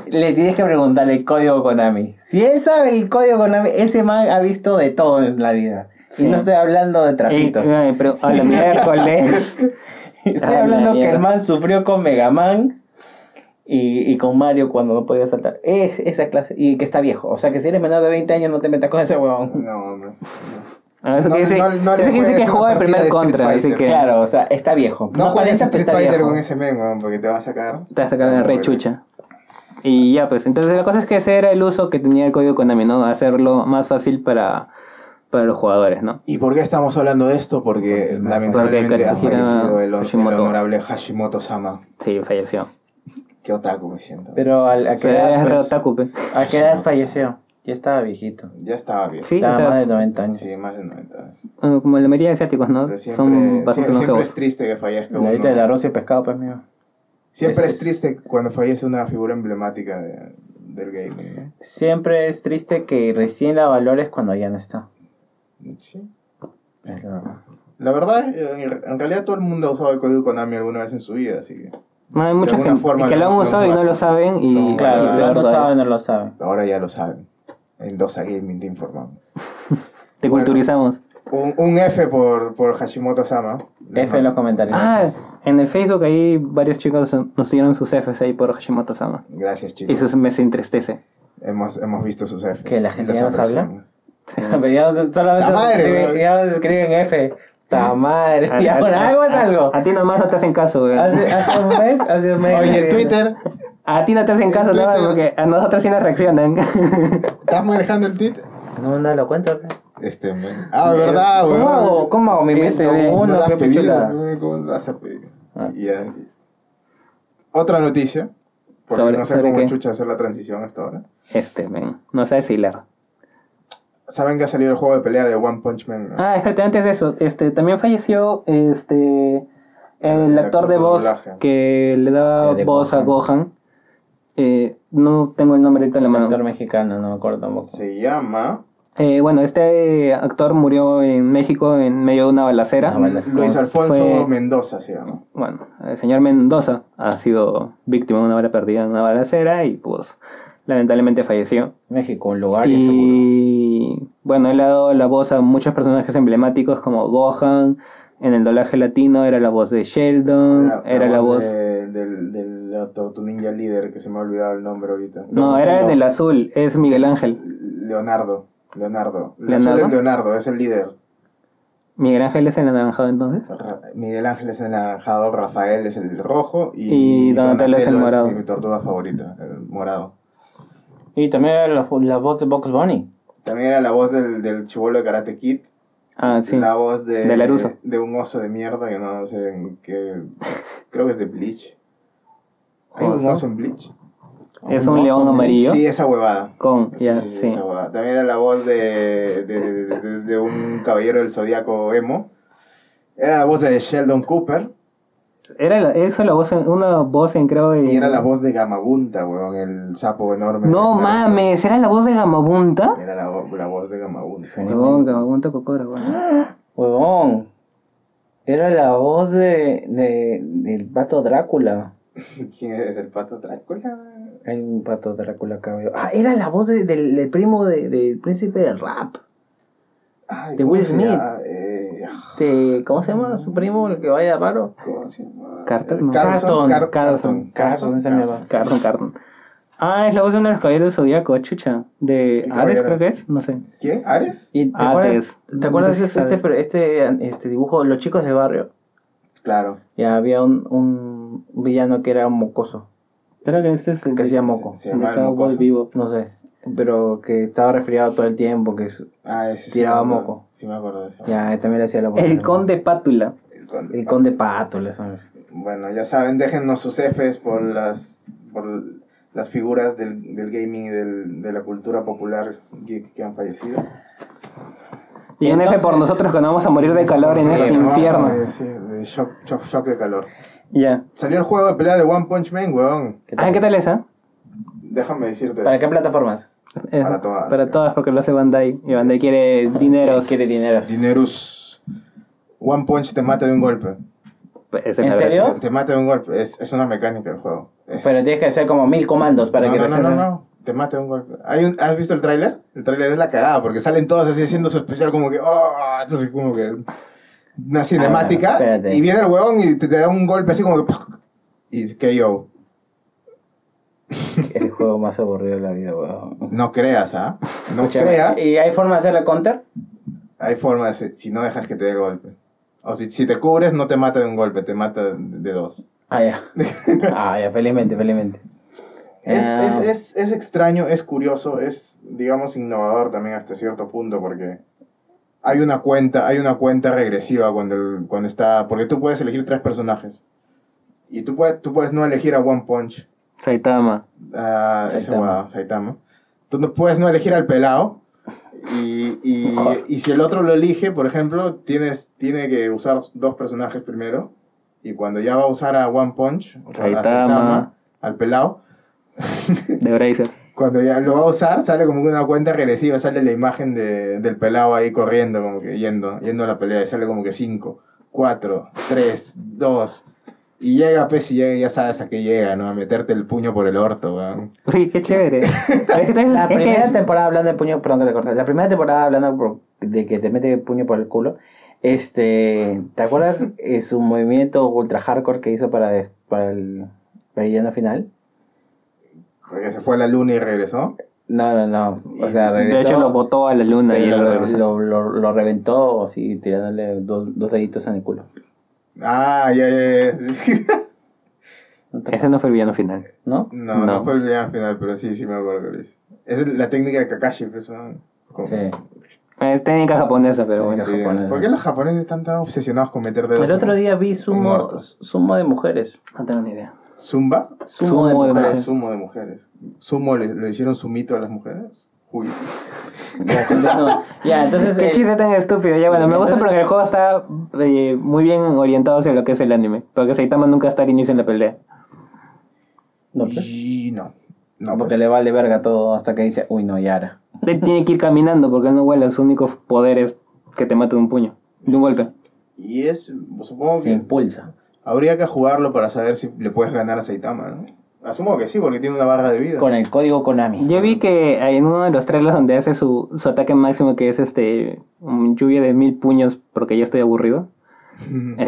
le tienes que preguntar el código Konami. Si él sabe el código Konami, ese man ha visto de todo en la vida. Sí. Y no estoy hablando de Ey, trapitos. ay, pero a la miércoles. Estoy hablando la que el man sufrió con Mega Man y, y con Mario cuando no podía saltar. Es, esa clase. Y que está viejo. O sea que si eres menor de 20 años no te metas con ese huevón. No, hombre. Ah, Eso No, quiere decir, no- no eso juegues que jugó el primer contra, así que Claro, o sea, está viejo. No juegues aparenta, Street Fighter viejo. con ese men, porque te va a sacar. te va a sacar una No, re weón. chucha. Y ya, pues, entonces la cosa es que ese era el uso que tenía el código Konami, ¿no? Hacerlo más fácil para, para los jugadores, ¿no? ¿Y por qué estamos hablando de esto? Porque, Porque lamentablemente ha fallecido el, el Hashimoto. honorable Hashimoto-sama. Sí, falleció. Qué otaku me siento. Pero al- a, qué edad, es re pues, otaku, pe. ¿a qué edad falleció? Ya estaba viejito. Ya estaba bien. Sí, o Estaba sea, más de 90 años. Sí, más de 90 años. bueno, como la mayoría de asiáticos, ¿no? Pero siempre, Son siempre, bastante siempre es triste que fallezca La edita del arroz y el pescado, pues mío. Siempre Es- es triste cuando fallece una figura emblemática de- del gaming. ¿no? Siempre es triste que recién la valores cuando ya no está. Sí. Es la verdad. La verdad, eh, en realidad todo el mundo ha usado el código Konami alguna vez en su vida, así que No, hay mucha gente forma que lo han usado y no lo saben y No, Claro, y Ah, no lo saben, no lo saben. Ahora ya lo saben. En Dosa Gaming te informamos. Te Bueno. culturizamos. Un, un F por, por Hashimoto Sama. F en los comentarios. Ah, en el Facebook ahí varios chicos nos dieron sus Fs ahí por Hashimoto-sama. Gracias, Y chicos. eso me se entristece. Hemos, hemos visto sus F. ¿Que la gente ya nos habla? Sí. Ya no- solamente ¡Ta madre, se escribe- weón! ya no se escribe en F. ¡Ta madre! A- Y ahora algo es algo. A, ti nomás no te hacen caso, güey. Hace, hace un mes, hace un mes. Oye, en Twitter. A ti no te hacen En caso, nada, porque a nosotros sí nos reaccionan. ¿Estás manejando el tweet? No, no lo cuento. Este, men. Ah, ¿verdad, ¿Cómo weón? hago, ¿Cómo hago mi mente? ve, No Uno, lo has pe, pedido, ¿Cómo lo vas a pedir? Ah. Y. Otra noticia. Porque ¿Sobre- no sé cómo qué? chucha hacer la transición hasta ahora. Este, men. No sabes hilar. Saben que ha salido el juego de pelea de One Punch Man. ¿no? Ah, espérate, antes de eso, este, también falleció este el El actor actor de voz doblaje. que le daba Sí, voz a Gohan. Eh, no tengo el nombre ahorita en la mano. Actor mexicano, no me acuerdo tampoco. Se llama Eh, bueno, este actor murió en México en medio de una balacera. Una balacera. Luis Alfonso Fue- Mendoza, se llama. Bueno, el señor Mendoza ha sido víctima de una bala perdida en una balacera y pues lamentablemente falleció. México, un lugar y seguro. Y bueno, él ha dado la voz a muchos personajes emblemáticos como Gohan. En el doblaje latino era la voz de Sheldon, era, la voz... de- del, del Tortu Ninja líder, que se me ha olvidado el nombre ahorita. No, era el del azul, es Miguel Ángel. Leonardo. Leonardo. El ¿Leonardo? azul es Leonardo, es el líder. Miguel Ángel es el anaranjado entonces. Ra- Miguel Ángel es el anaranjado, Rafael es el rojo y, Y Donatello es el morado. mi tortuga favorita, el morado. Y también era la, la voz de Box Bunny. También era la voz del, del chivolo de Karate Kid. Ah, sí. La voz de, de un oso de mierda que no sé en qué. Creo que es de Bleach. ¿Hay un ¿Oso? oso en Bleach? Es un león amarillo Sí, esa huevada. con... Sí, ya, sí, sí, sí. esa huevada. También era la voz de, de, de- de- de un caballero del zodiaco emo. Era la voz de Sheldon Cooper. Era la- eso la voz, en- una voz en creo... en- Y era la voz de Gamabunta, weón, el sapo enorme. No mames, ¿era la voz de Gamabunta? Era la, vo- la voz de Gamabunta. Huevón, Gamabunta Kokoro, weón. Huevón. Era la voz de, de del pato Drácula. ¿Quién es el pato Drácula? Hay un pato Drácula veo. Ah, era la voz de- del, del primo de- del príncipe del rap. Ay, De ¿cómo Will Smith. Eh, De, ¿Cómo se llama su primo? El que vaya raro. ¿Cómo se llama? Carton, no. Carton. Carton, Carton. Ah, es la voz de uno de los caballeros zodiaco, chucha. De ¿Qué Ares, creo que es. No sé. ¿Quién? ¿Ares? ¿Y te Ah, acuerdas, ¿te no acuerdas sé si este, este, este, este dibujo, Los chicos del barrio? Claro. Ya había un, un villano que era un mocoso. Creo que este es el Que de- hacía moco. Se mocoso. Vivo. No sé. Pero que estaba resfriado todo el tiempo. Que su- Ah, ese sí. Tiraba me acuerdo. moco. Sí, me acuerdo de eso. ya también le hacía la voz. El conde Pátula. El conde. El conde son- Bueno, ya saben, déjennos sus Fs por las, por las figuras del, del gaming y del, de la cultura popular geek que han fallecido. Y un F por nosotros que nos vamos a morir de calor en Sí, este vamos a infierno. morir, Sí, de shock, shock, shock de calor. Ya. Salió el juego de pelea de One Punch Man, weón. ¿Qué tal? Ah, ¿qué tal esa? Déjame decirte. ¿Para qué plataformas? Eh, Para todas. Para todas, porque lo hace Bandai. Y Bandai quiere dineros. Quiere dinero. Dinerus. One Punch te mata de un golpe. Pues, ¿En serio? gracia. Te mata de un golpe. Es, es una mecánica el juego. Es- Pero tienes que hacer como mil comandos para no, que no, no, resuelva. no, no. Te mata de un golpe. Hay un, ¿Has visto el tráiler? El tráiler es la cagada porque salen todos así haciendo su especial como que... Oh, entonces como que... Una cinemática. Ah, y viene el huevón y te, te da un golpe así como que... Y que yo... El juego más aburrido de la vida, weón. No creas, ¿ah? No creas. ¿Y hay forma de hacerle counter? Hay forma de... Si no dejas que te dé golpe. O si, si te cubres, no te mata de un golpe, te mata de, de dos. Ah, ya. ah, ya, felizmente, felizmente. Es, Ah. es, es, es extraño, es curioso, es, digamos, innovador también hasta cierto punto porque hay una cuenta, hay una cuenta regresiva cuando, el- cuando está, porque tú puedes elegir tres personajes y tú puedes, tú puedes no elegir a One Punch, Saitama. ese Saitama. huevado, Saitama. Tú no puedes no elegir al pelado y, y, y si el otro lo elige, por ejemplo, tienes, tiene que usar dos personajes primero y cuando ya va a usar a One Punch, o sea, a Saitama. al pelado, De Bracer. Cuando ya lo va a usar, sale como que una cuenta regresiva, sale la imagen de, del pelado ahí corriendo, como que yendo, yendo a la pelea, y sale como que 5, 4, 3, 2. Y llega, pues, y llega, ya sabes a qué llega, ¿no? A meterte el puño por el orto, weón. Uy, qué chévere. La primera temporada hablando de puño, perdón que te corté. La primera temporada hablando de que te mete el puño por el culo. Este, ¿te acuerdas su movimiento ultra hardcore que hizo para, para el villano final? Porque se fue a la luna y regresó. No, no, no. O sea, de regresó. hecho, lo botó a la luna y lo lo, lo, lo- lo reventó así, tirándole dos, dos deditos en el culo. Ah, ya, ya, ya. sí. ¿No, te- Ese no fue el villano final. ¿No? No, no, No. fue el villano final, pero sí, sí me acuerdo que lo hizo. Esa es la técnica de Kakashi, pues, ¿no? Como- Sí. Es técnica japonesa, pero bueno. Sí, japonesa. ¿Por qué los japoneses están tan obsesionados con meter dedos? El otro día vi sumo, sumo de mujeres. No tengo ni idea. ¿Zumba? Sumo, Sumo de de mujeres. sumo de mujeres. ¿Sumo le, lo hicieron sumito a las mujeres? Uy. Ya, entonces. Qué eh, chiste tan estúpido. Ya, bueno, me gusta porque el juego está eh, muy bien orientado hacia lo que es el anime. Porque Saitama nunca está al inicio en la pelea. No, pues, Y no. No, porque pues. le vale verga todo hasta que dice, uy, no, ya era. Él tiene que ir caminando porque él no vuela. Su único poder es que te mate de un puño. De un golpe. Y es, supongo Se que impulsa. Habría que jugarlo para saber si le puedes ganar a Saitama, ¿no? Asumo que sí, porque tiene una barra de vida. Con el código Konami. Yo vi que hay en uno de los trailers donde hace su, su ataque máximo que es este un lluvia de mil puños porque ya estoy aburrido.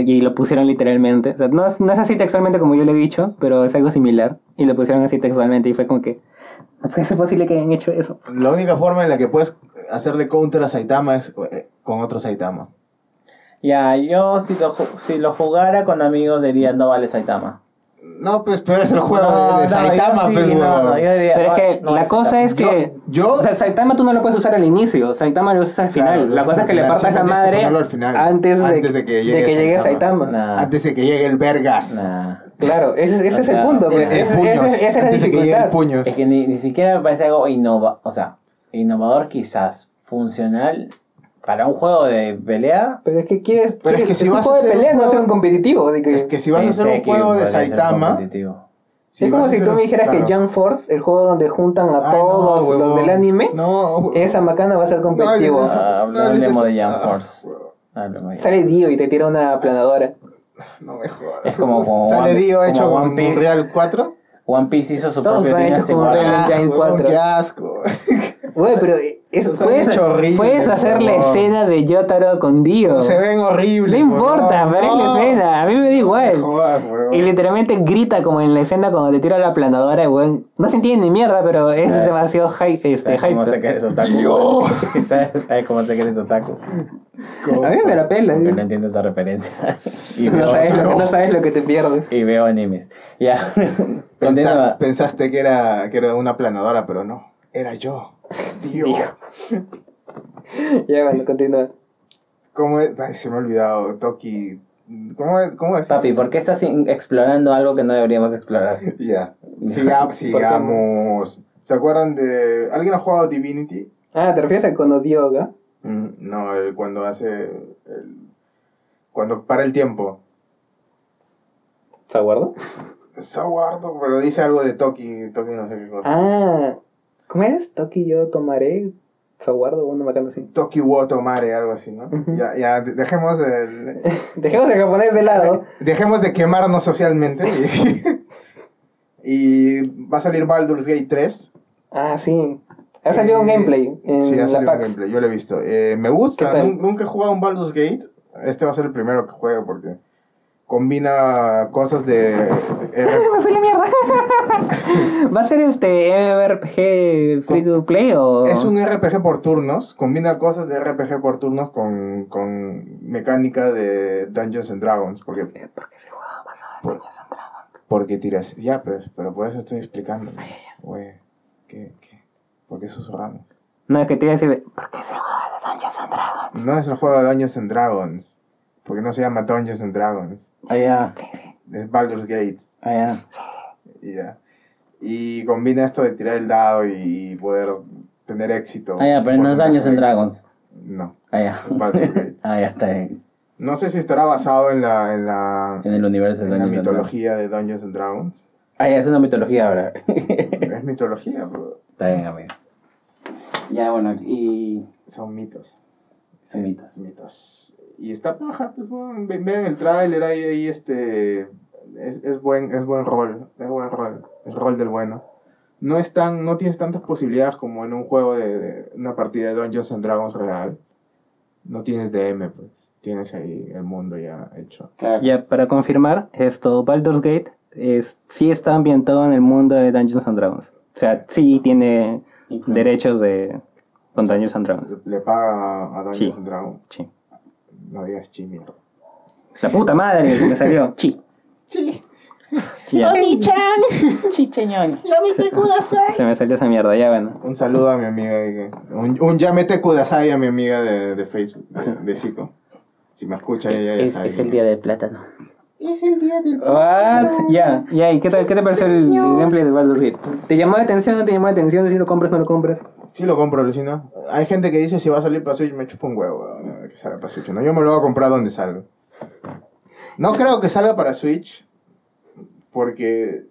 Y lo pusieron literalmente. O sea, no, es, no es así textualmente como yo le he dicho, pero es algo similar. Y lo pusieron así textualmente y fue como que... No puede ser posible que hayan hecho eso. La única forma en la que puedes hacerle counter a Saitama es eh, con otro Saitama. Ya, yo si lo, si lo jugara con amigos diría, no vale Saitama. No, pues, pero es el juego No, de, de no, Saitama, sí, pues, no, huevón. no, yo diría, Pero es "Oh, que no la cosa Saitama". es que... Yo, O sea, Saitama tú no lo puedes usar al inicio. Saitama lo usas al final. Claro, la cosa es que le final. partas la que madre ponerlo al final. antes, de, Antes de que llegue llegue Saitama. Saitama. Nah, antes de que llegue el Vergas. nah. Claro, ese, ese es el punto. El, Pues. el Ese- puños. ese- esa es la que el dificultad. puños. Es que ni, ni siquiera me parece algo innova, o sea, innovador quizás, funcional para un juego de pelea. Pero es que quieres. Pero es que si un vas a juego de hacer un pelea, no juego- es un competitivo. Así que, Es que si vas a hacer un juego de Saitama... si es como si tú un- me dijeras claro. que Jump Force, el juego donde juntan a Ay, no, todos los huevón. del anime, No, esa macana va a ser competitivo. No, Ah, no, hablemos no, de Jump Force. Sale Dio y te tira una planadora. No me jodas. Es como- como Sale One- Dio como hecho One con Piece. Real 4. One Piece hizo su Todos propio han hecho Dynasty como Warriors. Real Ah, Engine huevón, 4. Qué asco. Güey, pero eso, Se han puedes, hecho horribles, puedes hacer la escena de Yotaro con Dio. Se ven horribles. No importa, pero es la escena. A mí me da igual. jodas. Y literalmente grita como en la escena cuando te tira la planadora, weón. No se entiende ni mierda, pero es ¿Sabes? demasiado hype, este, ¿Sabes cómo sé que eres otaku? ¿Sabes, ¿Sabes cómo sé que eres otaku? A mí me la pela. ¿sí? no entiendo esa referencia. y, No sabes, lo, no sabes lo que te pierdes. y veo animes. Ya. Pensaste, pensaste que era, que era una planadora, pero no. Era yo. Tío. Ya, bueno, continúa. ¿Cómo es? Ay, se me ha olvidado. Toki. ¿Cómo es? ¿Cómo es? Papi, ¿por qué estás explorando algo que no deberíamos explorar? Ya. Siga- sigamos. ¿Se acuerdan de. ¿Alguien ha jugado Divinity? Ah, ¿te refieres al Konodioga? Mm, No, el, cuando hace. el- cuando para el tiempo. ¿Te acuerdo? Saguardo, pero dice algo de Toki. Toki no sé qué cosa. Ah, ¿cómo es? Toki yo tomaré. Saguardo, una macana así. Toki wo tomare, algo así, ¿no? Ya, ya, de- dejemos el. Dejemos el japonés de lado. Dejemos de quemarnos socialmente. Y, y va a salir Baldur's Gate 3. Ah, sí. Ha salido un gameplay en sí, ha salido un gameplay, yo lo he visto. Eh, me gusta, nunca he jugado un Baldur's Gate. Este va a ser el primero que juego porque combina cosas de... Me. ¿Va a ser este MMORPG free to play o.? es un RPG por turnos, combina cosas de RPG por turnos con, con mecánica de Dungeons and Dragons. Porque, Porque se juega basado en Por- Dungeons and Dragons. porque tiras... Ya, pues, pero por eso estoy explicando. Güey, ¿qué, qué? ¿Por qué susurramos? No, es que te iba a decir. Porque se juega de Dungeons and Dragons. No es el juego de Dungeons and Dragons. Porque no se llama Dungeons and Dragons. Ah, ya. Sí, sí. Es Baldur's Gate. Ah, ya. Y ya. Y combina esto de tirar el dado y poder tener éxito. Ah, ya, pero no es Porcentaje Dungeons de and éxito. Dragons. No, Ah, ya. Ah, ya está bien. No sé si estará basado en la, en la, En el universo de en la Dungeons Dragons. mitología de Dungeons and Dragons. Ah, ya, es una mitología ahora. Es mitología, pero está bien, amigo. Ya, bueno, y. son mitos. Son mitos. Mitos. Y está paja, pues, vean el tráiler, ahí, ahí este... Es, es buen, es buen rol, es buen rol, es rol del bueno. No es tan, no tienes tantas posibilidades como en un juego de, de una partida de Dungeons and Dragons real. No tienes DM, pues. Tienes ahí el mundo ya hecho. Claro. Ya, para confirmar, esto, Baldur's Gate es, sí está ambientado en el mundo de Dungeons and Dragons. O sea, sí tiene derechos de con Dungeons and Dragons. Le paga a Dungeons Sí. and Dragons. Sí. No digas chi, mierda. La puta madre me salió. Chi. Sí. Chi, ya. Chicheñón. Se me salió esa mierda, ya bueno. Un saludo a mi amiga. Un, un llamete kudasai a mi amiga de, de Facebook, de, de Zico. Si me escucha, ella ya Es, sabe es quién el día del plátano. Es el día del... What? Ya, ya, ¿y qué, tal, qué te pareció el, gameplay de Baldur's Gate? ¿Te llamó la atención o no te llamó la atención si lo compras o no lo compras? Sí lo compro, Lucina. Hay gente que dice si va a salir para Switch, me chupa un huevo que salga para Switch. No, yo me lo voy a comprar donde salga. No creo que salga para Switch, porque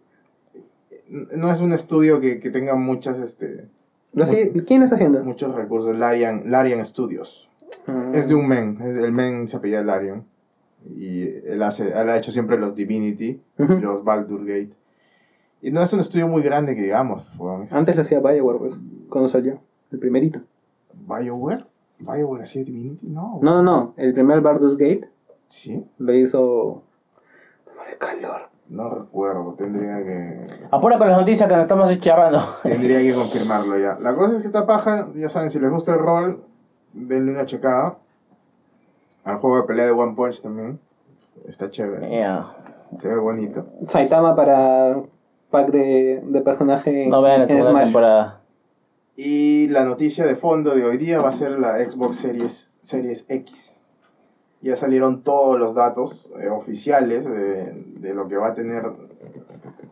no es un estudio que, que tenga muchas, este, Lo sé- ¿Quién lo está haciendo? muchos recursos. Larian, Larian Studios. Es de un men, el men se apellida Larian. Y él, hace, él ha hecho siempre los Divinity, los Baldur Gate. Y no es un estudio muy grande que digamos. Antes lo hacía Bioware, pues, cuando salió, el primerito. ¿Bioware? ¿Bioware hacía Divinity? No. No, no, no, el primer Baldur's Gate ¿Sí? lo hizo... de calor. No recuerdo, tendría que, Apura con las noticias que nos estamos charrando. tendría que confirmarlo ya. La cosa es que esta paja, ya saben, si les gusta el rol, denle una checada. Al juego de pelea de One Punch también. Está chévere, Ya. se ve bonito. Saitama para pack de, de personaje No vean la segunda Smash. temporada. Y la noticia de fondo de hoy día va a ser la Xbox Series, Series X. Ya salieron todos los datos eh, oficiales de, de lo que va a tener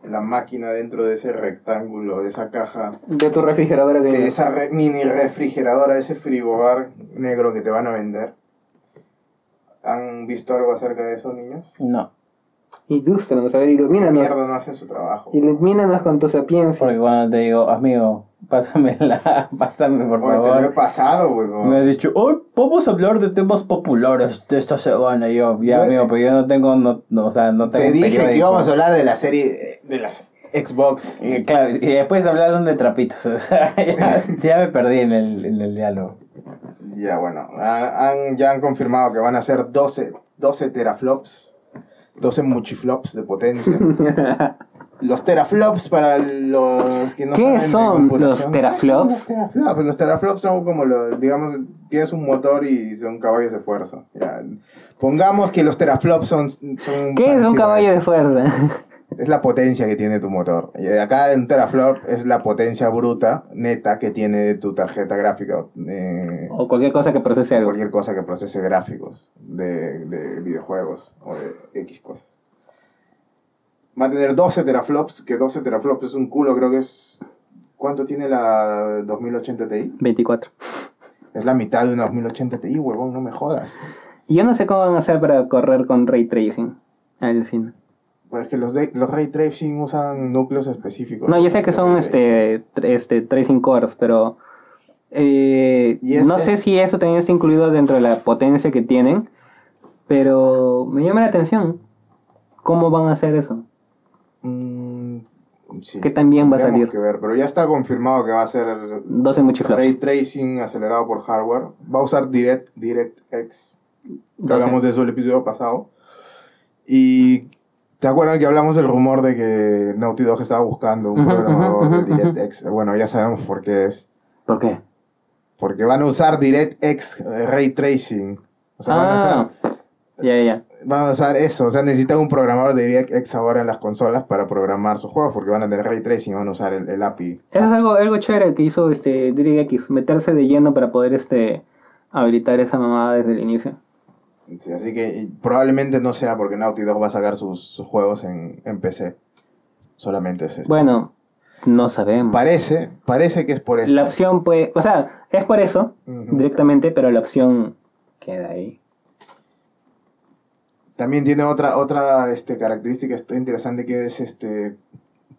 la máquina dentro de ese rectángulo, de esa caja De tu refrigeradora que... de esa re- mini refrigeradora, ese frigobar negro que te van a vender. ¿Han visto algo acerca de eso, niños? No. Ilústranos, a ver, ilumínanos. Mierda, no hacen su trabajo. Ilumínanos con tu sapiencia. Porque cuando te digo, amigo, pásamela, pásame por Oye, te lo he favor. pasado, huevón. Me ha dicho, hoy vamos a hablar de temas populares de esta semana. Y yo, ya, Yo- amigo, pero yo no tengo, no, no, o sea, no tengo Te dije que íbamos a hablar de la serie de las Xbox. Y, claro, y después hablaron de trapitos. O sea, ya, ya me perdí en el, en el diálogo. Ya, bueno, ha- han, ya han confirmado que van a ser 12, 12 teraflops. 12 muchiflops de potencia. Los teraflops para los que no ¿Qué saben son los teraflops? ¿Qué son Los teraflops, los teraflops son como los, digamos, tienes un motor y son caballos de fuerza. Ya. Pongamos que los teraflops son, son ¿Qué es un caballo de fuerza? Es la potencia que tiene tu motor. Y acá en teraflop es la potencia bruta, neta, que tiene tu tarjeta gráfica. eh, o cualquier cosa que procese algo. cualquier cosa que procese gráficos de, de videojuegos o de X cosas. Va a tener 12 teraflops, que 12 teraflops es un culo, creo que es... ¿Cuánto tiene la 2080 Ti? 24. Es la mitad de una 2080 Ti, huevón, no me jodas. Y yo no sé cómo van a hacer para correr con ray tracing. Al cine. Pues es que los, de, los Ray Tracing usan núcleos específicos. No, yo sé que son este, este tracing cores, pero eh, no sé si eso también está incluido dentro de la potencia que tienen, pero me llama la atención cómo van a hacer eso. Mm, sí. Que también va a salir. que ver, pero ya está confirmado que va a ser 12 muchiflops. Ray Tracing acelerado por hardware. Va a usar Direct, DirectX. que 12. Hablamos de eso el episodio pasado. Y ¿te acuerdan que hablamos del rumor de que Naughty Dog estaba buscando un programador de DirectX? Bueno, ya sabemos por qué es. ¿Por qué? Porque van a usar DirectX eh, Ray Tracing. O sea, van, a Ah, usar, ya, ya, ya. van a usar eso. O sea, necesitan un programador de DirectX ahora en las consolas para programar sus juegos. Porque van a tener Ray Tracing y van a usar el, el API. Eso es algo, algo chévere que hizo este DirectX, meterse de lleno para poder este habilitar esa mamada desde el inicio. Sí, así que y probablemente no sea porque Naughty Dog va a sacar sus, sus juegos en, en PC. Solamente es esto. Bueno, no sabemos. Parece, parece que es por eso. La opción puede, o sea, es por eso directamente, pero la opción queda ahí. También tiene otra, otra este, característica está interesante que es este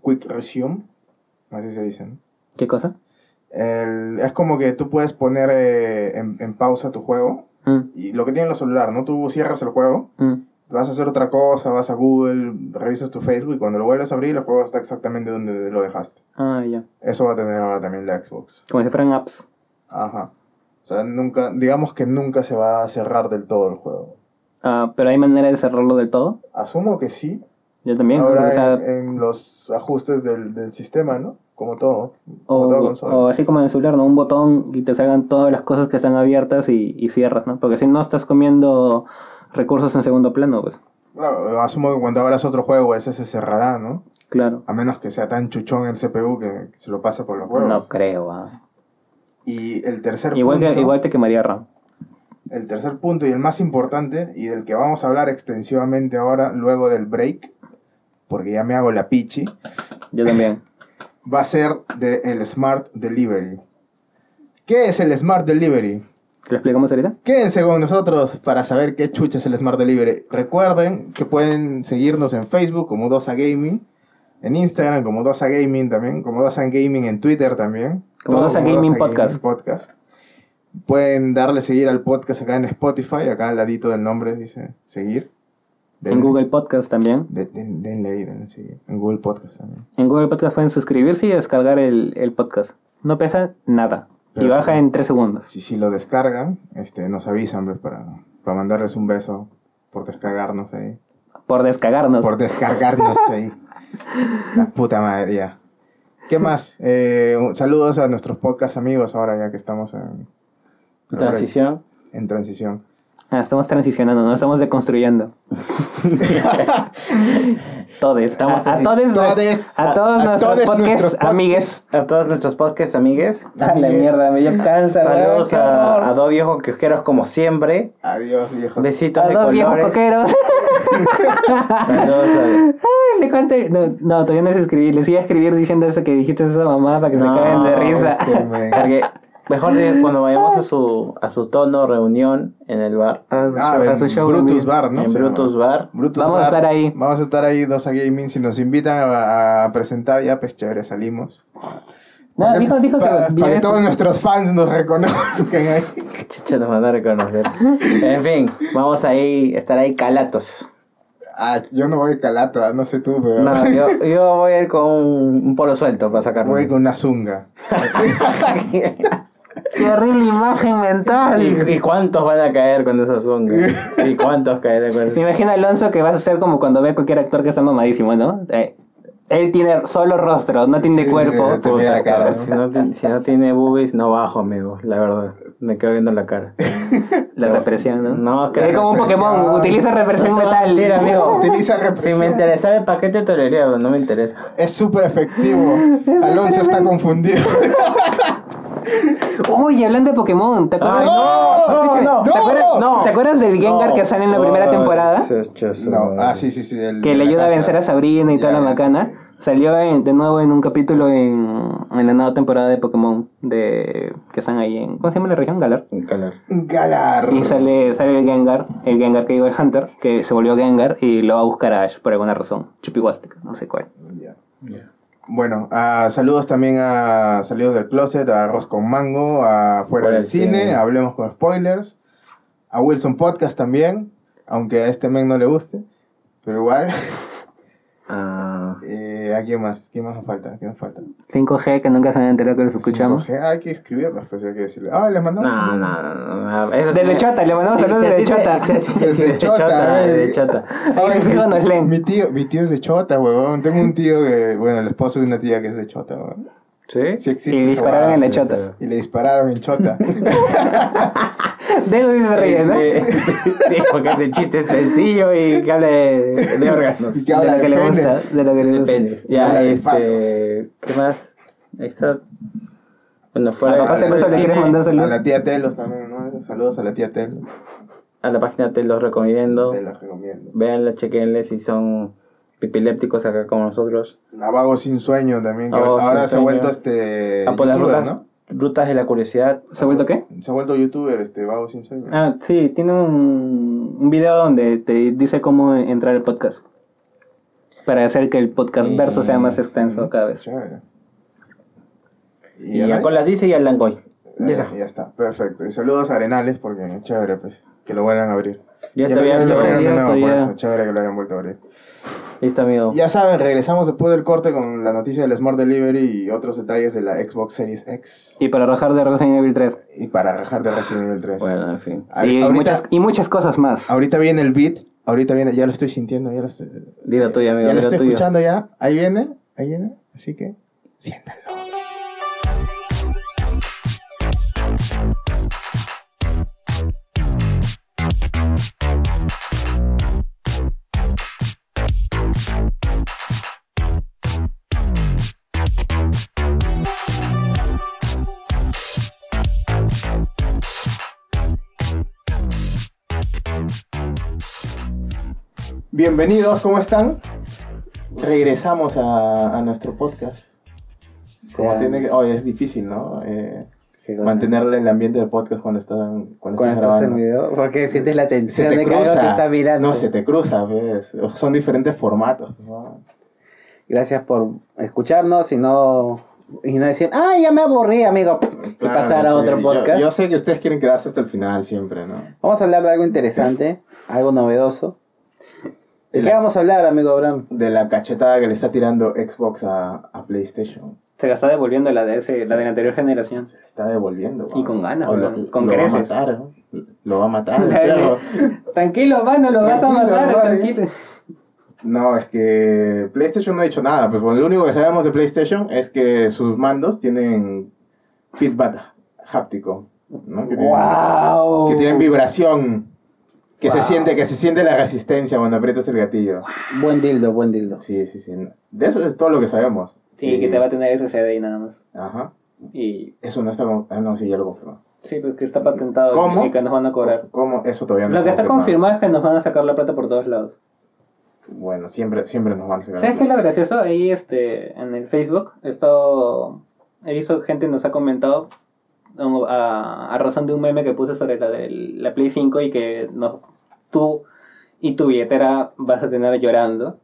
Quick Resume. Así se dice, ¿no? ¿Qué cosa? El- es como que tú puedes poner eh, en, en pausa tu juego. Mm, Y lo que tiene los celulares, ¿no? Tú cierras el juego, mm. vas a hacer otra cosa, vas a Google, revisas tu Facebook y cuando lo vuelves a abrir el juego está exactamente donde lo dejaste. Ah, ya. Eso va a tener ahora también la Xbox. Como si fueran apps. Ajá. O sea, nunca, digamos que nunca se va a cerrar del todo el juego. Ah, pero hay manera de cerrarlo del todo. Asumo que sí. Yo también. Ahora o, sea, en, en los ajustes del, del sistema, ¿no? Como todo. Como o- toda consola. o así como en el celular, ¿no? Un botón y te salgan todas las cosas que están abiertas y, y cierras, ¿no? Porque si no estás comiendo recursos en segundo plano, pues. Claro, asumo que cuando abras otro juego ese se cerrará, ¿no? Claro. A menos que sea tan chuchón el CPU que se lo pase por los huevos. No creo, ah. Y el tercer Igual, punto, que, igual te quemaría RAM. el tercer punto y el más importante y del que vamos a hablar extensivamente ahora luego del break, porque ya me hago la pichi, Yo también. va a ser de el Smart Delivery. ¿Qué es el Smart Delivery? ¿Lo explicamos ahorita? Quédense con nosotros para saber qué chucha es el Smart Delivery. Recuerden que pueden seguirnos en Facebook como Dosa Gaming, en Instagram como Dosa Gaming también, como Dosa Gaming en Twitter también. Como Dosa Gaming Podcast. Podcast. Pueden darle seguir al podcast acá en Spotify, acá al ladito del nombre dice seguir. En Google Podcast también. De- den- denle ahí, denle seguir. En Google Podcast también. En Google Podcast pueden suscribirse y descargar el, el podcast. No pesa nada. Pero y baja sí. en 3 segundos. Si, si lo descargan, este, nos avisan pues, para, para mandarles un beso por descargarnos ahí. Por descargarnos. por descargarnos ahí. La puta madre, ya. ¿Qué más? Eh, saludos a nuestros podcast amigos ahora ya que estamos en, Transición. en transición. Ah, estamos transicionando, no estamos deconstruyendo. todes. Estamos a, a todes, Todes. a, todos A nuestros todes podcasts nuestros podcasts. amigues. A todos nuestros podcast amigues. A la Amigues. mierda, me dio cáncer. Saludos weón, qué a, a dos viejos quejoqueros como siempre. Adiós, viejo. Besitos A de dos viejos coqueros. Saludos a- Ay, le conté. No, no, todavía no les escribí. Les iba a escribir diciendo eso que dijiste esa mamá para que se No, caguen de risa. este. Porque mejor de- cuando vayamos a su, a su tono reunión en el bar. A su Ah, show- a en su show, Brutus. Bar, ¿no? en Se Brutus llama. Bar. Brutus Vamos a estar ahí. Vamos a estar ahí, dos a gaming. Si nos invitan a, a presentar, ya pues chévere, salimos. No, dijo, dijo que Pa- para que todos nuestros fans nos reconozcan ahí. Chucha, nos van a reconocer. En fin, vamos ahí, estar ahí calatos. Ah, yo no voy calata, no sé tú, pero No, yo, yo voy a ir con un, un polo suelto para sacarlo. voy con una zunga. Qué horrible imagen mental. ¿Y, y cuántos van a caer con esa zunga? ¿Y cuántos caerán con Me esa imagino a Alonso que vas a ser como cuando ve a cualquier actor que está mamadísimo, ¿no? Eh, él tiene solo rostro, no tiene Sí, cuerpo. te mira la cara, ¿no? Si no, ti- si no tiene boobies, no bajo, amigo. La verdad. Me quedo viendo la cara. La represión, ¿no? No, que- es como un Pokémon, utiliza represión metal. Mira, amigo. Utiliza Si represión. me interesara el paquete, te lo diría, pero no me interesa. Es súper efectivo. Alonso está confundido. Uy, hablando de Pokémon, ¿te acuerdas? Ay, no, Escúchame, no, ¿te, acuerdas, no. ¿te acuerdas del Gengar que sale en la primera temporada? No, ah, sí, sí, sí. el Que le ayuda a vencer a Sabrina y toda la ya, macana. Salió en- de nuevo en un capítulo en, en la nueva temporada de Pokémon de que están ahí en. ¿Cómo se llama la región? Galar. Un calor. Galar. Y sale, sale el Gengar, el Gengar que digo el Hunter, que se volvió Gengar y lo va a buscar a Ash por alguna razón. Chupiwastic, no sé cuál. Ya. Bueno, ah, saludos también a Salidos del Closet, a Arroz con Mango, a Fuera Fuera del Cine. Hablemos con Spoilers, a Wilson Podcast también, aunque a este men no le guste, pero igual. Ah, Eh, ¿A quién más? ¿Quién más nos falta? ¿Quién nos falta? 5G, que nunca se han enterado que los escuchamos. 5G. Ah, hay que escribirlos, pues hay que decirle. Ah, les mandamos. no, un- no, no, no, no. Eso sí Desde me- Chota, le mandamos saludos sí, desde sí, Chota. sí, sí, sí, Desde desde Chota, Chota, eh. desde Chota. Ay, Fijo nos leen. mi tío, mi tío es de Chota, huevón. Tengo un tío que, bueno, el esposo de una tía que es de Chota, huevón. ¿Sí? Sí existe. Y esa dispararon en la Chota. Y le dispararon en Chota. De eso sí se ríe, ¿no? Sí, porque ese chiste es sencillo y que habla de, de órganos. y que De habla lo que de le penes. gusta. De lo que le De gusta. Ya, de este. ¿Qué más? Ahí está. Bueno, A fuera papá de- del le quiere mandar A saludos. la tía Telos también, ¿no? Saludos a la tía Telos. a la página te los recomiendo. Te los recomiendo. Véanla, chequenle si son pipilépticos acá como nosotros. A Vago sin sueño también. que ahora sin se ha vuelto este. Ah, por las youtuber, rutas, ¿no? Rutas de la curiosidad. ¿Se ha vuelto qué? Se ha vuelto youtuber, este, Vago sin sueño. Ah, sí, tiene un, un video donde te dice cómo entrar al podcast. Para hacer que el podcast Y- verso sea más extenso cada vez. Chévere. Y ya ya no con las dice y Langoy. hay- Ya eh, está. ya está, perfecto. Y saludos a Arenales porque chévere, pues, que lo vuelvan a abrir. Ya Ya, está, lo- ya ya lo está abrieron de abierto, nuevo, por ya. eso. Chévere que lo hayan vuelto a abrir. Listo, amigo. Ya saben, regresamos después del corte con la noticia del Smart Delivery y otros detalles de la Xbox Series X. Y para rajar de Resident Evil 3. Y para rajar de Resident Evil 3. Bueno, en fin. A- Y, ahorita, muchas, y muchas cosas más. ahorita viene el beat. Ahorita viene, ya lo estoy sintiendo, ya lo estoy. Dilo tuyo, amigo, Ya lo estoy tuyo. escuchando ya. Ahí viene, ahí viene. Así que, siéntanlo. Bienvenidos, ¿cómo están? Regresamos a, a nuestro podcast. Como Sean- tiene que, oye, es difícil, ¿no? Eh, mantenerle el ambiente del podcast cuando están cuando, Cuando estás grabando. video, porque sientes la tensión te de que algo te está mirando. No, se te cruza, ¿ves? Son diferentes formatos. ¿no? Gracias por escucharnos y no, y no decir, ah, ya me aburrí, amigo. y Claro, pasar a sí. otro Yo- podcast. Yo, sé que ustedes quieren quedarse hasta el final siempre, ¿no? Vamos a hablar de algo interesante, algo novedoso. ¿De qué la- vamos a hablar, amigo Abraham? De la cachetada que le está tirando Xbox a, a PlayStation. Se la está devolviendo la de, ese, la de la anterior generación. Se le está devolviendo. Y con ganas, O lo, con lo va a matar, ¿no? Lo va a matar. La perro. Tranquilo, mano, lo vas a matar, tranquilo. No, es que PlayStation no ha dicho nada. Pues bueno, lo único que sabemos de PlayStation es que sus mandos tienen feedback háptico. ¿no? Que, tienen, ¡Wow! que tienen vibración. Que se siente, que se siente la resistencia cuando aprietas el gatillo. Buen dildo, buen dildo. Sí, sí, sí. De eso es todo lo que sabemos. Sí, que Y- te va a tener SSD y nada más. Ajá. Y Eso no está. Ah, no, sí, ya lo confirmó. sí, pues que está patentado ¿Cómo? y que nos van a cobrar. ¿Cómo? Eso todavía no Lo que está confirmado. es que nos van a sacar la plata por todos lados. Bueno, siempre, siempre nos van a sacar. ¿Sabes qué es lo gracioso? Ahí este, en el Facebook he, estado, he visto gente nos ha comentado um, a, a razón de un meme que puse sobre la de la Play 5 y que no, tú y tu billetera vas a tener llorando.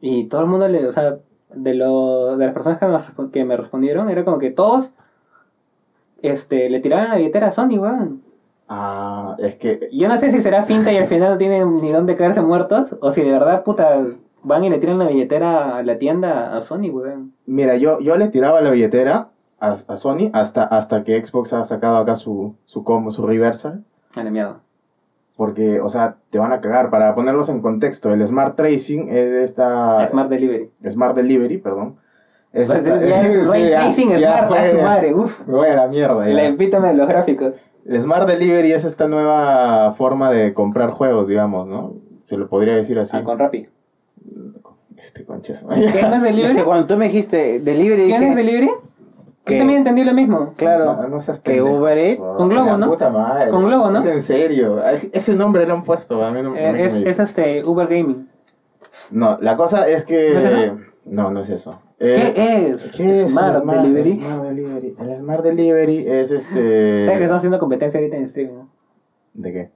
Y todo el mundo le, o sea, de, lo, de las personas que me, que me respondieron, era como que todos este, le tiraban la billetera a Sony, weón. Ah, es que. Yo no sé si será finta y al final no tienen ni dónde caerse muertos, o si de verdad, puta, van y le tiran la billetera a la tienda a Sony, weón. Mira, yo, yo le tiraba la billetera a, a Sony hasta, hasta que Xbox ha sacado acá su, su combo, su reversal. A la mierda. Porque, o sea, te van a cagar. Para ponerlos en contexto, el Smart Tracing es esta. Smart Delivery. Smart Delivery, perdón. Es Pues esta- ya es Sí, Ray ya- Tracing ya Smart, fue, a su ya. madre, uff. Me voy a la mierda. ya. La epítome de los gráficos. El Smart Delivery es esta nueva forma de comprar juegos, digamos, ¿no? Se lo podría decir así. Ah, con Rappi. Este conches. ¿Qué no es Es que delivery? cuando tú me dijiste delivery, ¿Qué no es dije, delivery? Yo también entendí lo mismo. claro, No, no seas que Uber Eats-. Con Globo, ¿no? Puta madre. Con Globo, ¿no? Es en serio. Ese nombre lo han puesto. A mí no, a mí Eh, es, me es este Uber Gaming. No, la cosa es que. ¿No es eso? No, no es eso. Eh, ¿Qué es? ¿Qué es Smart el Smart Delivery. El Smart Delivery. El Smart Delivery es ¿Sabes que este. estamos haciendo competencia ahorita en streaming? no? ¿De qué?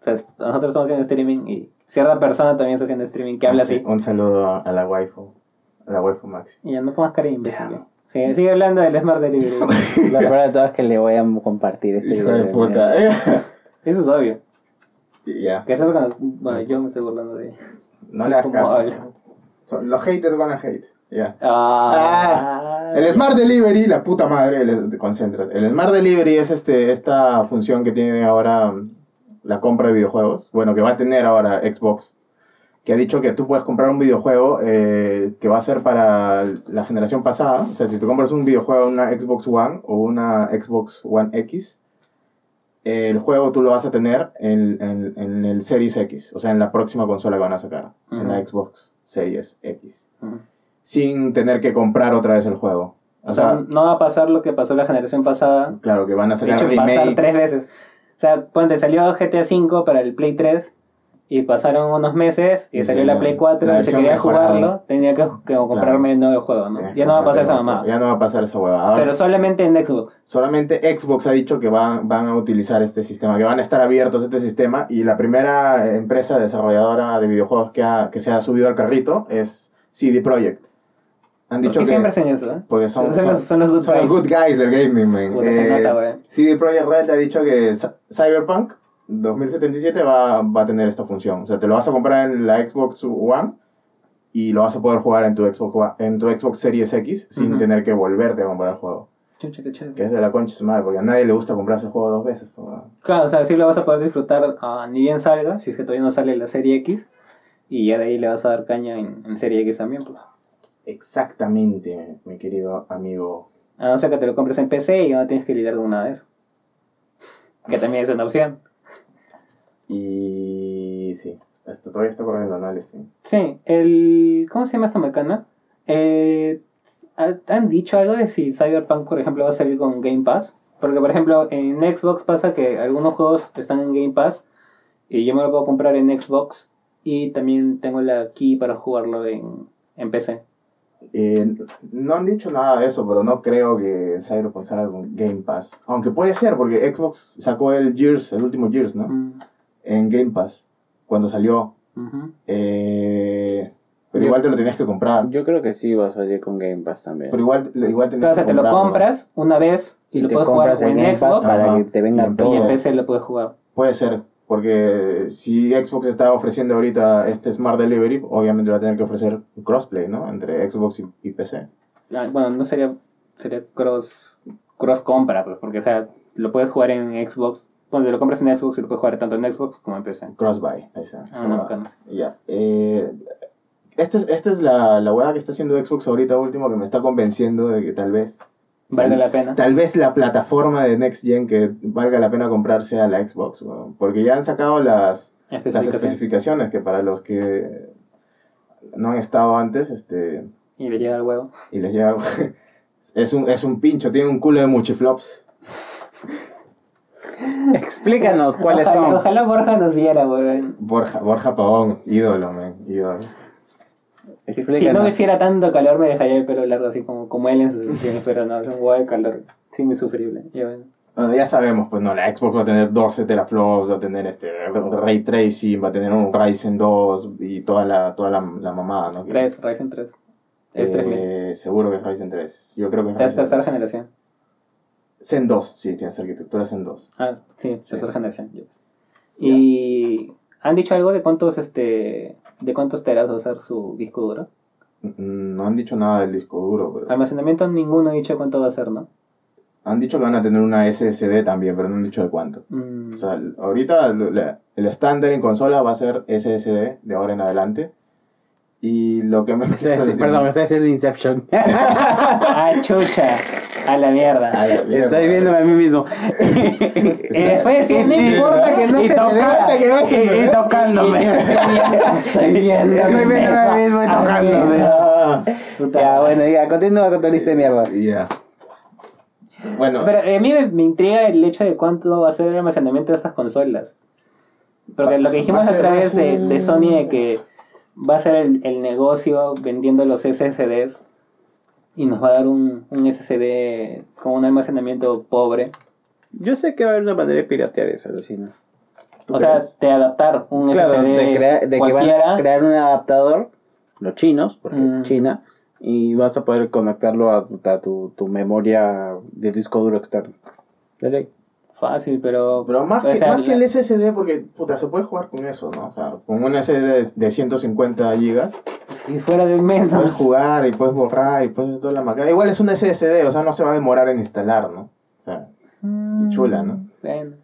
O sea, nosotros estamos haciendo streaming y cierta persona también está haciendo streaming que habla Ah, sí. así. Un saludo a, a la waifu. A la waifu Maxi. Y ya no pongas cara de imbécil. Sigue, hablando del Smart Delivery. la verdad de todo es que le voy a compartir este Hijo de video. puta. Eso es obvio. ya. Que cuando- Bueno, yo me estoy burlando de ella. No le hagas ¿Cómo caso. Son- los haters van a hate. Ya. Ah, El Smart Delivery, la puta madre, el, concéntrate. El Smart Delivery es este, esta función que tiene ahora mm, la compra de videojuegos. Bueno, que va a tener ahora Xbox. Que ha dicho que tú puedes comprar un videojuego eh, que va a ser para la generación pasada. O sea, si tú compras un videojuego, una Xbox One o una Xbox One X, eh, el juego tú lo vas a tener en, en- en el Series X. O sea, en la próxima consola que van a sacar. En la. Xbox Series X. Sin tener que comprar otra vez el juego. O sea, no va a pasar lo que pasó la generación pasada. Claro, que van a sacar hecho, pasar remakes. tres veces. O sea, ponte, salió GTA V para el Play 3 y pasaron unos meses y, Y salió la Play 4 la y versión quería jugarlo, tenía que, que comprarme el nuevo juego, ¿no? Tienes Ya no va a pasar esa mamá. Ya no va a pasar esa hueva. Ahora, Pero solamente en Xbox. solamente Xbox ha dicho que van, van a utilizar este sistema, que van a estar abiertos a este sistema. Y la primera empresa desarrolladora de videojuegos que, ha- que se ha subido al carrito es CD Projekt. Han ¿Por dicho qué que. siempre hacen eso? eh? Porque son, Son los- son los good son los guys. good guys del gaming, man. Se Eh, nota. CD Projekt Red ha dicho que Cy- Cyberpunk 2077 va, va a tener esta función. O sea, te lo vas a comprar en la Xbox One y lo vas a poder jugar en tu Xbox, en tu Xbox Series X sin tener que volverte a comprar el juego. Chucha, qué chévere. Que es de la concha su madre, porque a nadie le gusta comprarse el juego dos veces. pues. Claro, o sea, sí lo vas a poder disfrutar ah, ni bien salga, si es que todavía no sale la serie X, y ya de ahí le vas a dar caña en, en serie X también, pues. Exactamente, mi querido amigo. A no ser que te lo compres en PC y no tienes que lidiar con nada de eso. Que también es una opción. Y sí, esto todavía está corriendo, ¿no? El stream. Sí, el... ¿Cómo se llama esta macana? Eh, ¿ha- ¿Han dicho algo de si Cyberpunk, por ejemplo, va a salir con Game Pass? Porque, por ejemplo, en Xbox pasa que algunos juegos están en Game Pass y yo me lo puedo comprar en Xbox y también tengo la key para jugarlo en, en PC. Eh, no han dicho nada de eso, pero no creo que Cyberpunk salga con Game Pass. Aunque puede ser, porque Xbox sacó el Gears, el último Gears, ¿no? Mm, En Game Pass, cuando salió. Eh, pero Yo- igual te lo tenías que comprar. Yo creo que sí va a salir con Game Pass también. Pero igual, igual tenías Claro, o sea, que te lo compras una vez y, y lo puedes jugar en en Game Pass Xbox para Ajá. que te Y vengan en y todos. en PC. Lo puedes jugar. Puede ser, porque si Xbox está ofreciendo ahorita este Smart Delivery, obviamente va a tener que ofrecer crossplay, ¿no? Entre Xbox y, y PC. Ah, Bueno, no sería, sería cross, cross compra, pues, porque o sea, lo puedes jugar en Xbox. Cuando lo compras en Xbox, y lo puedes jugar tanto en Xbox como en PC. Crossbuy, ahí está. Ah, no, bacano. Ya. Eh, esta es, esta es la, la hueá que está haciendo Xbox ahorita último que me está convenciendo de que tal vez... Vale la pena. Tal vez la plataforma de Next Gen que valga la pena comprarse a la Xbox, weón. porque ya han sacado las, las especificaciones que para los que no han estado antes, este, Y le llega el huevo. y les llega... Es un, es un pincho, tiene un culo de muchiflops. Explícanos cuáles ojalá, son. Ojalá Borja nos viera, weón. Borja, Borja Pavón, ídolo, man, ídolo. Si no Explícanos. hiciera tanto calor, me dejaría el pelo largo, así como, como él en sus sesiones, pero no, es un huevo de calor. Sí, muy sufrible. Ya ven. Bueno, ya sabemos, pues no, la Xbox va a tener 12 teraflops, va a tener este Ray Tracing, va a tener un Ryzen 2 y toda la, toda la, la mamada, ¿no? Que- 3, Ryzen 3. Es eh, 3000. Seguro que es Ryzen 3. Yo creo que es Es Ryzen tercera 3. generación. Zen 2, sí, tienes arquitectura Zen 2. Ah, sí, tercera generación. ya. Y han dicho algo de cuántos este de cuántos teras va a ser su disco duro. Mm, No han dicho nada del disco duro, pero Almacenamiento ninguno ha dicho cuánto va a ser, ¿no? han dicho que van a tener una SSD también, pero no han dicho de cuánto. Mm, O sea, ahorita el estándar en consola va a ser SSD de ahora en adelante. Y lo que me Sí, sí, Perdón, estoy haciendo Inception. ah, chucha. A la mierda. A la mierda. Estoy viéndome a mí mismo. Y después decía, no importa que no y se me que no se me- y tocándome. Y yo estoy viendo, estoy viéndome a mí mismo y Ah, tocándome. Puta Ya, bueno, ya, continúa con tu lista de mierda. ya. Bueno, Pero eh, a mí me, me intriga el hecho de cuánto va a ser el almacenamiento de esas consolas. Porque lo que dijimos a través de Sony de que va a ser el, el negocio vendiendo los SSDs y nos va a dar un, un SSD con un almacenamiento pobre. Yo sé que va a haber una manera de piratear eso, Lucina. ¿tú O sea, de adaptar un Claro, SSD de, crea- de que van a crear un adaptador, los chinos, porque Mm. China, y vas a poder conectarlo a, tu- a tu, tu memoria de disco duro externo. De ley. Fácil, pero... Pero más, que, sea, más que el SSD, porque puta, se puede jugar con eso, ¿no? O sea, con un SSD de 150 gigas, Si fuera del menos. puedes jugar y puedes borrar y puedes hacer toda la máquina. Igual es un SSD, o sea, no se va a demorar en instalar, ¿no? O sea, Mm, chula, ¿no? bueno.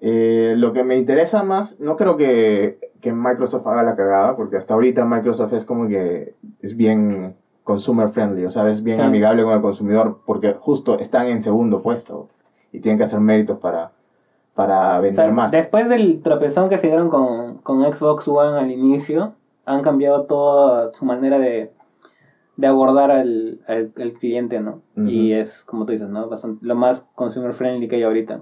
eh, lo que me interesa más, no creo que, que Microsoft haga la cagada, porque hasta ahorita Microsoft es como que es bien consumer friendly, o sea, es bien Sí. amigable con el consumidor, porque justo están en segundo puesto y tienen que hacer méritos para, para O vender sea, más. Después del tropezón que se dieron con, con Xbox One al inicio, han cambiado toda su manera de, de abordar al, al, al cliente, ¿no? Y es, como tú dices, ¿no? Bastante, lo más consumer friendly que hay ahorita.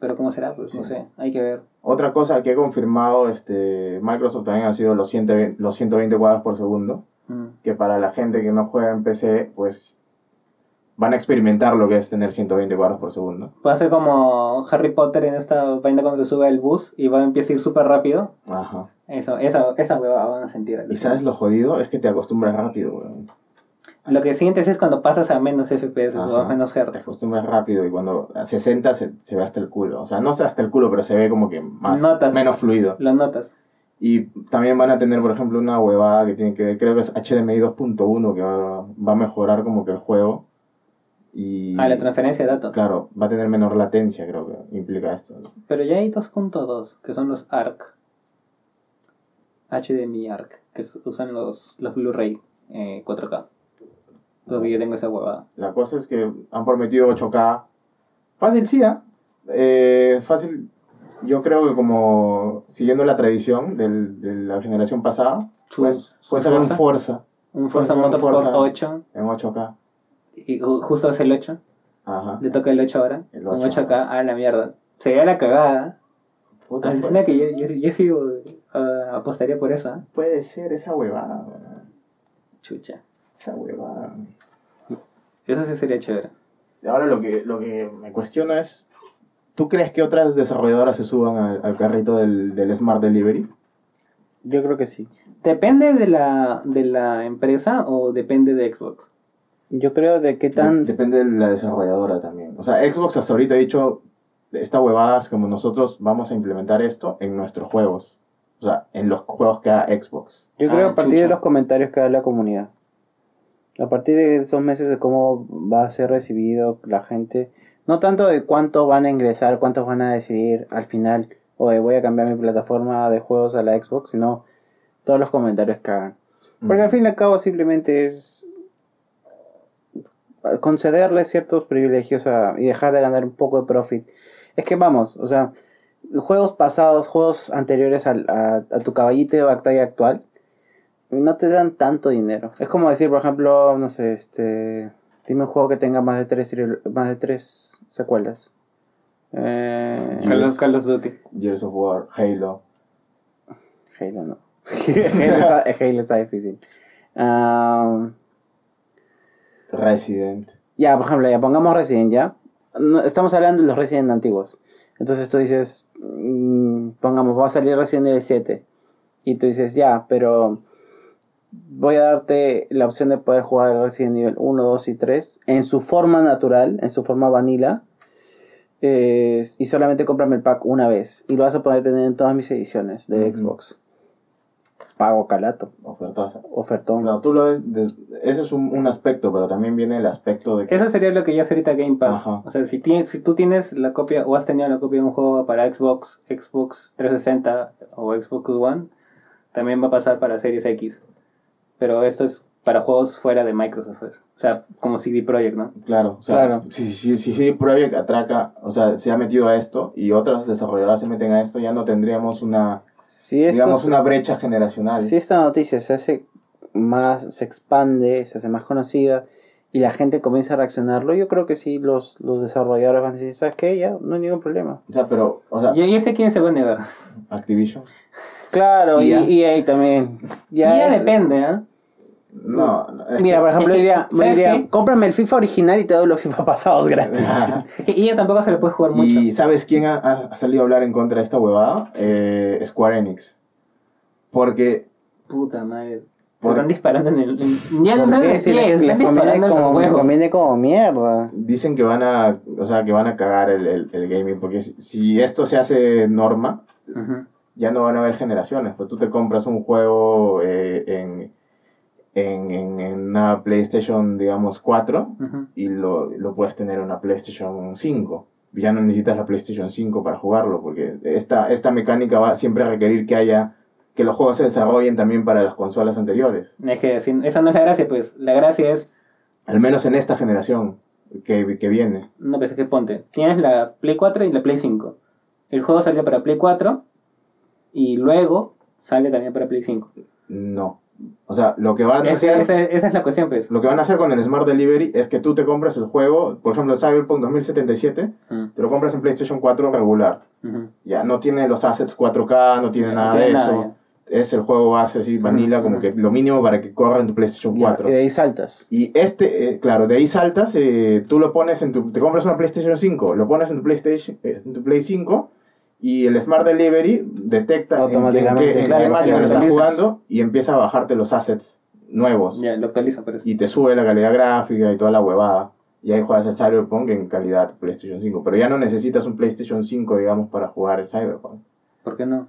Pero ¿cómo será? Pues no sé, hay que ver. Otra cosa que he confirmado, este, Microsoft también ha sido los 120, los 120 cuadros por segundo, que para la gente que no juega en PC, pues van a experimentar lo que es tener 120 cuadros por segundo. Va a ser como Harry Potter en esta vaina cuando se sube al bus y va a empezar a ir súper rápido. Ajá. Eso, esa, esa hueva van a sentir. Y sabes lo jodido es que te acostumbras rápido, weón. Lo que sientes es cuando pasas a menos FPS o a menos te hertz. acostumbras rápido y cuando a 60 se, se ve hasta el culo. O sea, no se hasta el culo, pero se ve como que más, Notas. menos fluido. Lo notas. Y también van a tener, por ejemplo, una huevada que tiene que ver, creo que es HDMI 2.1, que va, va a mejorar como que el juego. Y, Ah, la transferencia de datos. claro, va a tener menor latencia, creo que implica esto. ¿no? Pero ya hay 2.2, que son los ARC. HDMI ARC, que usan los, los Blu-ray eh, 4K. Porque yo tengo esa huevada. La cosa es que han prometido 8K. Fácil, sí, ¿ah? Eh, fácil, yo creo que como siguiendo la tradición del- de la generación pasada, pueden sus sacar un Forza. Un Forza Motorsport Forza. 8. en 8K. Y ju- justo es el 8. Ajá. Le toca el 8 ahora. El Un 8, 8K. Ah, la mierda. Sería la cagada. Puta, Alucina puede, que yo, yo, yo sí uh, apostaría por eso, ¿ah? puede ser esa huevada. Chucha. esa huevada. Eso sí sería chévere. Y Ahora lo que, lo que me cuestiona es, ¿tú crees que otras desarrolladoras se suban al, al carrito del, del Smart Delivery? Yo creo que sí. ¿Depende de la, de la empresa o depende de Xbox? Yo creo de qué tan... Depende de la desarrolladora también. O sea, Xbox hasta ahorita ha dicho, esta huevada es como nosotros vamos a implementar esto en nuestros juegos. O sea, en los juegos que haga Xbox. Yo Ah, creo a partir de los comentarios que da la comunidad. A partir de esos meses de cómo va a ser recibido la gente. No tanto de cuánto van a ingresar, cuántos van a decidir al final, o de voy a cambiar mi plataforma de juegos a la Xbox, sino todos los comentarios que hagan. Porque al fin y al cabo simplemente es concederle ciertos privilegios a- y dejar de ganar un poco de profit. Es que vamos, o sea, juegos pasados, juegos anteriores al- a, a tu caballito de batalla actual, no te dan tanto dinero. Es como decir, por ejemplo, no sé, este, dime un juego que tenga más de tres, más de tres secuelas. Eh, Yes. Call of, Call of Duty. Gears of War, Halo. Halo no. Halo, está, Halo está difícil. Resident. Ya, por ejemplo, ya pongamos Resident, ¿ya? No, estamos hablando de los Resident antiguos. Entonces tú dices, mm, pongamos, va a salir Resident Evil 7. Y tú dices, ya, pero voy a darte la opción de poder jugar Resident Evil 1, 2 y 3 en su forma natural, en su forma vanilla. eh, y solamente cómprame el pack una vez. Y lo vas a poder tener en todas mis ediciones de. Xbox. Pago calato, Ofertosa. ofertón. Claro, tú lo ves, ese es un, un aspecto, pero también viene el aspecto de que... Eso sería lo que ya es ahorita Game Pass. Ajá. O sea, si, tienes, si tú tienes la copia o has tenido la copia de un juego para Xbox, Xbox 360 o Xbox One, también va a pasar para Series X. Pero esto es para juegos fuera de Microsoft. pues. O sea, como CD Projekt, ¿no? Claro, o sea, Claro. si, si, si, si Project atraca, o sea, se ha metido a esto y otras desarrolladoras se meten a esto, ya no tendríamos una, Si esto digamos, es- una brecha generacional. Si esta noticia se hace más, se expande, se hace más conocida y la gente comienza a reaccionarlo, yo creo que sí los, los desarrolladores van a decir, ¿sabes qué? Ya, no hay ningún problema. O sea, pero, o sea, ¿Y, y ese quién se va a negar? Activision. Claro, y, ¿Y ya? y ahí también. Y ya es- depende, ¿ah? No, no, es Mira, por ejemplo, diría, me ¿sabes diría, qué? cómprame el FIFA original y te doy los FIFA pasados gratis. Es que ella tampoco se le puede jugar mucho. ¿Y sabes quién ha, ha salido a hablar en contra de esta huevada? Eh, Square Enix. Porque, Puta madre. Se Por- están disparando en el. en- Ya no Si les, conviene como, conviene como mierda. dicen que van a, o sea, que van a cagar el, el- el gaming, porque si, si esto se hace norma, ya no van a haber generaciones. Pues tú te compras un juego eh, en, en, en, en una PlayStation, digamos, 4 Ujú. y lo, lo puedes tener en una PlayStation 5. Ya no necesitas la PlayStation 5 para jugarlo, porque esta, esta mecánica va siempre a requerir que haya que los juegos se desarrollen también para las consolas anteriores. Es que si- esa no es la gracia, pues. La gracia es. Al menos en esta generación que, que viene. No pensé que ponte. Tienes la Play 4 y la Play 5. El juego salió para Play 4 y luego sale también para Play 5. No. O sea, lo que van a hacer... esa- esa es la cuestión, pues. Lo que van a hacer con el Smart Delivery es que tú te compras el juego, por ejemplo, Cyberpunk 2077, Mm, te lo compras en PlayStation 4 regular. Ya no tiene los assets 4K, no tiene No nada tiene de nada, eso. Es el juego base así, vanilla, como que lo mínimo para que corra en tu PlayStation Ya, 4. y de ahí saltas. Y este, eh, claro, de ahí saltas, eh, tú lo pones en tu, te compras una PlayStation 5, lo pones en tu PlayStation, eh, en tu Play 5 y el Smart Delivery detecta en qué- en qué, Automáticamente, en qué máquina lo estás jugando y empieza a bajarte los assets nuevos Ya, lo por eso. y te sube la calidad gráfica y toda la huevada. Y ahí juegas el Cyberpunk en calidad PlayStation 5. Pero ya no necesitas un PlayStation 5, digamos, para jugar el Cyberpunk. ¿Por qué no?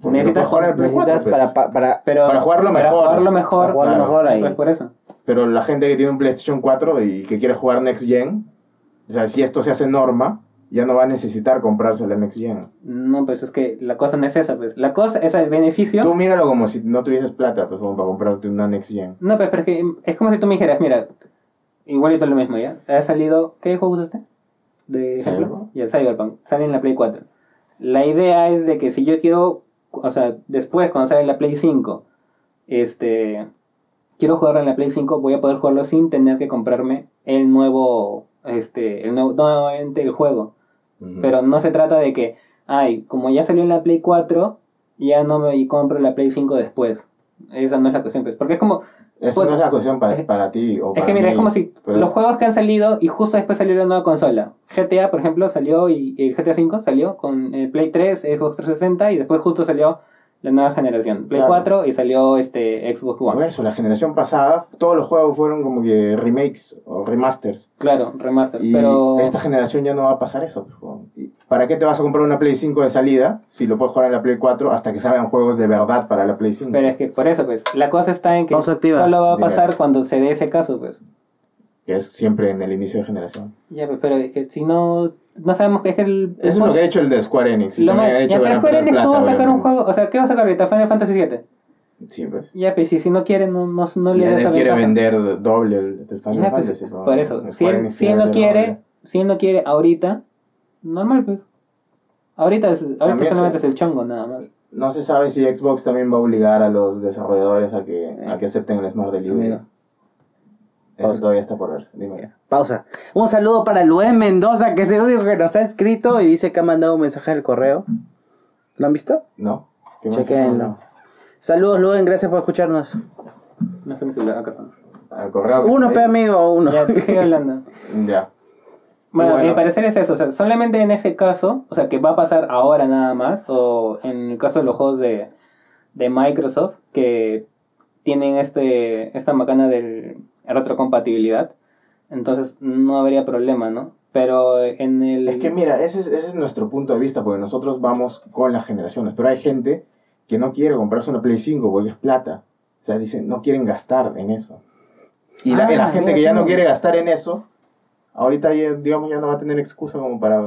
Porque Necesitas jugar el Play 4, Necesitas pues. para, pa- para, Pero, Para jugarlo Para mejor. jugarlo mejor. para jugarlo claro. mejor ahí. Pues por eso. Pero la gente que tiene un PlayStation 4 y que quiere jugar Next Gen, o sea, si esto se hace norma, ya no va a necesitar comprarse la Next Gen. No, pues es que la cosa no es esa, pues. La cosa es el beneficio. Tú míralo como si no tuvieses plata, pues como para comprarte una Next Gen. No, pues, pero es que es como si tú me dijeras, mira, igualito lo mismo, ¿ya? Ha salido, ¿qué juego usa usted? De ejemplo, ya Cyberpunk, sale en la Play 4. La idea es de que si yo quiero, o sea, después cuando sale la Play 5, este, quiero jugarlo en la Play 5, voy a poder jugarlo sin tener que comprarme el nuevo, este, el nuevo, nuevamente el juego. Pero no se trata de que, ay, como ya salió en la Play 4, ya no me compro la Play 5 después. Esa no es la cuestión, pues. Porque es como, Eso no es la cuestión para, es- para ti o es que mira, mí, es como si pero- los juegos que han salido y justo después salió la nueva consola. GTA, por ejemplo, salió y y el GTA 5 salió con el Play 3, Xbox 360 y después justo salió la nueva generación. Play Claro. 4 y salió este Xbox Por One. eso, la generación pasada, todos los juegos fueron como que remakes o remasters. Claro, remaster. Y pero esta generación ya no va a pasar eso. pues, weón. ¿Y ¿Para qué te vas a comprar una Play 5 de salida si lo puedes jugar en la Play 4 hasta que salgan juegos de verdad para la Play 5? pero es que por eso pues la cosa está en que solo va a Dime. pasar cuando se dé ese caso, pues. Que es siempre en el inicio de generación. Ya, pues, pero es que si no no sabemos qué es el Eso es lo que ha hecho el de Square Enix. y Lo más- ha hecho ya, pero Square Enix no va a sacar un juego, o sea, ¿qué va a sacar ahorita? Final Fantasy 7. Sí, pues. Ya, pues si, si no quiere, no, no, no le da esa quiere ventaja. vender doble el, el Final Ya, pues, Fantasy. por eso, si él, si él no quiere, doble. si él no quiere ahorita, normal pues. Ahorita, es, ahorita solamente se- es el chongo nada más. No se sabe si Xbox también va a obligar a los desarrolladores a que, a que acepten el Smart Delivery. Amigo. Eso Pausa. todavía está por verse. Dime. Pausa. Un saludo para Luis Mendoza, que es el único que nos ha escrito y dice que ha mandado un mensaje al correo. ¿Lo han visto? ¿No? Chequenlo. Saludos, Luen, gracias por escucharnos. No sé mi celular, acá está. Al correo. Uno, pe amigo, uno. Ya, tú sigue hablando. Ya. Bueno, bueno. mi parecer es eso, o sea, solamente en ese caso, o sea, que va a pasar ahora nada más, o en el caso de los juegos de, de Microsoft, que tienen este esta macana de retrocompatibilidad, entonces no habría problema, ¿no? Pero en el... Es que mira, ese es, ese es nuestro punto de vista, porque nosotros vamos con las generaciones, pero hay gente que no quiere comprarse una Play 5 porque es plata. O sea, dicen, no quieren gastar en eso. Y la, Ah, la gente mira, que ya no quiere gastar en eso, ahorita ya, digamos ya no va a tener excusa como para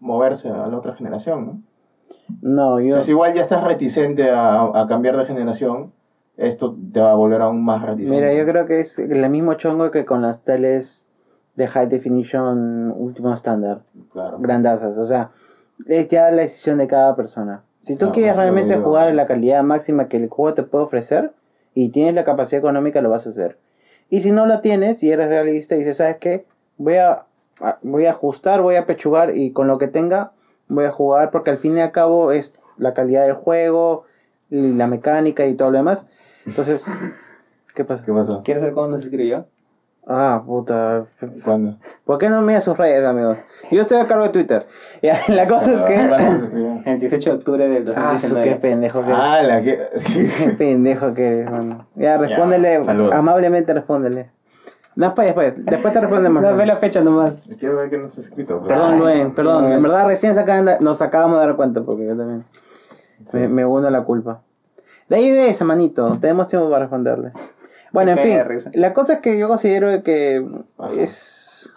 moverse a la otra generación, ¿no? No, O yo. sea, si igual ya estás reticente a, a cambiar de generación, esto te va a volver aún más reticente. Mira, yo creo que es el mismo chongo que con las teles de high definition último estándar, Claro. grandazas. O sea, es ya la decisión de cada persona. Si tú quieres realmente jugar en la calidad máxima que el juego te puede ofrecer y tienes la capacidad económica, lo vas a hacer. Y si no la tienes y eres realista y dices, ¿sabes qué? Voy a, a- voy a ajustar, voy a pechugar y con lo que tenga voy a jugar porque al fin y al cabo es la calidad del juego, y la mecánica y todo lo demás. Entonces, ¿qué pasa? ¿Qué pasó? ¿Quieres saber cómo nos escribió? Ah, puta. ¿Cuándo? ¿Por qué no mira sus redes, amigos? Yo estoy a cargo de Twitter. Ya, la cosa es que... El 18 de octubre del Ah, su, 2019. qué pendejo que Ah, la que... Qué pendejo que eres, mano. Ya, respóndele. saludos. amablemente respóndele. Después, después. Después te respondemos. No, ve la fecha nomás. Quiero ver que no se ha escrito. Perdón, Ay, Luen, perdón. Luen. En verdad, recién se acaban de- nos acabamos de dar cuenta porque yo también Sí. me, me uno a la culpa. De ahí ves, manito. Tenemos tiempo para responderle. Bueno, en fin. risa. La cosa es que yo considero que Ajá. es.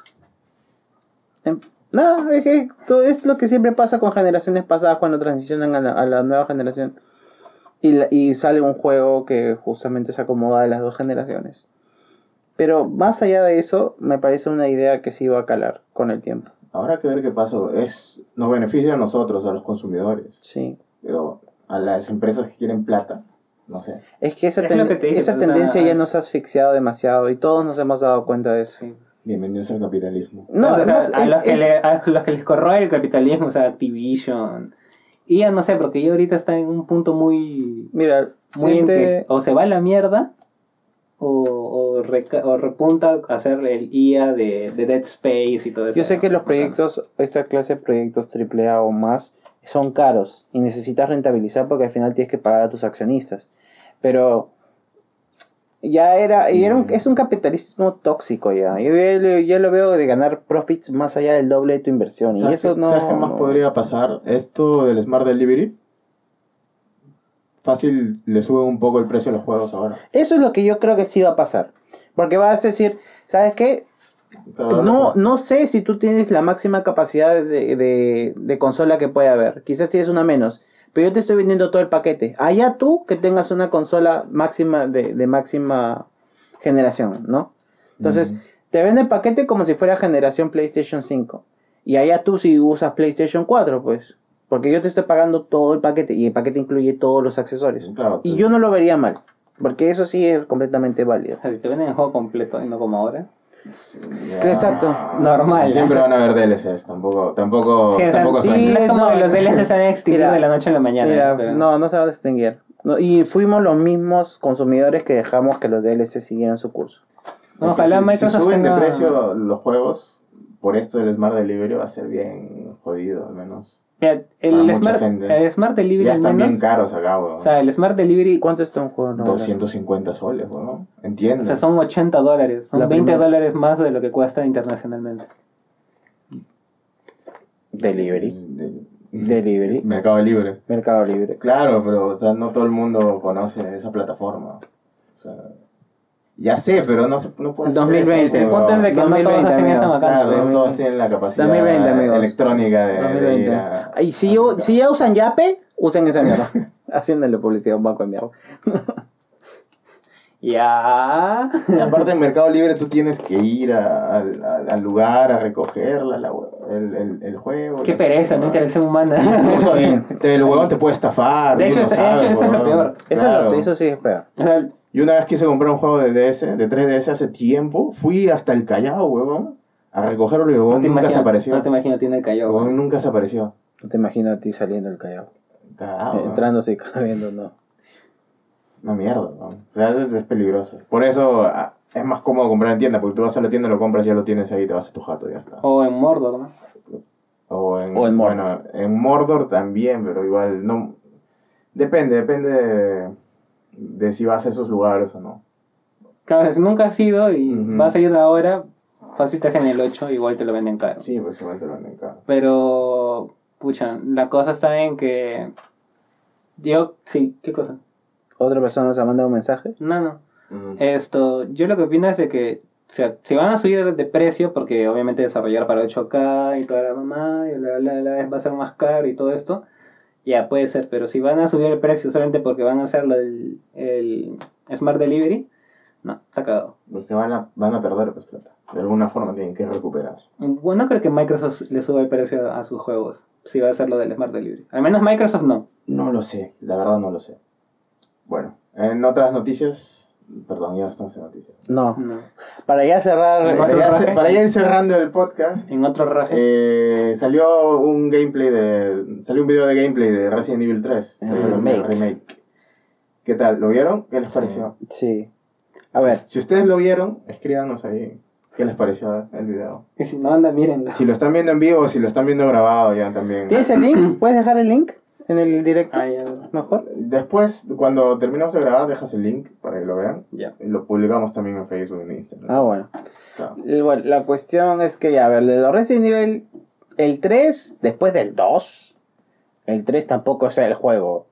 em, No, es que todo es lo que siempre pasa con generaciones pasadas cuando transicionan a la, a la nueva generación. Y, la- y sale un juego que justamente se acomoda de las dos generaciones. Pero más allá de eso, me parece una idea que sí va a calar con el tiempo. Habrá que ver qué pasó. Es, nos beneficia a nosotros, a los consumidores. Sí. Pero a las empresas que quieren plata, no sé. Es que esa, Es ten- lo que te dije, esa o sea, tendencia ya nos ha asfixiado demasiado y todos nos hemos dado cuenta de eso. Sí. Bienvenidos al capitalismo. No, O sea, además, a, es- los que es- le- a los que les corroe el capitalismo, o sea, Activision. Y ya no sé, porque yo ahorita está en un punto muy. mira, muy en que siempre... o se va a la mierda o, o, reca- o repunta a hacer el IA de, de Dead Space y todo eso. Yo sé que los proyectos, esta clase de proyectos AAA o más, son caros y necesitas rentabilizar porque al final tienes que pagar a tus accionistas. Pero Ya era, y era un- Mm. es un capitalismo tóxico ya. Yo, ya lo- veo de ganar profits más allá del doble de tu inversión. Y ¿Sabes eso qué- no. ¿Sabes qué más podría pasar? Esto del Smart Delivery. Fácil le sube un poco el precio a los juegos ahora. Eso es lo que yo creo que sí va a pasar. Porque vas a decir, ¿sabes qué? No, ahora- no sé si tú tienes la máxima capacidad de, de- de consola que puede haber. Quizás tienes una menos. Pero yo te estoy vendiendo todo el paquete. Allá tú que tengas una consola máxima de, de máxima generación, ¿no? Entonces, te vende el paquete como si fuera generación PlayStation 5. Y allá tú si usas PlayStation 4, pues. Porque yo te estoy pagando todo el paquete y el paquete incluye todos los accesorios. Claro, Y yo no lo vería mal. Porque eso sí es completamente válido. Si te venden el juego completo y no como ahora. Ya. Exacto. Normal. Siempre van a haber DLCs, tampoco, tamco, Sí, o sea, tampoco sí, es como no, que los DLC se extinguir mira, de la noche a la mañana. Mira, pero- no, no se van a extinguir. No, y fuimos los mismos consumidores que dejamos que los DLC siguieran su curso. No, ojalá si- Microsoft si suben tenga- de precio los juegos, por esto del Smart Delivery va a ser bien jodido, al menos. Mira, Para el, mucha smart, gente. el Smart Delivery Ya están menos, bien caros acá, weón. O sea, el Smart Delivery, ¿Cuánto está un juego? normal? 250 soles, weón. Entiendo. o sea, son 80 dólares. Son La 20 primera. dólares más de lo que cuesta internacionalmente. Delivery. De- Delivery. Mercado Libre. Mercado Libre. Claro, pero o sea, no todo el mundo conoce esa plataforma. Ya sé, pero no, se, no puede 2020, El punto es de que no todos 2020, hacen esa macana. Claro, no todos tienen la capacidad 2020, amigos. electrónica de, de 2020. ir a- Y si, a yo, si ya usan Yape, usen esa mierda. Haciéndole publicidad a un banco de mierda. Ya. Y aparte en Mercado Libre tú tienes que ir a- al- al al lugar a recogerla, la el, el, el juego. Qué pereza, ¿no? Interacción humana. Te- el huevón te puede estafar. De hecho, no es- de sabes, hecho, eso es lo peor. Eso, Claro. lo- eso sí es peor. O sea, Yo una vez quise comprar un juego de DS, de 3DS hace tiempo, fui hasta el Callao, huevón, a recogerlo y el no huevón te nunca se apareció. no te imagino tiene el El callao. huevón nunca se apareció. No te imagino a ti saliendo del callao. Cagado, huevón. Entrándose y cabiendo, no. Una mierda, ¿no? O sea, es, es peligroso. Por eso ah, es más cómodo comprar en tienda, porque tú vas a la tienda, lo compras y ya lo tienes ahí, te vas a tu jato y ya está. O en Mordor, ¿no? O en, O en Mordor. Bueno, en Mordor también, pero igual no... Depende, depende de, de si vas a esos lugares o no. Claro, si nunca has ido y Ujú. vas a ir ahora, fácil te hacen el 8, igual te lo venden caro. Sí, pues igual te lo venden caro. Pero, pucha, la cosa está en que. Yo, sí, ¿qué cosa? ¿Otra persona se ha mandado un mensaje? No, no. Esto, yo lo que opino es de que, o sea, si van a subir de precio, porque obviamente desarrollar para 8K y toda la mamá, y la, la, la, va a ser más caro y todo esto, ya puede ser, pero si van a subir el precio solamente porque van a hacer del el Smart Delivery, no, está cagado. Porque van a, van a perder pues plata. De alguna forma tienen que recuperar. Bueno, no creo que Microsoft le suba el precio a sus juegos, si va a hacer lo del Smart Delivery. Al menos Microsoft no. No lo sé, la verdad no lo sé. Bueno, en otras noticias... Perdón, ya no estamos en noticias. No. no. Para ya cerrar. ¿En Para ya, para ya ir cerrando el podcast, En otro raje. eh, salió un gameplay de... Salió un video de gameplay de Resident Evil 3. El el remake. remake. ¿Qué tal? ¿Lo vieron? ¿Qué les pareció? Sí. A ver. Si, si ustedes lo vieron, escríbanos ahí. ¿Qué les pareció el video? Y si no anda, mírenlo. Si lo están viendo en vivo o si lo están viendo grabado ya también. ¿Tienes el link? ¿Puedes dejar el link en el directo? Ah, ya. Mejor. Después, cuando terminamos de grabar, dejas el link para que lo vean. Ya. Y lo publicamos también en Facebook y en Instagram. Ah, bueno. Claro. Y bueno, la cuestión es que, ya, a ver, de los Resident Evil, el 3, después del 2, el 3 tampoco es el juego.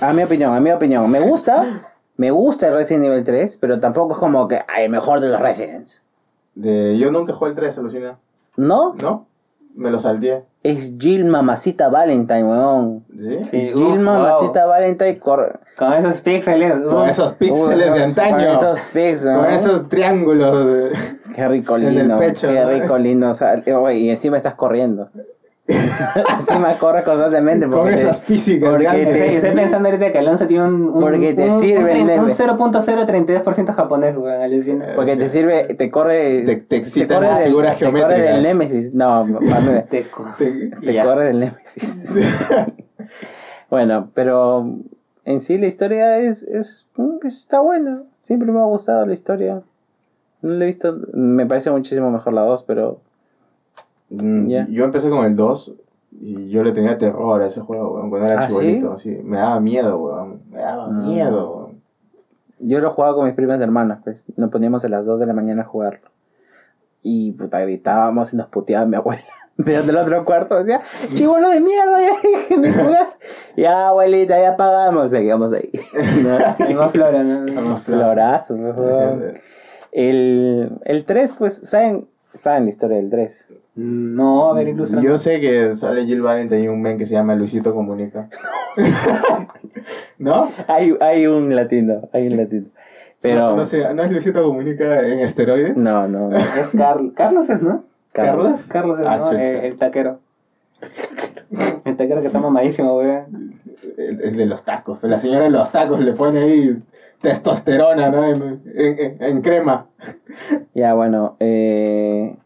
A mi opinión, a mi opinión. Me gusta, me gusta el Resident Evil 3, pero tampoco es como que el mejor de los Residents. De, yo nunca jugué el 3, alucina. ¿No? ¿No? Me lo salteé. Es Jill Mamacita Valentine, weón. ¿Sí? Sí, Jill uf, Mamacita Valentine corre. Con esos píxeles. Con uf. esos píxeles de antaño. Con esos pics, Con esos triángulos. Qué rico En el lindo. pecho, qué ¿no? rico lindo. o sea, oye, y encima estás corriendo. encima corres constantemente. Con porque- esas físicas porque te- Estoy, estoy pensando ahorita que Alonso tiene un, un, Porque te un, sirve un, un neve. 0.032% japonés, weón, alucina. Porque te sirve, te corre. Te- te excitan corre las del- figuras te corre geométricas. del Némesis. No, Te, Te- corre del Némesis. bueno, pero en sí la historia es, es. Está buena. Siempre me ha gustado la historia. No la he visto. Me parece muchísimo mejor la 2, pero. Mm. Yo empecé con el 2 y yo le tenía terror a ese juego, weón, cuando era ¿Ah, chibolito. ¿sí? Me daba miedo, weón. Me daba Ah. miedo, weón. Yo lo jugaba con mis primas hermanas, pues. Nos poníamos a las 2 de la mañana a jugarlo. Y puta, gritábamos y nos puteaba mi abuela. Desde el otro cuarto decía, chivolo de mierda, ya déjenme jugar. Ya, abuelita, ya pagamos. Seguíamos ahí. Más flora, ¿no? Florazo, favor. El, el 3, pues, ¿saben? ¿Saben la historia del 3? No, a ver, ilustra. Yo sé que sale Jill Valentine y un men que se llama Luisito Comunica. ¿No? Hay, hay un latino, hay un latino. Pero. No, no sé, ¿no es Luisito Comunica en esteroides? No, no. no. Es Carl- Carlos, es, ¿no? ¿Carlos? Carlos es, Ah, el taquero. El taquero que está mamadísimo, güey. El, el de los tacos. La señora de los tacos le pone ahí testosterona, ¿no? En, en- en crema. Ya, bueno. Eh,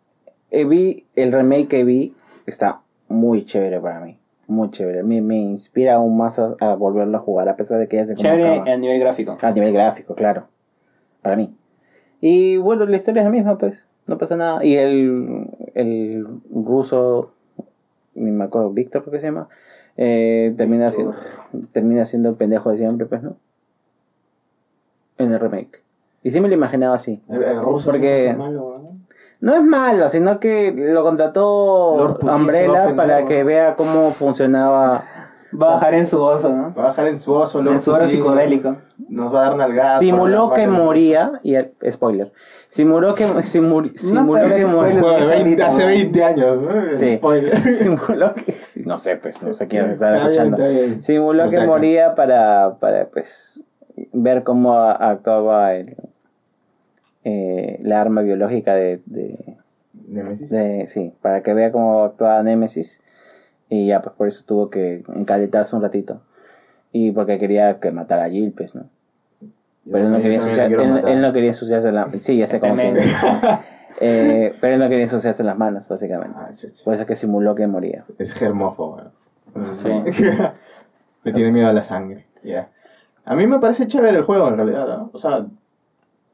eh, vi el remake que vi. Está muy chévere para mí. Muy chévere. Me, me inspira aún más a, a volverlo a jugar, a pesar de que ya se Chévere a nivel gráfico. A nivel gráfico, claro. Para mí. Y bueno, la historia es la misma, pues. No pasa nada. Y el, el ruso, ni me acuerdo, Víctor, ¿qué se llama? Eh, termina, siendo, termina siendo el pendejo de siempre, pues, ¿no? En el remake. Y sí me lo imaginaba así. El, el ruso Porque- malo, ¿no? Es malo, sino que lo contrató Umbrella ofender, para que vea cómo funcionaba. Va a bajar en su oso, ¿no? Va a bajar en su oso, Lord En su oro psicodélico. Nos va a dar nalgadas. Simuló que moría, y el, spoiler, simuló que, simul- simuló que moría. Un juego de 20 hace Ahorita, 20 años, ¿no? Sí. Spoiler. simuló que no sé pues no sé quién se está Está bien, escuchando está bien. simuló que moría para para pues ver cómo actuaba el, eh, la arma biológica de, de, Nemesis. de- sí para que vea cómo actuaba Nemesis y ya pues por eso tuvo que encaletarse un ratito y porque quería que matara a Jill pues no pero él no, quería ensuciar- él, él no quería ensuciarse la sí ya sé cómo que Tremendo. eh, pero él no quería ensuciarse las manos básicamente Ah, por eso es que simuló que moría Es germófobo. ¿no? Sí. Le tiene miedo a la sangre. Ya. A mí me parece chévere el juego en realidad. ¿no? O sea,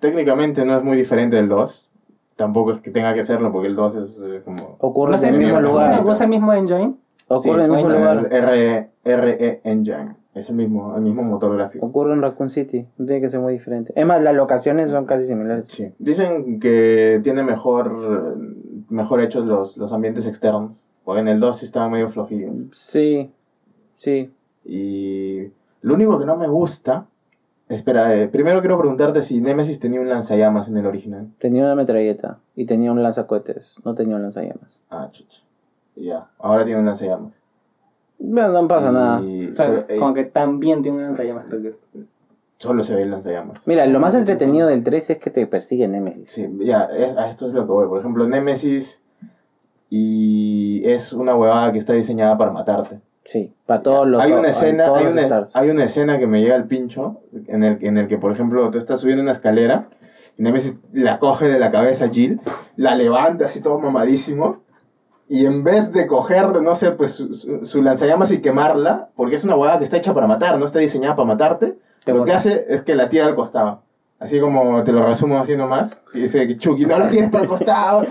técnicamente no es muy diferente del 2. Tampoco es que tenga que serlo porque el 2 es eh, como... ocurre ¿No en el mismo lugar. ¿Usa el mismo engine? ocurre en el mismo lugar RE, RE Engine. Es el mismo, el mismo motor gráfico. ocurre en Raccoon City no tiene que ser muy diferente es más las locaciones son casi similares Sí. Dicen que tiene mejor, mejor hechos los, los ambientes externos. Porque en el 2 sí estaban medio flojillos. sí sí Y lo único que no me gusta. Espera, eh, primero quiero preguntarte si Nemesis tenía un lanzallamas en el original. tenía una metralleta y tenía un lanzacohetes no tenía un lanzallamas Ah, chucha. Ya, ahora tiene un lanzallamas. bueno no pasa Y- nada O sea, eh, como que también tiene un lanzallamas. creo que es. Solo se ve el lanzallamas. mira lo más entretenido del 3 es que te persigue Nemesis Sí, ya, es, a esto es lo que voy. Por ejemplo, Nemesis y es una huevada que está diseñada para matarte. Sí para todos los hay una en escena, hay una, stars. hay una escena que me llega al pincho en el, en el que, por ejemplo, tú estás subiendo una escalera y Nemesis la coge de la cabeza a Jill, la levanta así todo mamadísimo y en vez de coger, no sé, pues su, su- su lanzallamas y quemarla, porque es una huevada que está hecha para matar, no está diseñada para matarte, Te lo que hace es que la tira al costado. Así como te lo resumo así nomás. Y dice que Chucky, no lo tires para el costado.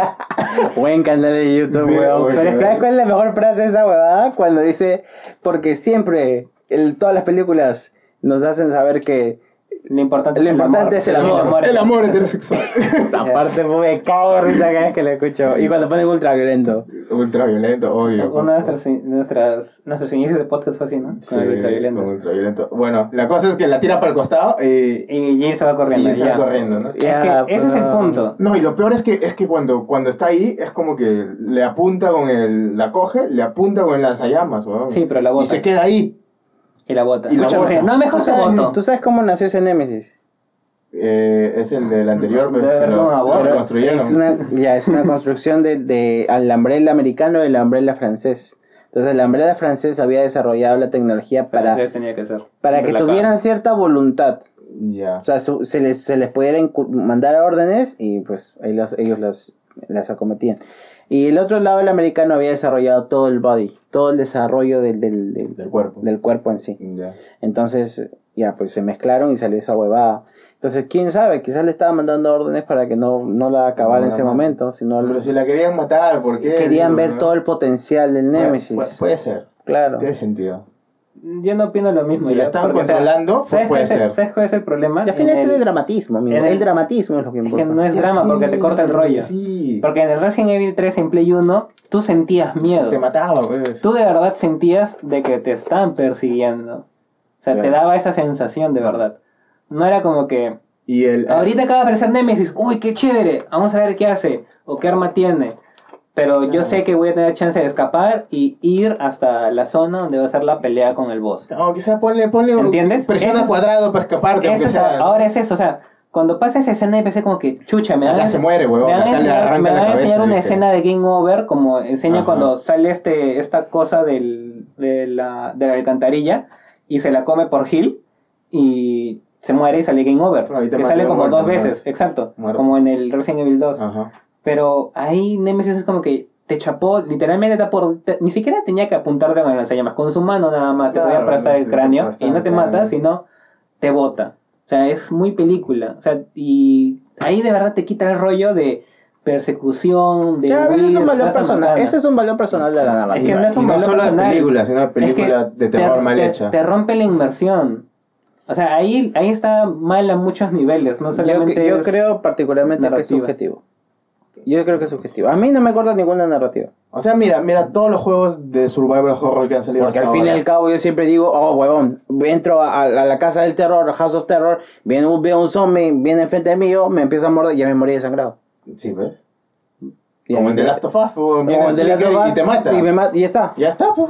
Buen canal de YouTube, Sí, weón. Pero. ¿sabes cuál es la mejor frase de esa huevada? Cuando dice, porque siempre, en todas las películas, nos hacen saber que Lo importante, Lo es, el importante amor. es el amor. El amor heterosexual. esa parte me cago de risa cada vez que la escucho. Y cuando ponen ultra violento. Ultra violento, obvio. Una de nuestras, nuestras, nuestros inicios de podcast fue así, ¿no? Sí, Con el ultraviolento. con ultraviolento. Bueno, la cosa es que la tira para el costado y... Y Jill se va corriendo. Y se va corriendo, ¿no? Es Ya, que ese es el punto. No, y lo peor es que, es que cuando, cuando está ahí, es como que le apunta con el... La coge, le apunta con el lanzallamas, weón. Sí, pero la Y bota. se queda ahí. Y la bota. Y la Escúchame, bota. No, mejor ¿Tú se sabes, votó. ¿Tú sabes cómo nació ese Némesis? Eh, es el del anterior, Debe una reconstruyeron. Es una, ya, es una construcción de, de al umbrella americano y el umbrella francés. Entonces el umbrella francés había desarrollado la tecnología para, Francés tenía que ser. para que Relajado. tuvieran cierta voluntad. Ya. O sea, su- se, les, se les pudiera incu- mandar órdenes y pues ahí las- ellos las, las acometían. Y el otro lado, el americano, había desarrollado todo el body, todo el desarrollo del, del, del, Del cuerpo. del cuerpo en sí. Ya. Entonces, ya, pues se mezclaron y salió esa huevada. Entonces, quién sabe, quizás le estaba mandando órdenes para que no, no la acabara No en ese momento, sino Pero si la querían matar, ¿por qué? querían ver todo el potencial del Puede- Némesis. Puede, puede ser. Claro. Tiene sentido. Yo no opino lo mismo. Si ya, la estaban porque, o sea, controlando, pues ¿sabes puede es ser. ¿Sabes cuál es el problema? Y al final es el- el dramatismo, amigo. el, el- dramatismo es lo que Es importa. que no es drama sí, porque te corta el rollo. Sí. Porque en el Resident Evil 3 en Play 1 tú sentías miedo. Te mataba, pues. Tú de verdad sentías de que te están persiguiendo. O sea, te daba esa sensación de verdad. No era como que Y el. ahorita acaba de aparecer Nemesis, uy, qué chévere, vamos a ver qué hace o qué arma tiene. Pero yo sé que voy a tener chance de escapar y ir hasta la zona donde va a ser la pelea con el boss. Aunque sea, ponle, ponle. ¿Entiendes? Presiona cuadrado para escaparte, Eso sea. ahora es eso, o sea, cuando pasa esa escena empecé como que, chucha, me van, a- se muere, huevón, me van a enseñar, me van a enseñar una escena de Game Over, como enseña Ajá. cuando sale este esta cosa del, de, la, de la alcantarilla y se la come por Hill y se muere y sale Game Over. Que sale como muerto, dos veces, exacto, Muerto. como en el Resident Evil 2. Ajá. Pero ahí Nemesis es como que te chapó, literalmente te por, te- ni siquiera tenía que apuntarte con el lanzallamas, con su mano nada más, te Claro, podía aplastar el te- te cráneo y no te mata, sino te bota. O sea, es muy película. O sea, y ahí de verdad te quita el rollo de persecución, de Ya, ese es huir, un valor personal. Ese es un valor personal de la narrativa. Es que no es un y no valor solo de personal. película, sino de Es que película de terror te- mal te- hecha. Te rompe la inversión. O sea, ahí, ahí está mal a muchos niveles, no Yo, solamente yo es- creo particularmente que es narrativa. subjetivo. Yo creo que es subjetivo. A mí no me acuerdo ninguna narrativa. O sea, mira, mira todos los juegos de survival horror que han salido Porque al fin y al cabo yo siempre digo, oh, huevón, entro a, a la casa del terror, House of Terror, viene un, veo un zombie, viene enfrente mío, me empieza a morder y ya me morí desangrado. Sí, ¿ves? Como en The Last of Us, pues, Como el Last clicker of Us, y te mata. Y, me y ya está. Ya está, pues.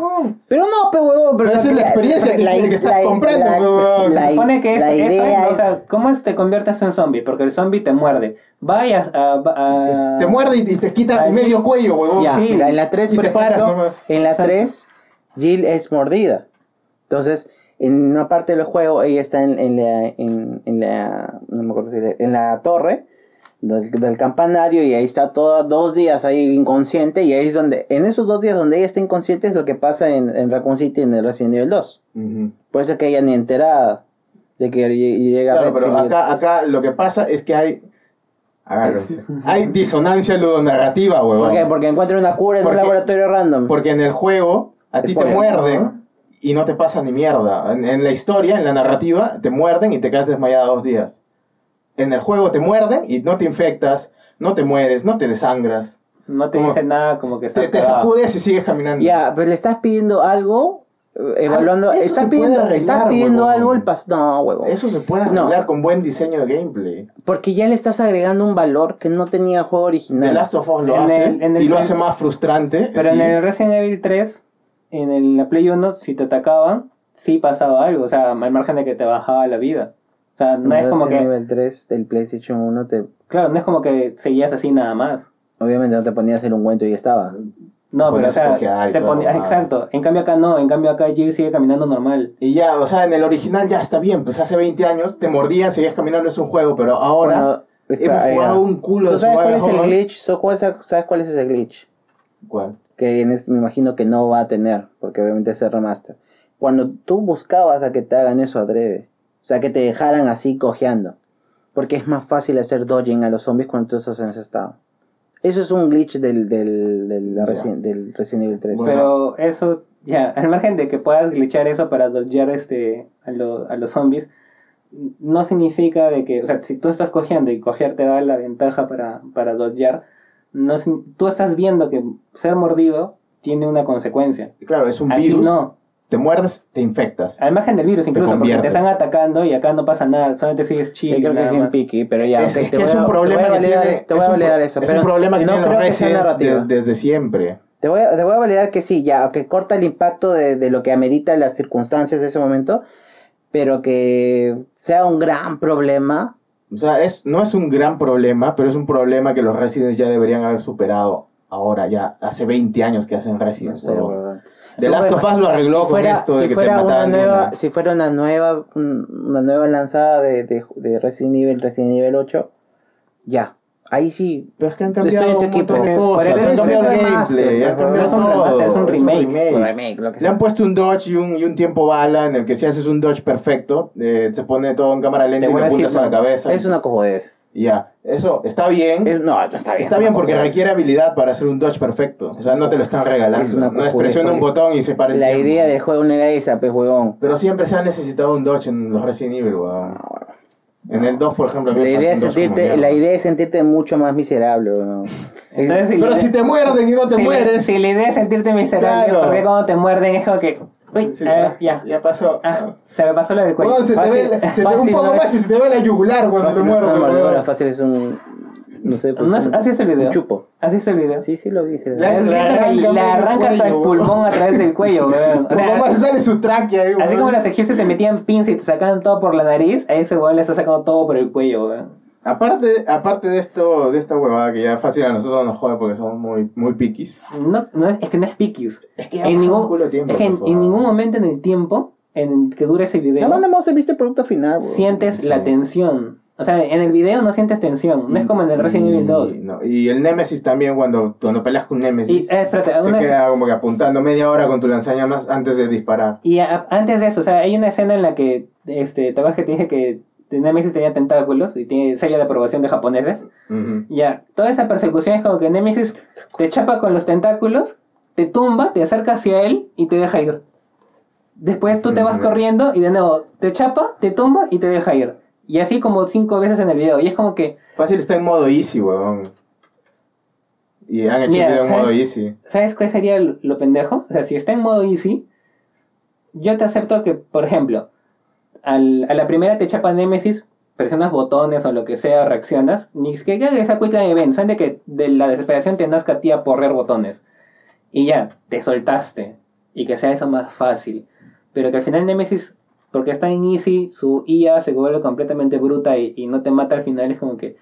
Pero no, pe huevón. Pero Pero esa es la experiencia que tienes que comprando, la- huevón. la- Se supone que es, la eso es, idea o es- sea, ¿cómo es te conviertes en zombie? Porque el zombie te muerde. Vayas a... a- Te muerde y te quita medio cuello, huevón. Ya, Sí. en la 3, Y por te paras ejemplo, nomás. en la Exacto. 3, Jill es mordida. Entonces, en una parte del juego, ella está en, en la, en, en la, no me acuerdo si era- en la torre del, del campanario y ahí está todos dos días ahí inconsciente y ahí es donde, en esos dos días donde ella está inconsciente es lo que pasa en, en Raccoon City en el Resident Evil 2. Ujú. Por eso es que ella ni enterada de que lle- llega Claro, pero Redfield. acá, acá lo que pasa es que hay. Agárrense. Hay disonancia ludonarrativa, huevón. ¿Por qué? Porque encuentra una cura en un laboratorio random. Porque en el juego a ti te muerden y no te pasa ni mierda. En, en la historia, en la narrativa, te muerden y te quedas desmayada dos días. En el juego te muerden y no te infectas, no te mueres, no te desangras. No te Como- dice nada como que estás Te, sacudes y sigues caminando. Ya, pero le estás pidiendo algo, eh, evaluando, eso pidiendo, algo el pas no, huevo. Eso se puede No. arreglar con buen diseño de gameplay. Porque ya le estás agregando un valor que no tenía el juego The original. Last of Us lo En hace el- en el y lo hace más frustrante. Pero en el Resident Evil 3, en el- la Play 1, si te atacaban, sí pasaba algo. O sea, al margen de que te bajaba la vida. O sea, no es como que... nivel 3 del PlayStation 1 te Claro, no es como que seguías así nada más. obviamente no te ponías el ungüento y ya estaba. No, pero o sea, te ponías... huevada. Exacto. En cambio acá no. En cambio acá Jill sigue caminando normal. Y ya, o sea, en el original ya está bien, pues hace 20 años te mordían, seguías caminando, es un juego, pero ahora Bueno, hemos jugado ya. un culo de ¿Tú sabes cuál es el glitch? So, ¿cuál es- ¿Sabes cuál es ese glitch? ¿Cuál? Que en este- me imagino que no va a tener, porque obviamente es el remaster. Cuando tú buscabas a que te hagan eso adrede, o sea, que te dejaran así cojeando, porque es más fácil hacer dodging a los zombies cuando tú estás en ese estado. Eso es un glitch del, del, del. Resident, del Resident Evil 3. Bueno. Pero eso, ya, al margen de que puedas glitchar eso para dodgear este, a, lo- a los zombies, no significa de que, o sea, si tú estás cogiendo y coger te da la ventaja para, para dodgear, no, tú estás viendo que ser mordido tiene una consecuencia. Claro, es un Aquí virus, no. Te muerdes, te infectas. Al margen del virus, incluso, porque te están atacando y acá no pasa nada, solamente sigues Yo chill. creo que es bien picky, pero ya. es, que voy es a- un problema que validar tiene, eso, te voy es a validar eso. es pero un problema que no tienen los des- desde siempre. Te voy, a, te voy a validar que sí, ya, que corta el impacto de, de lo que amerita las circunstancias de ese momento, pero que sea un gran problema. O sea, es, no es un gran problema, pero es un problema que los Residents ya deberían haber superado ahora, ya hace 20 años que hacen No Residents. sé. The Sí, Last of Us lo arregló si fuera, con esto de si que te fuera una mataban de nueva, una. Si fuera una nueva, un- una nueva lanzada de, de, de Resident Evil, Resident Evil 8, ya. Ahí sí. Pero es que han cambiado un montón de cosas, han cambiado un el gameplay, han cambiado un todo. es un remake. Remake, lo que Le han puesto un dodge y un, y un tiempo bala en el que si haces un dodge perfecto, eh, se pone todo en cámara lenta Te y vuelves apuntas a la cabeza. Es una cojudez. Ya, eso está bien. Es- no, no está bien. Está bien porque requiere habilidad para hacer un dodge perfecto. O sea, no te lo están regalando. Es una no es presiona un botón y se para el La tiempo. idea del juego no era esa, pues, huevón. Pero siempre se ha necesitado un dodge en los Resident Evil, weón. En el 2, por ejemplo, La idea, es sentirte, la idea es sentirte mucho más miserable, weón. Entonces, si Pero si te muerden y no te si mueres. si la idea es sentirte miserable, Claro. porque cuando te muerden es como que. Uy, Sí, ah, ya. ya pasó. Ah, se me pasó lo del cuello. Weón, se te Fácil, ve, se te ve un fácil, poco no es- más y se te ve la yugular cuando Fácil, te no es weón. mordedura fácil es un. No sé. pues, ¿No es- un- ¿Has visto el video? Un chupo. ¿Has visto el video? Sí, sí lo vi. La- Es arranca hasta el cuello, pulmón a través del cuello, weón. O Un más sea, sale su tráquea ahí, así como los egipcios te metían pins y te sacaban todo por la nariz, a ese weón le está sacando todo por el cuello, weón. Aparte, aparte de esto, de esta huevada que ya fácil a nosotros nos jode porque somos muy, muy piquis. No, no es, es que no es piquis. Es que ya En ningún, un culo de tiempo. es que en, en ningún momento en el tiempo en que dura ese video banda más se viste el producto final, weón. sientes Sí. la tensión. O sea, en el video no sientes tensión. No es como en el Resident Y- Evil 2. no, y el Nemesis también, cuando, cuando peleas con Y, Nemesis, eh, espérate, se queda como que apuntando media hora con tu lanzallamas antes de disparar. y a- antes de eso, o sea, hay una escena en la que, este, ¿te acuerdas que te dije que Nemesis tenía tentáculos y tiene sello de aprobación de japoneses? Ya, toda esa persecución es como que Nemesis te chapa con los tentáculos, te tumba, te acerca hacia él y te deja ir. Después tú te vas corriendo y de nuevo te chapa, te tumba y te deja ir. Y así como cinco veces en el video. Y es como que, Fácil está en modo easy, weón. Y han hecho Mira, el video en modo easy. ¿sabes cuál sería lo pendejo? O sea, si está en modo easy, yo te acepto que, por ejemplo, al- a la primera te chapa Nemesis, presionas botones o lo que sea, reaccionas, ni que esa quick time event, son de que de la desesperación te nazca a ti a porrear botones. Y ya, te soltaste. Y que sea eso más fácil. Pero que al final Nemesis, porque está en easy, su IA se vuelve completamente bruta y, y no te mata al final, es como que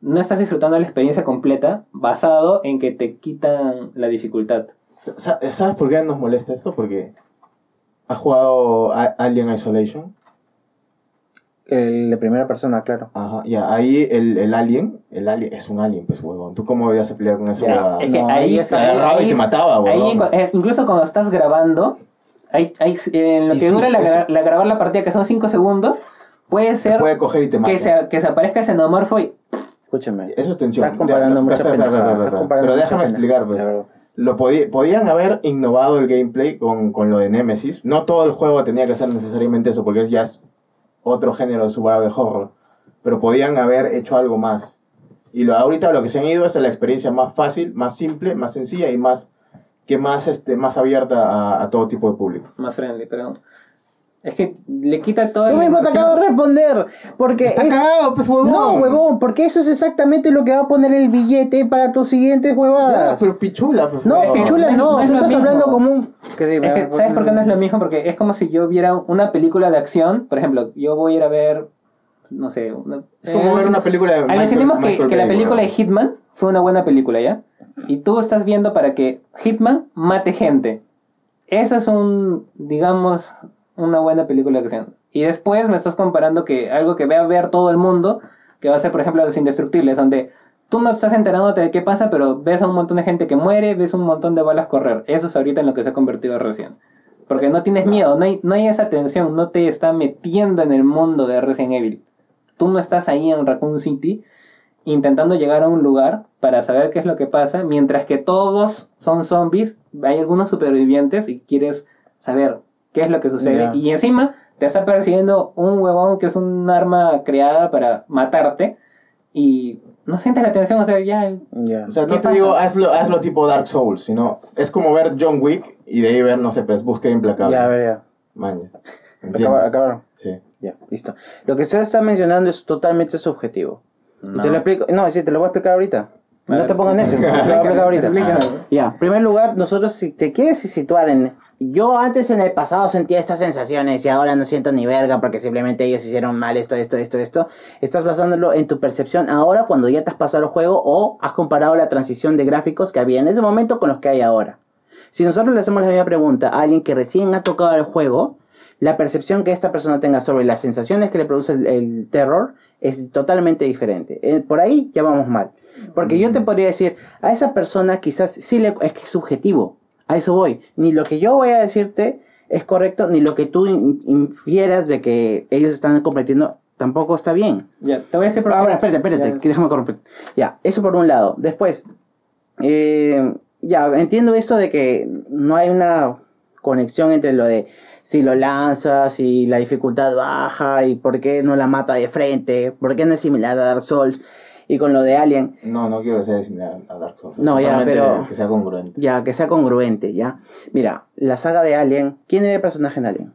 no estás disfrutando la experiencia completa basado en que te quitan la dificultad. Sa- sa- ¿Sabes por qué nos molesta esto? Porque has jugado Alien Isolation. El de primera persona, claro. Ajá, ya, ahí el, el alien, el alien es un alien, pues, huevón. ¿Tú cómo ibas a pelear con esa huevada? Es que No, ahí ahí está. agarraba ahí y te mataba, huevón. eh, incluso cuando estás grabando, hay, hay- en lo Y que sí, dura la, la grabar la partida, que son 5 segundos, puede ser Puede coger y te mata. que se, que se aparezca el xenomorfo y Escúchame. Eso es tensión. Estás comparando Ya, mucha pendejada. Pero déjame explicar, pues. Lo podí- podían haber innovado el gameplay con, con lo de Nemesis. No todo el juego tenía que ser necesariamente eso, porque es ya es otro género de survival horror. Pero podían haber hecho algo más. Y lo, ahorita lo que se han ido es a la experiencia más fácil, más simple, más sencilla y más que más este más abierta a, a todo tipo de público. más friendly, pero es que le quita todo Tú mismo te acabo de responder. Porque Está es- cagado, pues huevón. No, huevón, porque eso es exactamente lo que va a poner el billete para tus siguientes Ya, huevadas. pero pichula, pues. No, Es que pichula no tú estás mismo. hablando como un... Que Es que, ¿Sabes por qué no es lo mismo? Porque es como si yo viera una película de acción, por ejemplo, yo voy a ir a ver, no sé, una, Es como ver una película de que, Michael que la película de. Hitman fue una buena película, ¿ya? Y tú estás viendo para que Hitman mate gente. Eso es un, digamos, una buena película de acción. Y después me estás comparando que algo que ve a ver todo el mundo, que va a ser, por ejemplo, Los Indestructibles, donde tú no estás enterándote de qué pasa, pero ves a un montón de gente que muere, ves un montón de balas correr. Eso es ahorita en lo que se ha convertido recién. Porque no tienes miedo, no hay, no hay esa tensión, no te está metiendo en el mundo de Resident Evil. Tú no estás ahí en Raccoon City intentando llegar a un lugar para saber qué es lo que pasa, mientras que todos son zombies, hay algunos supervivientes y quieres saber qué es lo que sucede. Y encima te está persiguiendo un huevón que es un arma creada para matarte y no sientes la tensión, o sea, ya... O sea, ¿Qué no te pasa? digo hazlo, hazlo tipo Dark Souls, sino es como ver John Wick y de ahí ver, no sé, pues búsqueda implacable. Ya, a ver, ya. Maña. Acaba- acabaron. Sí. Ya, listo. Lo que usted está mencionando es totalmente subjetivo. Y No. Te lo explico. No, sí, te lo voy a explicar ahorita. No te pongas necio, te lo voy a explicar ahorita. Ya, en primer lugar, nosotros si te quieres situar en... Yo antes en el pasado sentía estas sensaciones y ahora no siento ni verga porque simplemente ellos hicieron mal esto, esto, esto, esto. Estás basándolo en tu percepción ahora cuando ya te has pasado el juego o has comparado la transición de gráficos que había en ese momento con los que hay ahora. Si nosotros le hacemos la misma pregunta a alguien que recién ha tocado el juego, la percepción que esta persona tenga sobre las sensaciones que le produce el, el terror es totalmente diferente. Eh, por ahí ya vamos mal. Porque yo te podría decir, a esa persona quizás sí le... Es que es subjetivo. A eso voy. Ni lo que yo voy a decirte es correcto, ni lo que tú in- infieras de que ellos están cometiendo tampoco está bien. Ya, te voy a por qué. Ahora, espérate, espérate, Ya. déjame corromper. Ya, eso por un lado. Después, eh, ya, entiendo eso de que no hay una conexión entre lo de si lo lanzas y la dificultad baja y por qué no la mata de frente, por qué no es similar a Dark Souls y con lo de Alien, No, no quiero que sea similar a Dark Souls. No, ya, pero- Que sea congruente. ya, que sea congruente, ya. Mira, la saga de Alien, ¿quién era el personaje en Alien?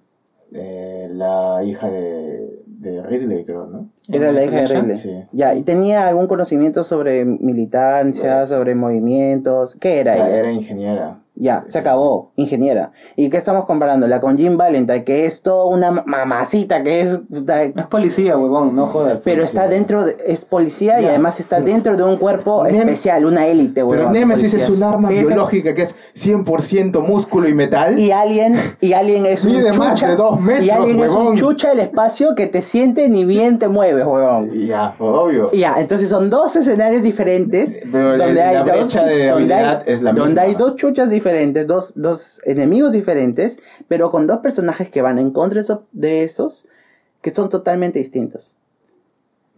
Eh, la hija de, de Ridley, creo, ¿no? Era la hija de Ridley. Sí. Ya, y tenía algún conocimiento sobre militancia, sobre movimientos, ¿qué O era sea, ella? era ingeniera. Ya, se acabó, ingeniera. ¿Y qué estamos comparándola con Jim Valentine, que es toda una mamacita, que es... Es policía, huevón, no jodas. Pero está dentro, de, es policía y además está dentro de un cuerpo Nem- especial, una élite, Pero huevón, de Nemesis es un arma Sí, biológica que es 100% músculo y metal. Y Alien, y Alien es un Mide chucha. más de dos metros, y Alien es un huevón. chucha del espacio que te siente ni bien te mueves, huevón. Ya, obvio. Ya, entonces son dos escenarios diferentes Pero el- donde hay la dos brecha chu- de donde hay- habilidad es la donde misma. hay dos chuchas diferentes, dos, dos enemigos diferentes, pero con dos personajes que van en contra de esos que son totalmente distintos.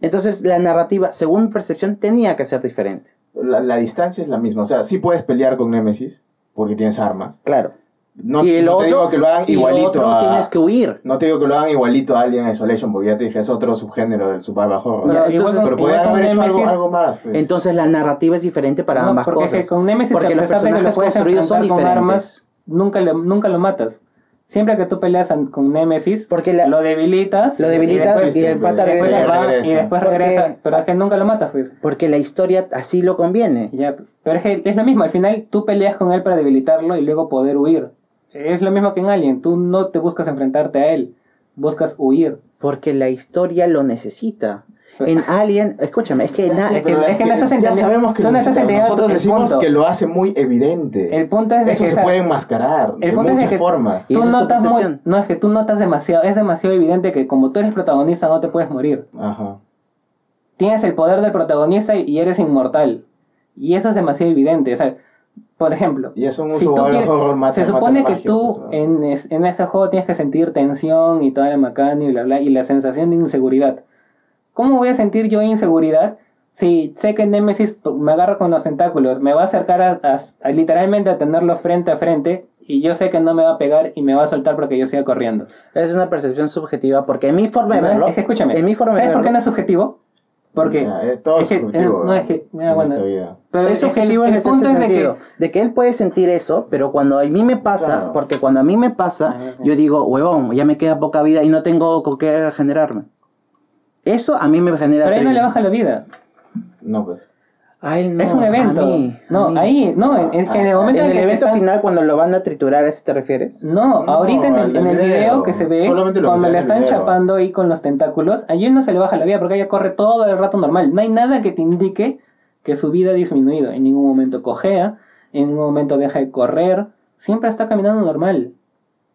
Entonces la narrativa, según mi percepción, tenía que ser diferente. La, la distancia es la misma. O sea, sí puedes pelear con Nemesis porque tienes armas. Claro. No, y el no otro, te digo que lo hagan y igualito otro a... tienes que huir. No te digo que lo hagan igualito a Alien Isolation porque ya te dije, es otro subgénero del survival horror. Pero entonces- Pero haber hecho algo, algo más. pues. Entonces la narrativa es diferente para No, ambas porque es cosas. que con Nemesis, porque los de que lo personajes construidos son diferentes. armas, nunca lo, nunca lo matas. Siempre que tú peleas con Nemesis, Porque la- lo debilitas. lo debilitas después- y el pata regresa. se va, Regresa. y después Porque- regresa. Pero es que nunca lo matas, pues. Porque la historia así lo conviene. Ya, pero es que es lo mismo, al final tú peleas con él para debilitarlo y luego poder huir. Es lo mismo que en Alien, tú no te buscas enfrentarte a él, buscas huir. Porque la historia lo necesita. En Alien, escúchame, es que, na- Es que- es que no estás ya sabemos que no estás nosotros decimos punto. que lo hace muy evidente. El punto es de Eso que se esa- puede enmascarar el de punto es de muchas que formas. Tú notas muy, no es que tú notas demasiado, es demasiado evidente que como tú eres protagonista no te puedes morir. Ajá. Tienes el poder del protagonista y eres inmortal. Y eso es demasiado evidente, o sea, por ejemplo, Y un si tú quieres- mata- se supone que tú pues, en, es- en ese juego tienes que sentir tensión y toda la macana y bla bla y la sensación de inseguridad. ¿Cómo voy a sentir yo inseguridad si sé que Nemesis me agarra con los tentáculos, me va a acercar a, a- a literalmente a tenerlo frente a frente y yo sé que no me va a pegar y me va a soltar porque yo siga corriendo? es una percepción subjetiva. Porque en mi forma de No, verlo. es que escúchame, En mi forma de ¿sabes por qué verlo- no es subjetivo? Porque es todo es que, subjetivo, eh, no es que, en bueno, esta vida. pero es el- subjetivo en el ese punto es de que sentido. De que él puede sentir eso, pero cuando a mí me pasa, Claro. porque cuando a mí me pasa, yo digo, huevón, ya me queda poca vida y no tengo con qué regenerarme. Eso a mí me genera. pero ahí no le baja la vida. No, pues. A él no, es un evento. a mí, no, a mí. ahí, no, es que en el momento En en el que evento están- final, cuando lo van a triturar, ¿a eso te refieres? No, No, ahorita en el, en el video. video que se ve, lo cuando le están video. chapando ahí con los tentáculos, allí no se le baja la vida porque ella corre todo el rato normal. No hay nada que te indique que su vida ha disminuido. En ningún momento cojea, en ningún momento deja de correr, siempre está caminando normal.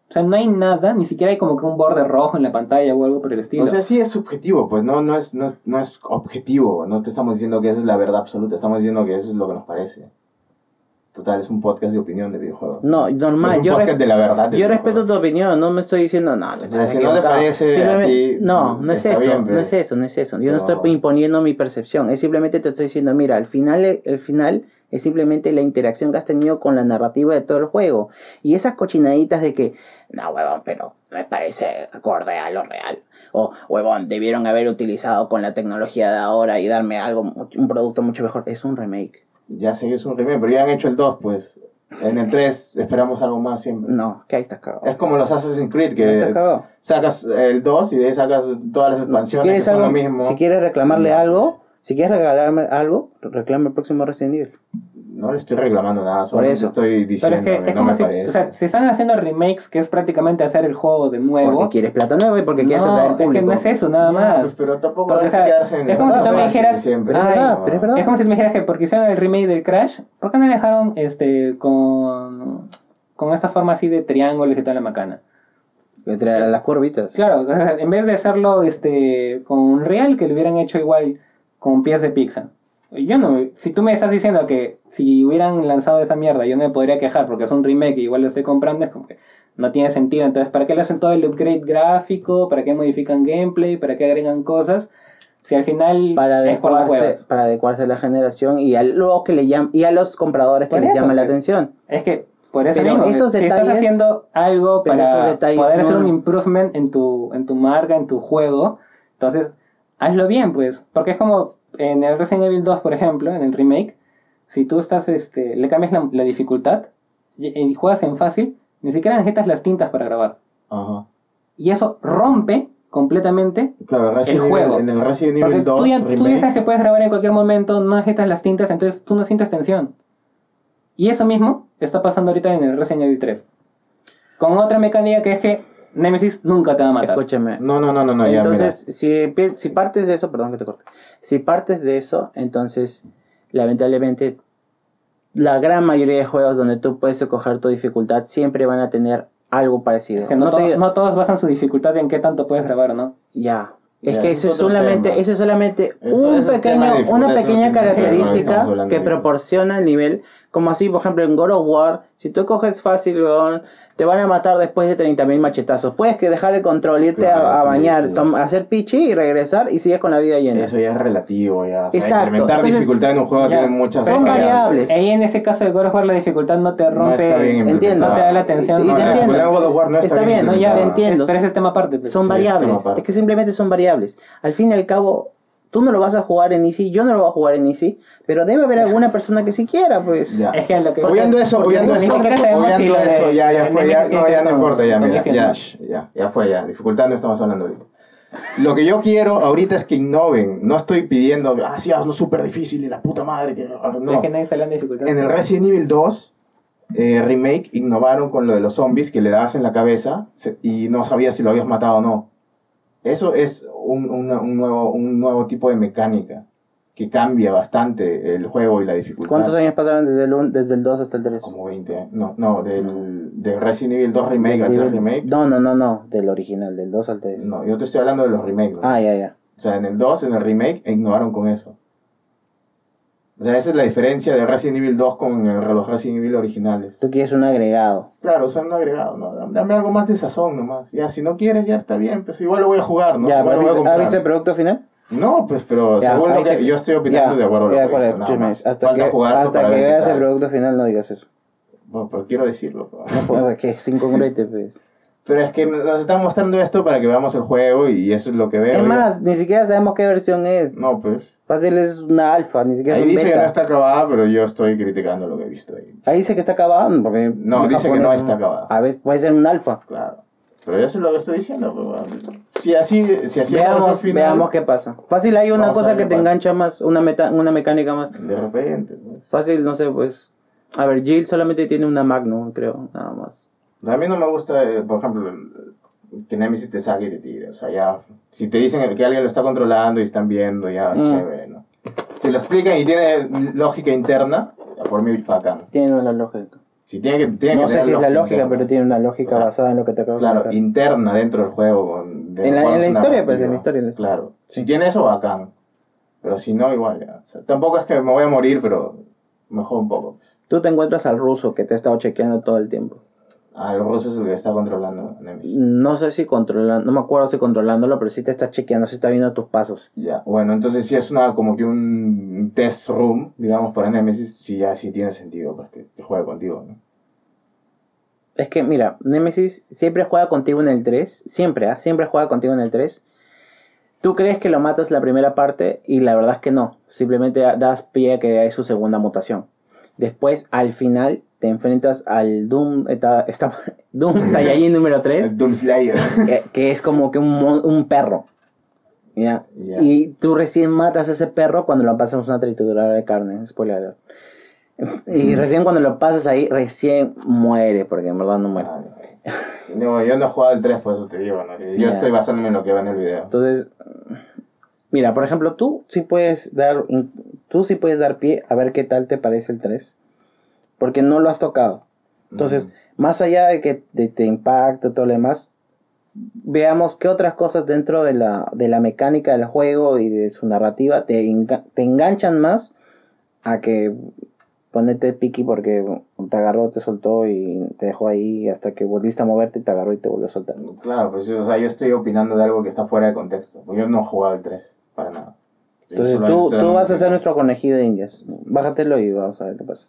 O sea, no hay nada, ni siquiera hay como que un borde rojo en la pantalla o algo por el estilo. O sea, sí es subjetivo, pues no, no, es, no, no es objetivo. No te estamos diciendo que esa es la verdad absoluta, estamos diciendo que eso es lo que nos parece. Total, es un podcast de opinión de videojuegos. No, normal. es un yo podcast de la verdad. de Yo respeto tu opinión, no me estoy diciendo, no, te O sea, estás si no te parece a Simplemente- ti, no, no es está eso, bien, no pero- es eso, no es eso. Yo no pero- estoy imponiendo mi percepción, es simplemente te estoy diciendo, mira, al final, el final es simplemente la interacción que has tenido con la narrativa de todo el juego. Y esas cochinaditas de que, no, huevón, pero me parece acorde a lo real. O, huevón, debieron haber utilizado con la tecnología de ahora y darme algo, un producto mucho mejor. Es un remake. Ya sé que es un remake, pero ya han hecho el 2, pues. En el 3 esperamos algo más siempre. No, que ahí estás cagado. Es como los Assassin's Creed, que sacas el 2 y de ahí sacas todas las Si expansiones quieres, que son algo, lo mismo. si quieres reclamarle Ya, algo, si quieres regalarme algo, reclama el próximo Resident Evil. No le estoy reclamando nada, solo eso. estoy Pero diciendo es que es no como me si, parece. o sea, si están haciendo remakes, que es prácticamente hacer el juego de nuevo. Porque quieres plata nueva y porque quieres no, atraer es que público. no es eso, nada más. pues, pero tampoco Porque, hay o sea, que quedarse en es como si tú me dijeras, siempre. Pero es Ay, verdad, pero es verdad. Es como si me dijeras que porque hicieron el remake del Crash, ¿por qué no le dejaron este con, con esta forma así de triángulos y toda la macana? Traer las curvitas. Claro, en vez de hacerlo este con Real, que lo hubieran hecho igual con pies de pizza. Yo no, si tú me estás diciendo que si hubieran lanzado esa mierda yo no me podría quejar porque es un remake y igual lo estoy comprando, es como que no tiene sentido. Entonces, ¿para qué le hacen todo el upgrade gráfico? ¿Para qué modifican gameplay? ¿Para qué agregan cosas? Si al final para es por las adecuarse, para adecuarse a la generación y a, lo que le y a los compradores que les llama la pues. atención. Es que por eso Pero mismo, esos si estás detalles- haciendo algo para poder hacer un improvement en tu, en tu marca, en tu juego, entonces hazlo bien, pues. Porque es como en el Resident Evil 2, por ejemplo, en el remake, si tú estás, este, le cambias la, la dificultad y, y juegas en fácil, ni siquiera necesitas las tintas para grabar. Ajá. Y eso rompe completamente Claro, El juego. en el Resident Evil 2 tú ya, tú ya remake, sabes que puedes grabar en cualquier momento, no necesitas las tintas, entonces tú no sientes tensión. Y eso mismo está pasando ahorita en el Resident Evil 3. Con otra mecánica que es que Nemesis nunca te va a matar. Escúchame. No, no, no, no, no, ya, entonces, si, pi- si partes de eso, perdón que te corte. Si partes de eso, entonces, lamentablemente, la gran mayoría de juegos donde tú puedes escoger tu dificultad siempre van a tener algo parecido. Es que no, todos, no todos basan su dificultad en qué tanto puedes grabar o no. Ya. Es Ya, que eso es solamente, eso es solamente Eso- un pequeño, una pequeña que que característica que proporciona el nivel. Como así, por ejemplo, en God of War, si tú coges fácil, weón, te van a matar después de 30.000 machetazos. Puedes que dejar el control, irte Claro, a, a sí, bañar, hacer pichi y regresar y sigues con la vida llena. Eso ya es relativo, ya. O sea, Exacto, Incrementar entonces, dificultad en un juego ya, tiene muchas son variables. Ahí en ese caso de God of War la dificultad no te No rompe. está bien Entiendo. no te da la atención. Y- y No, te entiendo. God of War no está, Está bien, no, ya, te entiendo. es- pero ese es tema aparte. pues. son Sí, variables. es tema aparte. Es que simplemente son variables. Al fin y al cabo, tú no lo vas a jugar en Easy, yo no lo voy a jugar en Easy, pero debe haber alguna persona que sí quiera, pues. Ya. Es que lo que Obviando eso, obviando eso, obviando eso, ya, ya fue, ya, no, ya no importa, ya, mira, ya, ya, ya fue, ya, dificultad no estamos hablando ahorita. Lo que yo quiero ahorita es que innoven, no estoy pidiendo, ah, sí, hazlo súper difícil y la puta madre, que Es no. que nadie está hablando de dificultad. En el Resident Evil 2 eh, remake innovaron con lo de los zombies que le dabas en la cabeza se- y no sabías si lo habías matado o no. Eso es un, un- un nuevo, un nuevo tipo de mecánica que cambia bastante el juego y la dificultad. ¿Cuántos años pasaron desde el, un- desde el 2 hasta el 3? Como 20 años. No, no, del, del Resident Evil 2 remake al 3 remake. No, no, no, no, del original, del 2 al 3. No, yo te estoy hablando de los remakes. ¿no? Ah, ya, ya. O sea, en el 2, en el remake, innovaron con eso. O sea, esa es la diferencia de Resident Evil 2 con los Resident Evil originales. Tú quieres un agregado. Claro, o sea, un agregado, ¿no? Dame algo más de sazón nomás. Ya, si no quieres, ya está bien, pues igual lo voy a jugar, ¿no? ya, Igual ¿has visto, comprar. has visto el producto final? No, pues, pero Ya, según lo que te- yo estoy opinando, Ya, de acuerdo a lo ya, que he visto, nada escúchame, más. Hasta Falta que, hasta que veas el producto final no digas eso. Bueno, pero quiero decirlo. pues. No puedo, que es incongruente, pues. Pero es que nos están mostrando esto para que veamos el juego y eso es lo que veo. Es yo. más, ni siquiera sabemos qué versión es. No, pues. Fácil es una alfa, ni siquiera Ahí es un dice que no está acabada, pero yo estoy criticando lo que he visto ahí. Ahí dice que está acabado. Porque No, dice que no está acabada. A ver, puede ser un alfa. Claro. Pero eso es lo que estoy diciendo. pues. Si así, si así Veamos, final, veamos qué pasa. Fácil hay una cosa que te pasa. engancha más, una, meta, una mecánica más. De repente. pues. Fácil, no sé, pues. A ver, Jill solamente tiene una Magnum, creo, nada más. A mí no me gusta, eh, por ejemplo, que Nemesis te saque y te tire. O sea, ya. Si te dicen que alguien lo está controlando y están viendo, ya, Mm. chévere, ¿no? Si lo explican y tiene lógica interna, por mí bacán. Tiene una lógica. Si tiene que, tiene No que sé si es la lógica, interna. pero tiene una lógica O sea, basada en lo que te acabo de Claro, interna dentro del juego. de En la- en la historia, pues, en la historia, en la historia. Claro. Sí. Si tiene eso, bacán. Pero si no, igual ya. O sea, tampoco es que me voy a morir, pero mejor un poco. Tú te encuentras al ruso que te ha estado chequeando todo el tiempo. Ah, el ruso es el que está controlando Nemesis. No sé si controlando, no me acuerdo si controlándolo, pero sí te está chequeando, sí está viendo tus pasos. Ya, bueno, entonces si es una como que un test room, digamos, para Nemesis, sí ya sí tiene sentido pues, que, que juegue contigo, ¿no? Es que, mira, Nemesis siempre juega contigo en el 3, siempre, ¿ah? Siempre juega contigo en el 3. Tú crees que lo matas la primera parte y la verdad es que no. Simplemente das pie a que hay su segunda mutación. Después, al final, te enfrentas al Doom, esta, esta- Doom Saiyajin número 3. El Doom Slayer. que, que es como que un, un perro. Y tú recién matas a ese perro cuando lo pasas a una trituradora de carne. Spoiler. Y recién cuando lo pasas ahí, recién muere, porque en verdad no muere. Ah, no, yo no he jugado el 3, por eso te digo, ¿no? Yo estoy basándome en lo que va en el video. Entonces, mira, por ejemplo, tú sí puedes dar, tú sí puedes dar pie a ver qué tal te parece el 3, porque no lo has tocado. Entonces, más allá de que te, te impacte todo lo demás, veamos qué otras cosas dentro de la, de la mecánica del juego y de su narrativa te, enga- te enganchan más a que ponerte piqui porque te agarró, te soltó y te dejó ahí hasta que volviste a moverte y te agarró y te volvió a soltar. Claro, pues o sea, yo estoy opinando de algo que está fuera de contexto. Yo no he jugado el 3, para nada. Entonces tú, tú vas a ser nuestro conejillo de indias. Bájatelo y vamos a ver qué pasa.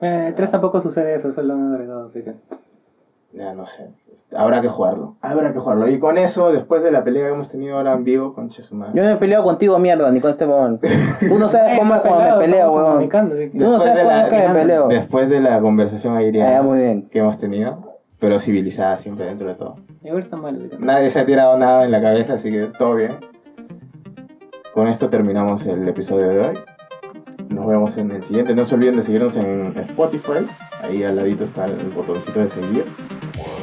Eh, el 3 tampoco sucede eso, solo han agregado, así que. Ya no sé. Habrá que jugarlo. Habrá que jugarlo. Y con eso, después de la pelea que hemos tenido ahora en vivo con Chesumar. Yo no he peleado contigo, mierda, ni con este huevón. Tú no sabes cómo es cuando me peleo, huevón. Tú no sabes cómo es que me peleo. después de la conversación aérea Ah, que hemos tenido, pero civilizada siempre dentro de todo. Igual está mal. Nadie se ha tirado nada en la cabeza, así que todo bien. Con esto terminamos el episodio de hoy. Nos vemos en el siguiente. No se olviden de seguirnos en Spotify. Ahí al ladito está el botoncito de seguir.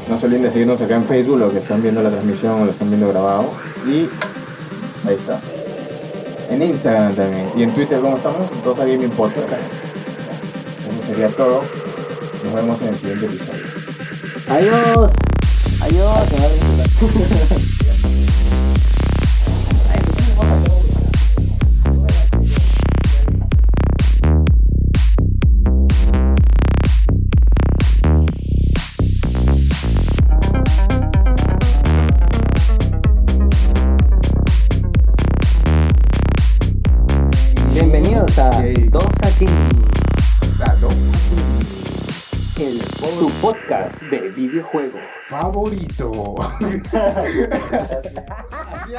No se olviden de seguirnos acá en Facebook, los que están viendo la transmisión o lo están viendo grabado. Y ahí está. En Instagram también. Y en Twitter, ¿cómo estamos? Todos Gaming Podcast. Eso sería todo. Nos vemos en el siguiente episodio. Adiós. Adiós. videojuegos. Favorito. Así.